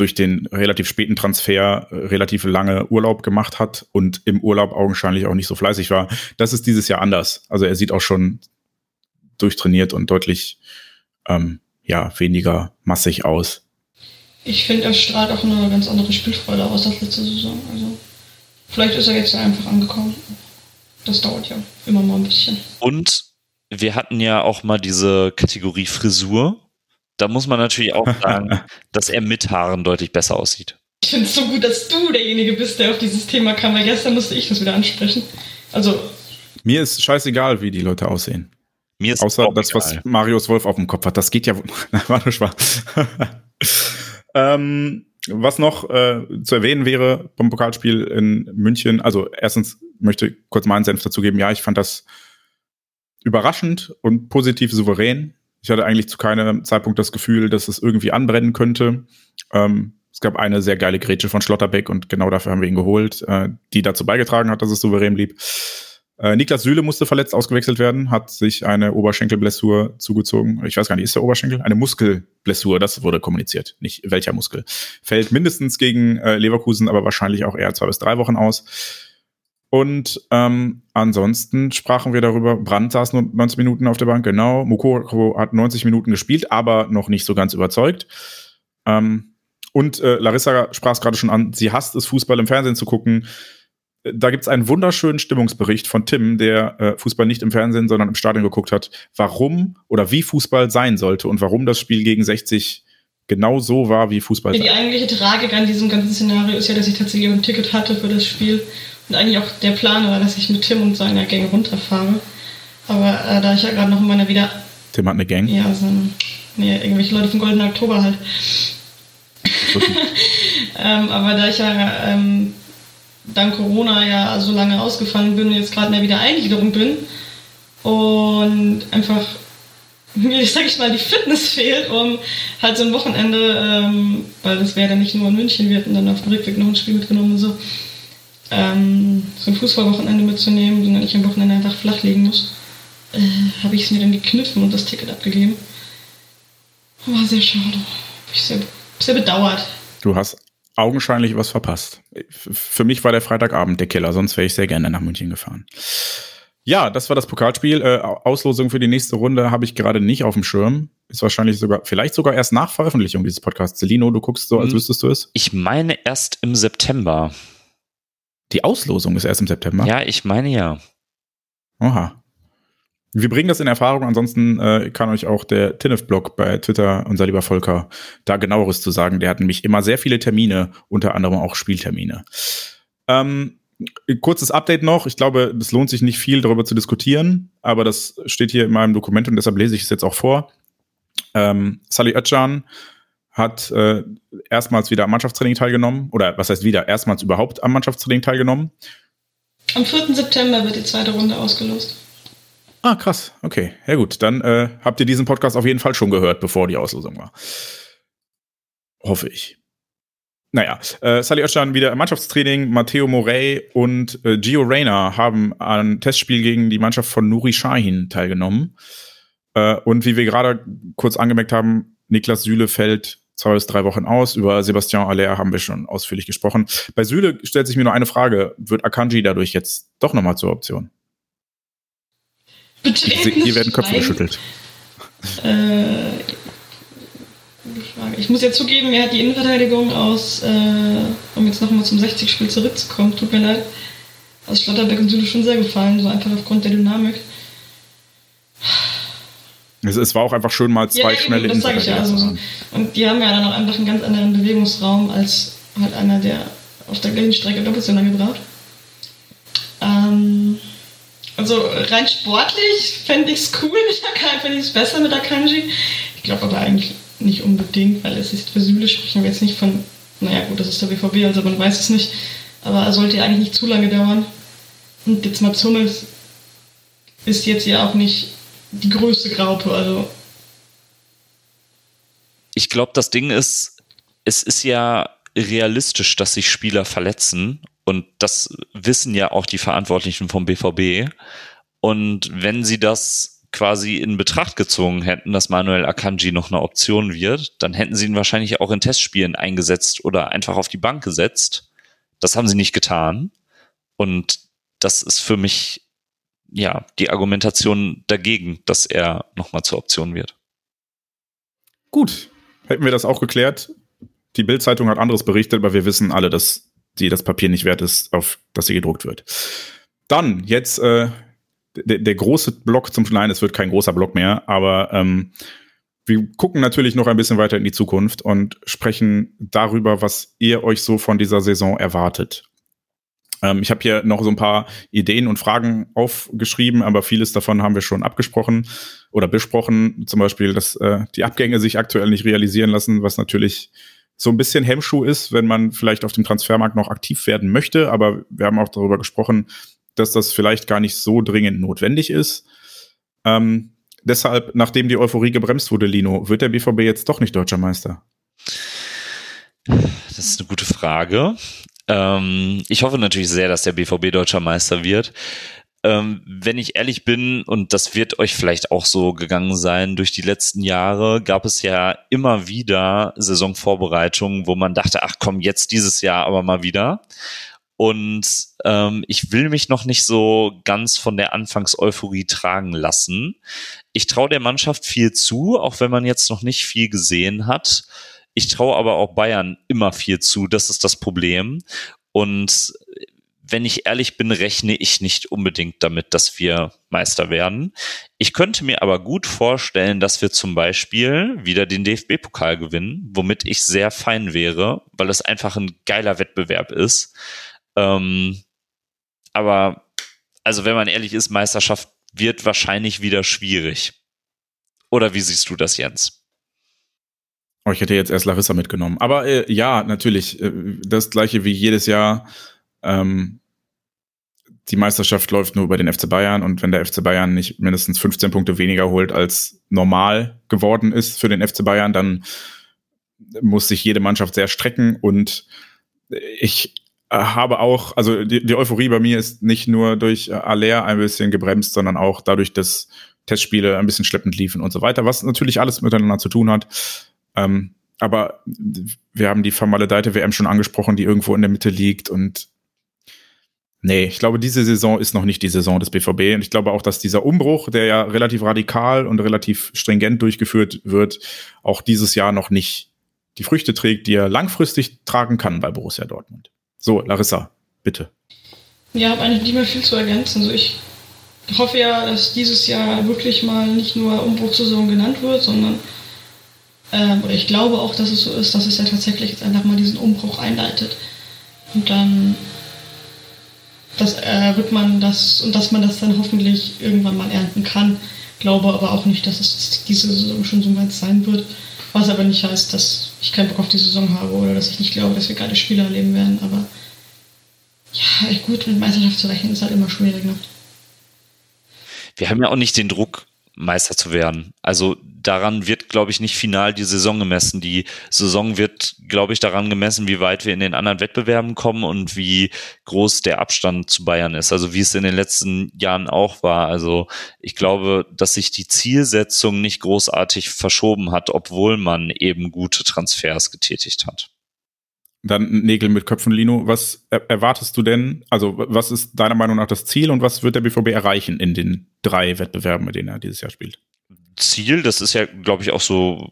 durch den relativ späten Transfer äh, relativ lange Urlaub gemacht hat und im Urlaub augenscheinlich auch nicht so fleißig war. Das ist dieses Jahr anders. Also er sieht auch schon durchtrainiert und deutlich ähm, ja weniger massig aus. Ich finde, er strahlt auch eine ganz andere Spielfreude aus als letzte Saison. Also vielleicht ist er jetzt einfach angekommen. Das dauert ja immer mal ein bisschen. Und wir hatten ja auch mal diese Kategorie Frisur da muss man natürlich auch sagen, dass er mit Haaren deutlich besser aussieht. Ich finde es so gut, dass du derjenige bist, der auf dieses Thema kam, weil gestern musste ich das wieder ansprechen. Also. Mir ist scheißegal, wie die Leute aussehen. Mir ist Außer das, egal. was Marius Wolf auf dem Kopf hat. Das geht ja. war nur Spaß. ähm, was noch äh, zu erwähnen wäre beim Pokalspiel in München, also erstens möchte ich kurz meinen Senf dazugeben, ja, ich fand das überraschend und positiv souverän. Ich hatte eigentlich zu keinem Zeitpunkt das Gefühl, dass es irgendwie anbrennen könnte. Ähm, es gab eine sehr geile Grätsche von Schlotterbeck und genau dafür haben wir ihn geholt, äh, die dazu beigetragen hat, dass es souverän blieb. Äh, Niklas Süle musste verletzt ausgewechselt werden, hat sich eine Oberschenkelblessur zugezogen. Ich weiß gar nicht, ist der Oberschenkel? Eine Muskelblessur, das wurde kommuniziert. Nicht welcher Muskel. Fällt mindestens gegen äh, Leverkusen, aber wahrscheinlich auch eher zwei bis drei Wochen aus. Und ähm, ansonsten sprachen wir darüber, Brand saß nur 90 Minuten auf der Bank, genau. Mukoko hat 90 Minuten gespielt, aber noch nicht so ganz überzeugt. Ähm, und äh, Larissa sprach es gerade schon an, sie hasst es, Fußball im Fernsehen zu gucken. Da gibt's einen wunderschönen Stimmungsbericht von Tim, der äh, Fußball nicht im Fernsehen, sondern im Stadion geguckt hat, warum oder wie Fußball sein sollte und warum das Spiel gegen 60 genau so war, wie Fußball ja, Die eigentliche Tragik an diesem ganzen Szenario ist ja, dass ich tatsächlich ein Ticket hatte für das Spiel und eigentlich auch der Plan war, dass ich mit Tim und seiner Gang runterfahre. Aber äh, da ich ja gerade noch in meiner wieder. Tim hat eine Gang? Ja, so ein, nee, irgendwelche Leute vom Goldenen Oktober halt. ähm, aber da ich ja ähm, dank Corona ja so lange ausgefallen bin und jetzt gerade in der Wiedereingliederung bin und einfach mir, sag ich mal, die Fitness fehlt, um halt so ein Wochenende, ähm, weil das wäre dann nicht nur in München, wir hätten dann auf dem Rückweg noch ein Spiel mitgenommen und so, ähm, so ein Fußballwochenende mitzunehmen, sondern ich am Wochenende einfach flach liegen muss, äh, habe ich es mir dann gekniffen und das Ticket abgegeben. War sehr schade. Hab ich sehr, sehr bedauert. Du hast augenscheinlich was verpasst. Für mich war der Freitagabend der Killer, sonst wäre ich sehr gerne nach München gefahren. Ja, das war das Pokalspiel. Äh, Auslosung für die nächste Runde habe ich gerade nicht auf dem Schirm. Ist wahrscheinlich sogar, vielleicht sogar erst nach Veröffentlichung dieses Podcasts. Celino, du guckst so, als hm. wüsstest du es. Ich meine erst im September. Die Auslosung ist erst im September? Ja, ich meine ja. Oha. Wir bringen das in Erfahrung, ansonsten äh, kann euch auch der Tinnef-Blog bei Twitter, unser lieber Volker, da genaueres zu sagen. Der hat nämlich immer sehr viele Termine, unter anderem auch Spieltermine. Ähm, kurzes Update noch. Ich glaube, es lohnt sich nicht viel darüber zu diskutieren, aber das steht hier in meinem Dokument und deshalb lese ich es jetzt auch vor. Ähm, Sally Özcan hat äh, erstmals wieder am Mannschaftstraining teilgenommen. Oder was heißt wieder? Erstmals überhaupt am Mannschaftstraining teilgenommen. Am 4. September wird die zweite Runde ausgelost. Ah, krass. Okay. Ja gut, dann äh, habt ihr diesen Podcast auf jeden Fall schon gehört, bevor die Auslosung war. Hoffe ich. Naja, äh, Sally Özcan wieder im Mannschaftstraining. Matteo Morey und äh, Gio Reyna haben an Testspiel gegen die Mannschaft von Nuri Shahin teilgenommen. Äh, und wie wir gerade kurz angemerkt haben, Niklas Süle fällt zwei bis drei Wochen aus. Über Sebastian Aller haben wir schon ausführlich gesprochen. Bei Süle stellt sich mir nur eine Frage. Wird Akanji dadurch jetzt doch nochmal zur Option? Hier werden Köpfe geschüttelt. Äh, Frage. Ich muss ja zugeben, mir hat die Innenverteidigung aus, äh, um jetzt nochmal zum 60-Spiel zurückzukommen, tut mir leid, aus Schlotterbeck und Süle schon sehr gefallen, so einfach aufgrund der Dynamik. Es, es war auch einfach schön, mal zwei ja, schnelle eben, das sage ich ja. Also, und die haben ja dann auch einfach einen ganz anderen Bewegungsraum als halt einer, der auf der gleichen Strecke doppelt so lange braucht. Ähm, also rein sportlich fände ich es cool mit Akanji, fände ich es besser mit Akanji. Ich glaube aber eigentlich nicht unbedingt, weil es ist für Süle sprechen wir jetzt nicht von, naja gut, das ist der BVB, also man weiß es nicht, aber er sollte ja eigentlich nicht zu lange dauern. Und jetzt mal Hummels ist jetzt ja auch nicht die größte Graupe. Also ich glaube, das Ding ist, es ist ja realistisch, dass sich Spieler verletzen und das wissen ja auch die Verantwortlichen vom BVB. Und wenn sie das quasi in Betracht gezogen hätten, dass Manuel Akanji noch eine Option wird, dann hätten sie ihn wahrscheinlich auch in Testspielen eingesetzt oder einfach auf die Bank gesetzt. Das haben sie nicht getan. Und das ist für mich ja die Argumentation dagegen, dass er nochmal zur Option wird. Gut, hätten wir das auch geklärt. Die Bildzeitung hat anderes berichtet, aber wir wissen alle, dass die das Papier nicht wert ist, auf das sie gedruckt wird. Dann jetzt äh, der, große Block zum Nein, es wird kein großer Block mehr, aber ähm, wir gucken natürlich noch ein bisschen weiter in die Zukunft und sprechen darüber, was ihr euch so von dieser Saison erwartet. Ähm, ich habe hier noch so ein paar Ideen und Fragen aufgeschrieben, aber vieles davon haben wir schon abgesprochen oder besprochen. Zum Beispiel, dass äh, die Abgänge sich aktuell nicht realisieren lassen, was natürlich so ein bisschen Hemmschuh ist, wenn man vielleicht auf dem Transfermarkt noch aktiv werden möchte. Aber wir haben auch darüber gesprochen, dass das vielleicht gar nicht so dringend notwendig ist. Ähm, deshalb, nachdem die Euphorie gebremst wurde, Lino, wird der BVB jetzt doch nicht deutscher Meister? Das ist eine gute Frage. Ähm, ich hoffe natürlich sehr, dass der BVB deutscher Meister wird. Ähm, wenn ich ehrlich bin, und das wird euch vielleicht auch so gegangen sein, durch die letzten Jahre gab es ja immer wieder Saisonvorbereitungen, wo man dachte, ach komm, jetzt dieses Jahr aber mal wieder. Und ähm, ich will mich noch nicht so ganz von der Anfangseuphorie tragen lassen. Ich traue der Mannschaft viel zu, auch wenn man jetzt noch nicht viel gesehen hat. Ich traue aber auch Bayern immer viel zu. Das ist das Problem. Und wenn ich ehrlich bin, rechne ich nicht unbedingt damit, dass wir Meister werden. Ich könnte mir aber gut vorstellen, dass wir zum Beispiel wieder den DFB-Pokal gewinnen, womit ich sehr fein wäre, weil es einfach ein geiler Wettbewerb ist. Ähm, aber, also wenn man ehrlich ist, Meisterschaft wird wahrscheinlich wieder schwierig. Oder wie siehst du das, Jens? Oh, ich hätte jetzt erst Larissa mitgenommen. Aber äh, ja, natürlich, äh, das gleiche wie jedes Jahr. Ähm, die Meisterschaft läuft nur über den FC Bayern und wenn der FC Bayern nicht mindestens 15 Punkte weniger holt, als normal geworden ist für den FC Bayern, dann muss sich jede Mannschaft sehr strecken und ich habe auch, also die, die Euphorie bei mir ist nicht nur durch Aller ein bisschen gebremst, sondern auch dadurch, dass Testspiele ein bisschen schleppend liefen und so weiter, was natürlich alles miteinander zu tun hat. Ähm, aber wir haben die vermaledeite WM schon angesprochen, die irgendwo in der Mitte liegt und nee, ich glaube, diese Saison ist noch nicht die Saison des BVB und ich glaube auch, dass dieser Umbruch, der ja relativ radikal und relativ stringent durchgeführt wird, auch dieses Jahr noch nicht die Früchte trägt, die er langfristig tragen kann bei Borussia Dortmund. So, Larissa, bitte. Ja, habe eigentlich nicht mehr viel zu ergänzen. Also ich hoffe ja, dass dieses Jahr wirklich mal nicht nur Umbruchssaison genannt wird, sondern ähm, ich glaube auch, dass es so ist, dass es ja tatsächlich jetzt einfach mal diesen Umbruch einleitet. Und dann das, äh, wird man das und dass man das dann hoffentlich irgendwann mal ernten kann. Glaube aber auch nicht, dass es diese Saison schon so weit sein wird. Was aber nicht heißt, dass ich keinen Bock auf die Saison habe oder dass ich nicht glaube, dass wir geile Spiele erleben werden. Aber ja, gut, mit Meisterschaft zu rechnen ist halt immer schwierig. Ne? Wir haben ja auch nicht den Druck, Meister zu werden. Also daran wird, glaube ich, nicht final die Saison gemessen. Die Saison wird, glaube ich, daran gemessen, wie weit wir in den anderen Wettbewerben kommen und wie groß der Abstand zu Bayern ist. Also wie es in den letzten Jahren auch war. Also ich glaube, dass sich die Zielsetzung nicht großartig verschoben hat, obwohl man eben gute Transfers getätigt hat. Dann Nägel mit Köpfen, Lino. Was erwartest du denn? Also, was ist deiner Meinung nach das Ziel und was wird der BVB erreichen in den drei Wettbewerben, mit denen er dieses Jahr spielt? Ziel, das ist ja, glaube ich, auch so,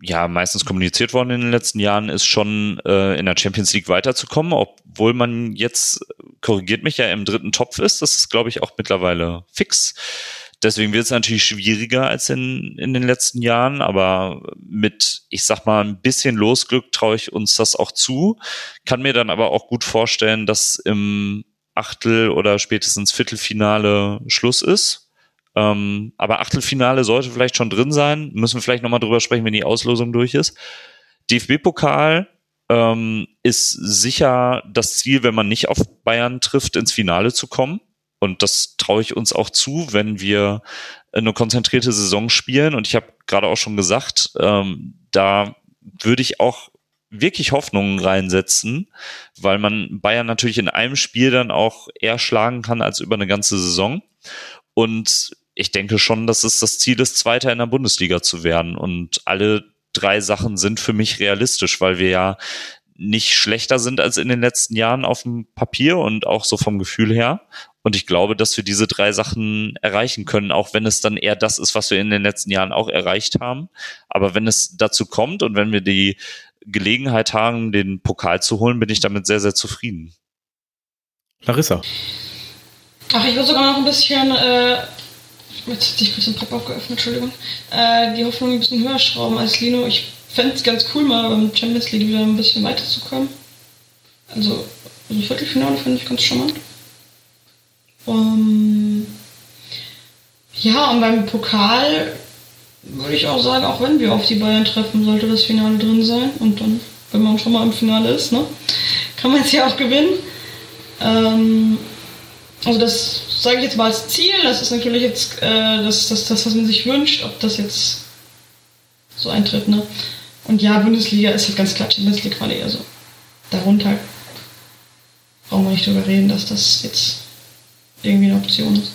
ja, meistens kommuniziert worden in den letzten Jahren, ist schon äh, in der Champions League weiterzukommen, obwohl man jetzt, korrigiert mich ja, im dritten Topf ist. Das ist, glaube ich, auch mittlerweile fix. Deswegen wird es natürlich schwieriger als in, in den letzten Jahren, aber mit, ich sag mal, ein bisschen Losglück traue ich uns das auch zu. Kann mir dann aber auch gut vorstellen, dass im Achtel- oder spätestens Viertelfinale Schluss ist ähm, aber Achtelfinale sollte vielleicht schon drin sein. Müssen wir vielleicht nochmal drüber sprechen, wenn die Auslosung durch ist. DFB-Pokal ähm, ist sicher das Ziel, wenn man nicht auf Bayern trifft, ins Finale zu kommen. Und das traue ich uns auch zu, wenn wir eine konzentrierte Saison spielen. Und ich habe gerade auch schon gesagt, ähm, da würde ich auch wirklich Hoffnungen reinsetzen, weil man Bayern natürlich in einem Spiel dann auch eher schlagen kann als über eine ganze Saison. Und ich denke schon, dass es das Ziel ist, Zweiter in der Bundesliga zu werden. Und alle drei Sachen sind für mich realistisch, weil wir ja nicht schlechter sind als in den letzten Jahren auf dem Papier und auch so vom Gefühl her. Und ich glaube, dass wir diese drei Sachen erreichen können, auch wenn es dann eher das ist, was wir in den letzten Jahren auch erreicht haben. Aber wenn es dazu kommt und wenn wir die Gelegenheit haben, den Pokal zu holen, bin ich damit sehr, sehr zufrieden. Larissa. Ach, ich würde sogar noch ein bisschen, äh, jetzt hat sich ein bisschen Papp aufgeöffnet, Entschuldigung, äh, die Hoffnung ein bisschen höher schrauben als Lino. Ich fände es ganz cool, mal beim Champions League wieder ein bisschen weiterzukommen. Also, also Viertelfinale finde ich ganz charmant. Um, ja, und beim Pokal würde ich auch sagen, auch wenn wir auf die Bayern treffen, sollte das Finale drin sein. Und dann, wenn man schon mal im Finale ist, ne, kann man es ja auch gewinnen. Ähm, also das sage ich jetzt mal als Ziel. Das ist natürlich jetzt äh, das, das, das, was man sich wünscht, ob das jetzt so eintritt. Ne? Und ja, Bundesliga ist halt ganz klar Champions League Quali. Also darunter brauchen wir nicht drüber reden, dass das jetzt irgendwie eine Option ist.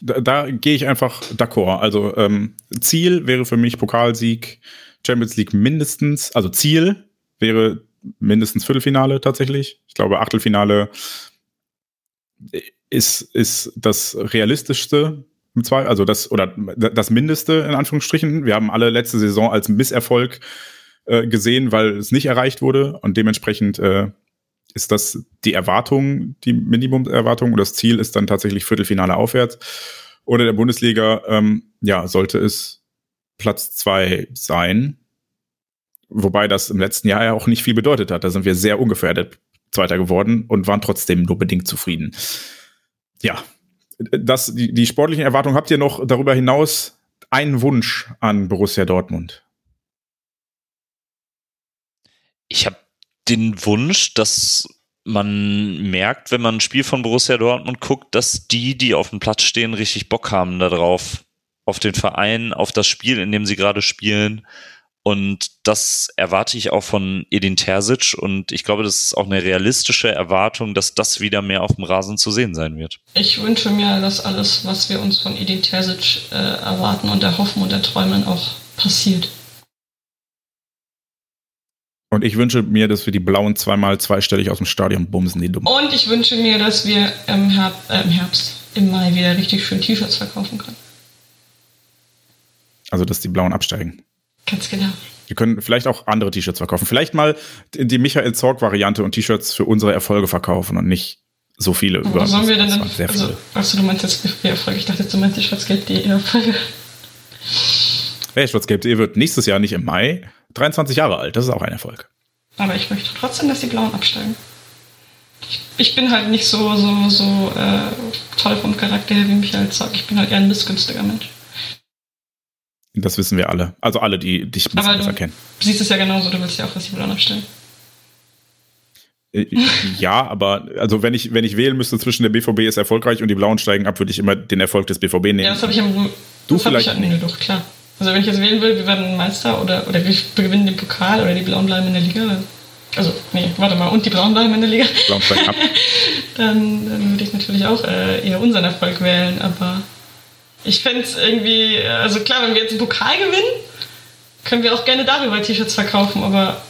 Da, da gehe ich einfach d'accord. Also ähm, Ziel wäre für mich Pokalsieg, Champions League mindestens. Also Ziel wäre mindestens Viertelfinale tatsächlich. Ich glaube, Achtelfinale ist, ist das realistischste also das oder das Mindeste in Anführungsstrichen. Wir haben alle letzte Saison als Misserfolg äh, gesehen, weil es nicht erreicht wurde und dementsprechend äh, ist das die Erwartung, die Minimum-Erwartung und das Ziel ist dann tatsächlich Viertelfinale aufwärts. Oder der Bundesliga, ähm, ja, sollte es Platz zwei sein. Wobei das im letzten Jahr ja auch nicht viel bedeutet hat. Da sind wir sehr ungefährdet Zweiter geworden und waren trotzdem nur bedingt zufrieden. Ja, das, die, die sportlichen Erwartungen habt ihr noch darüber hinaus einen Wunsch an Borussia Dortmund? Ich habe den Wunsch, dass man merkt, wenn man ein Spiel von Borussia Dortmund guckt, dass die, die auf dem Platz stehen, richtig Bock haben darauf, auf den Verein, auf das Spiel, in dem sie gerade spielen. Und das erwarte ich auch von Edin Terzic und ich glaube, das ist auch eine realistische Erwartung, dass das wieder mehr auf dem Rasen zu sehen sein wird. Ich wünsche mir, dass alles, was wir uns von Edin Terzic äh, erwarten und erhoffen und erträumen, auch passiert. Und ich wünsche mir, dass wir die Blauen zweimal zweistellig aus dem Stadion bumsen, die Dummen. Und ich wünsche mir, dass wir im, Herb äh, im Herbst, im Mai wieder richtig schön T-Shirts verkaufen können. Also, dass die Blauen absteigen. Ganz genau. Wir können vielleicht auch andere T-Shirts verkaufen. Vielleicht mal die Michael Zorg-Variante und T-Shirts für unsere Erfolge verkaufen und nicht so viele. Aber sollen wir denn dann? Sehr also, viele. Achso, du meinst jetzt die Erfolge. Ich dachte, du meinst die schwarzgelb.de Erfolge. Hey, schwarzgelb.de wird nächstes Jahr nicht im Mai 23 Jahre alt, das ist auch ein Erfolg. Aber ich möchte trotzdem, dass die Blauen absteigen. Ich, ich bin halt nicht so, so, so äh, toll vom Charakter her, wie Michael sagt. Ich bin halt eher ein missgünstiger Mensch. Das wissen wir alle. Also alle, die dich Aber du erkennen. Du siehst es ja genauso, du willst ja auch, dass die Blauen absteigen. Äh, ja, aber also wenn ich, wenn ich wählen müsste zwischen der BVB ist erfolgreich und die Blauen steigen ab, würde ich immer den Erfolg des BVB nehmen. Ja, das habe ich am. Du vielleicht. Ich, nee, doch, klar. Also wenn ich jetzt wählen will, wir werden Meister oder, oder wir gewinnen den Pokal oder die Blauen bleiben in der Liga. Also, nee, warte mal, und die Blauen bleiben in der Liga. Blauen ab. dann, dann würde ich natürlich auch äh, eher unseren Erfolg wählen, aber ich fände es irgendwie, also klar, wenn wir jetzt einen Pokal gewinnen, können wir auch gerne darüber T-Shirts verkaufen, aber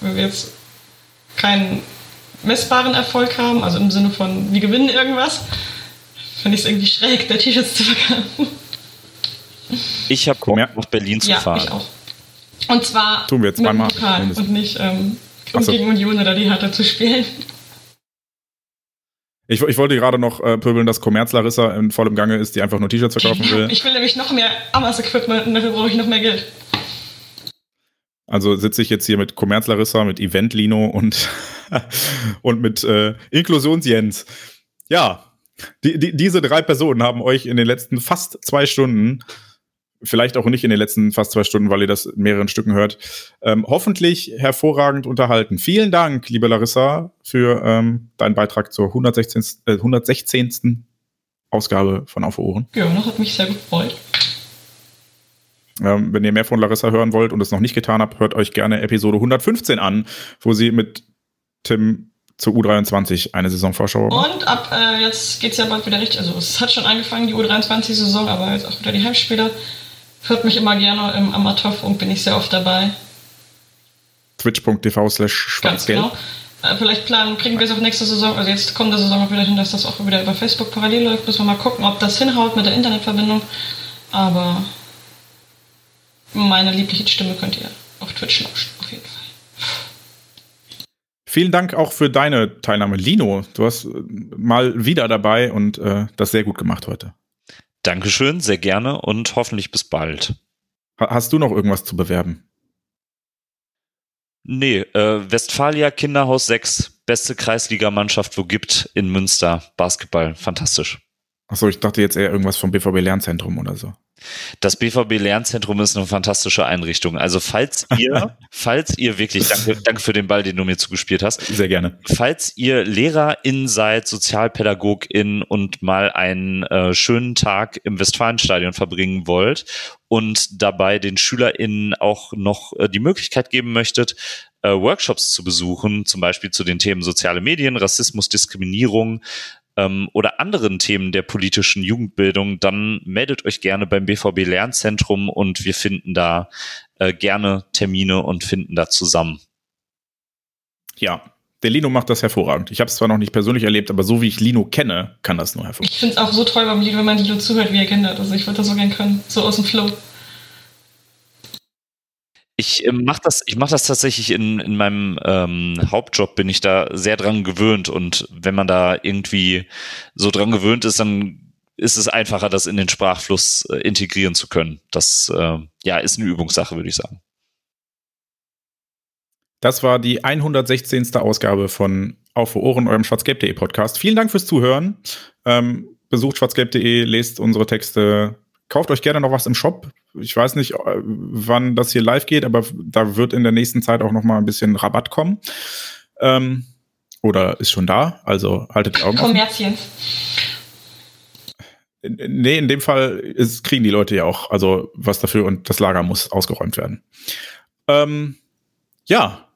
wenn wir jetzt keinen messbaren Erfolg haben, also im Sinne von, wir gewinnen irgendwas, finde ich es irgendwie schräg, da T-Shirts zu verkaufen. Ich habe Bock, nach Berlin zu ja, fahren. Ich auch. Und zwar Tun wir zweimal. mit Pokal und nicht ähm, um so. gegen Union oder die Hertha zu spielen. Ich, ich, wollte gerade noch äh, pöbeln, dass Commerz Larissa in vollem Gange ist, die einfach nur T-Shirts verkaufen will. Ich will nämlich noch mehr Amas-Equipment und dafür brauche ich noch mehr Geld. Also sitze ich jetzt hier mit Commerz Larissa, mit Event Lino und, und mit äh, Inklusions Jens. Ja, die, die, diese drei Personen haben euch in den letzten fast zwei Stunden Vielleicht auch nicht in den letzten fast zwei Stunden, weil ihr das in mehreren Stücken hört. Ähm, hoffentlich hervorragend unterhalten. Vielen Dank, liebe Larissa, für ähm, deinen Beitrag zur 116. Äh, 116. Ausgabe von Auf Ohren. Ja, das hat mich sehr gefreut. Ähm, wenn ihr mehr von Larissa hören wollt und es noch nicht getan habt, hört euch gerne Episode 115 an, wo sie mit Tim zur U23 eine Saisonvorschau. Und ab äh, jetzt es ja bald wieder richtig. Also es hat schon angefangen, die U23-Saison, aber jetzt auch wieder die Heimspiele. Hört mich immer gerne im Amateurfunk, bin ich sehr oft dabei. Twitch.tv slash schwarzgelb. Genau. Äh, vielleicht planen, kriegen wir es auch nächste Saison, also jetzt kommt der Saison auch wieder hin, dass das auch wieder über Facebook parallel läuft. Müssen wir mal gucken, ob das hinhaut mit der Internetverbindung. Aber meine liebliche Stimme könnt ihr auf Twitch lauschen, auf jeden Fall. Vielen Dank auch für deine Teilnahme, Lino. Du hast äh, mal wieder dabei und äh, das sehr gut gemacht heute. Dankeschön, sehr gerne und hoffentlich bis bald. Hast du noch irgendwas zu bewerben? Nee, äh, Westfalia Kinderhaus 6, beste Kreisligamannschaft, wo gibt in Münster. Basketball, fantastisch. Achso, ich dachte jetzt eher irgendwas vom BVB Lernzentrum oder so. Das BVB Lernzentrum ist eine fantastische Einrichtung. Also falls ihr, falls ihr wirklich, danke, danke für den Ball, den du mir zugespielt hast. Sehr gerne. Falls ihr Lehrerin seid, Sozialpädagogin und mal einen äh, schönen Tag im Westfalenstadion verbringen wollt und dabei den SchülerInnen auch noch äh, die Möglichkeit geben möchtet, äh, Workshops zu besuchen, zum Beispiel zu den Themen soziale Medien, Rassismus, Diskriminierung, ähm, oder anderen Themen der politischen Jugendbildung, dann meldet euch gerne beim BVB Lernzentrum und wir finden da äh, gerne Termine und finden da zusammen. Ja, der Lino macht das hervorragend. Ich habe es zwar noch nicht persönlich erlebt, aber so wie ich Lino kenne, kann das nur hervorragend. Ich finde es auch so toll beim Lino, wenn man Lino zuhört, wie er kennt. Also ich würde das so gern können, so aus dem Flow. Ich äh, mache das, ich mache das tatsächlich in, in meinem ähm, Hauptjob, bin ich da sehr dran gewöhnt und wenn man da irgendwie so dran gewöhnt ist, dann ist es einfacher, das in den Sprachfluss äh, integrieren zu können. Das äh, ja ist eine Übungssache, würde ich sagen. Das war die 116. Ausgabe von Auf Ohren, eurem schwarzgelb.de Podcast. Vielen Dank fürs Zuhören. Ähm, besucht schwarzgelb.de, lest unsere Texte, kauft euch gerne noch was im Shop. Ich weiß nicht, äh, wann das hier live geht, aber da wird in der nächsten Zeit auch noch mal ein bisschen Rabatt kommen. Ähm, oder ist schon da, also haltet die Augen Kommerzien. Nee, in dem Fall ist, kriegen die Leute ja auch also was dafür und das Lager muss ausgeräumt werden. Ähm, ja,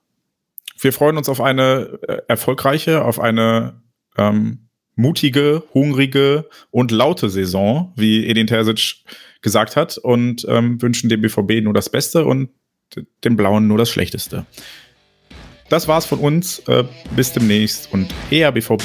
wir freuen uns auf eine äh, erfolgreiche, auf eine ähm, mutige, hungrige und laute Saison, wie Edin Terzic gesagt hat, und ähm, wünschen dem BVB nur das Beste und den Blauen nur das Schlechteste. Das war's von uns. Äh, bis demnächst und eher BVB.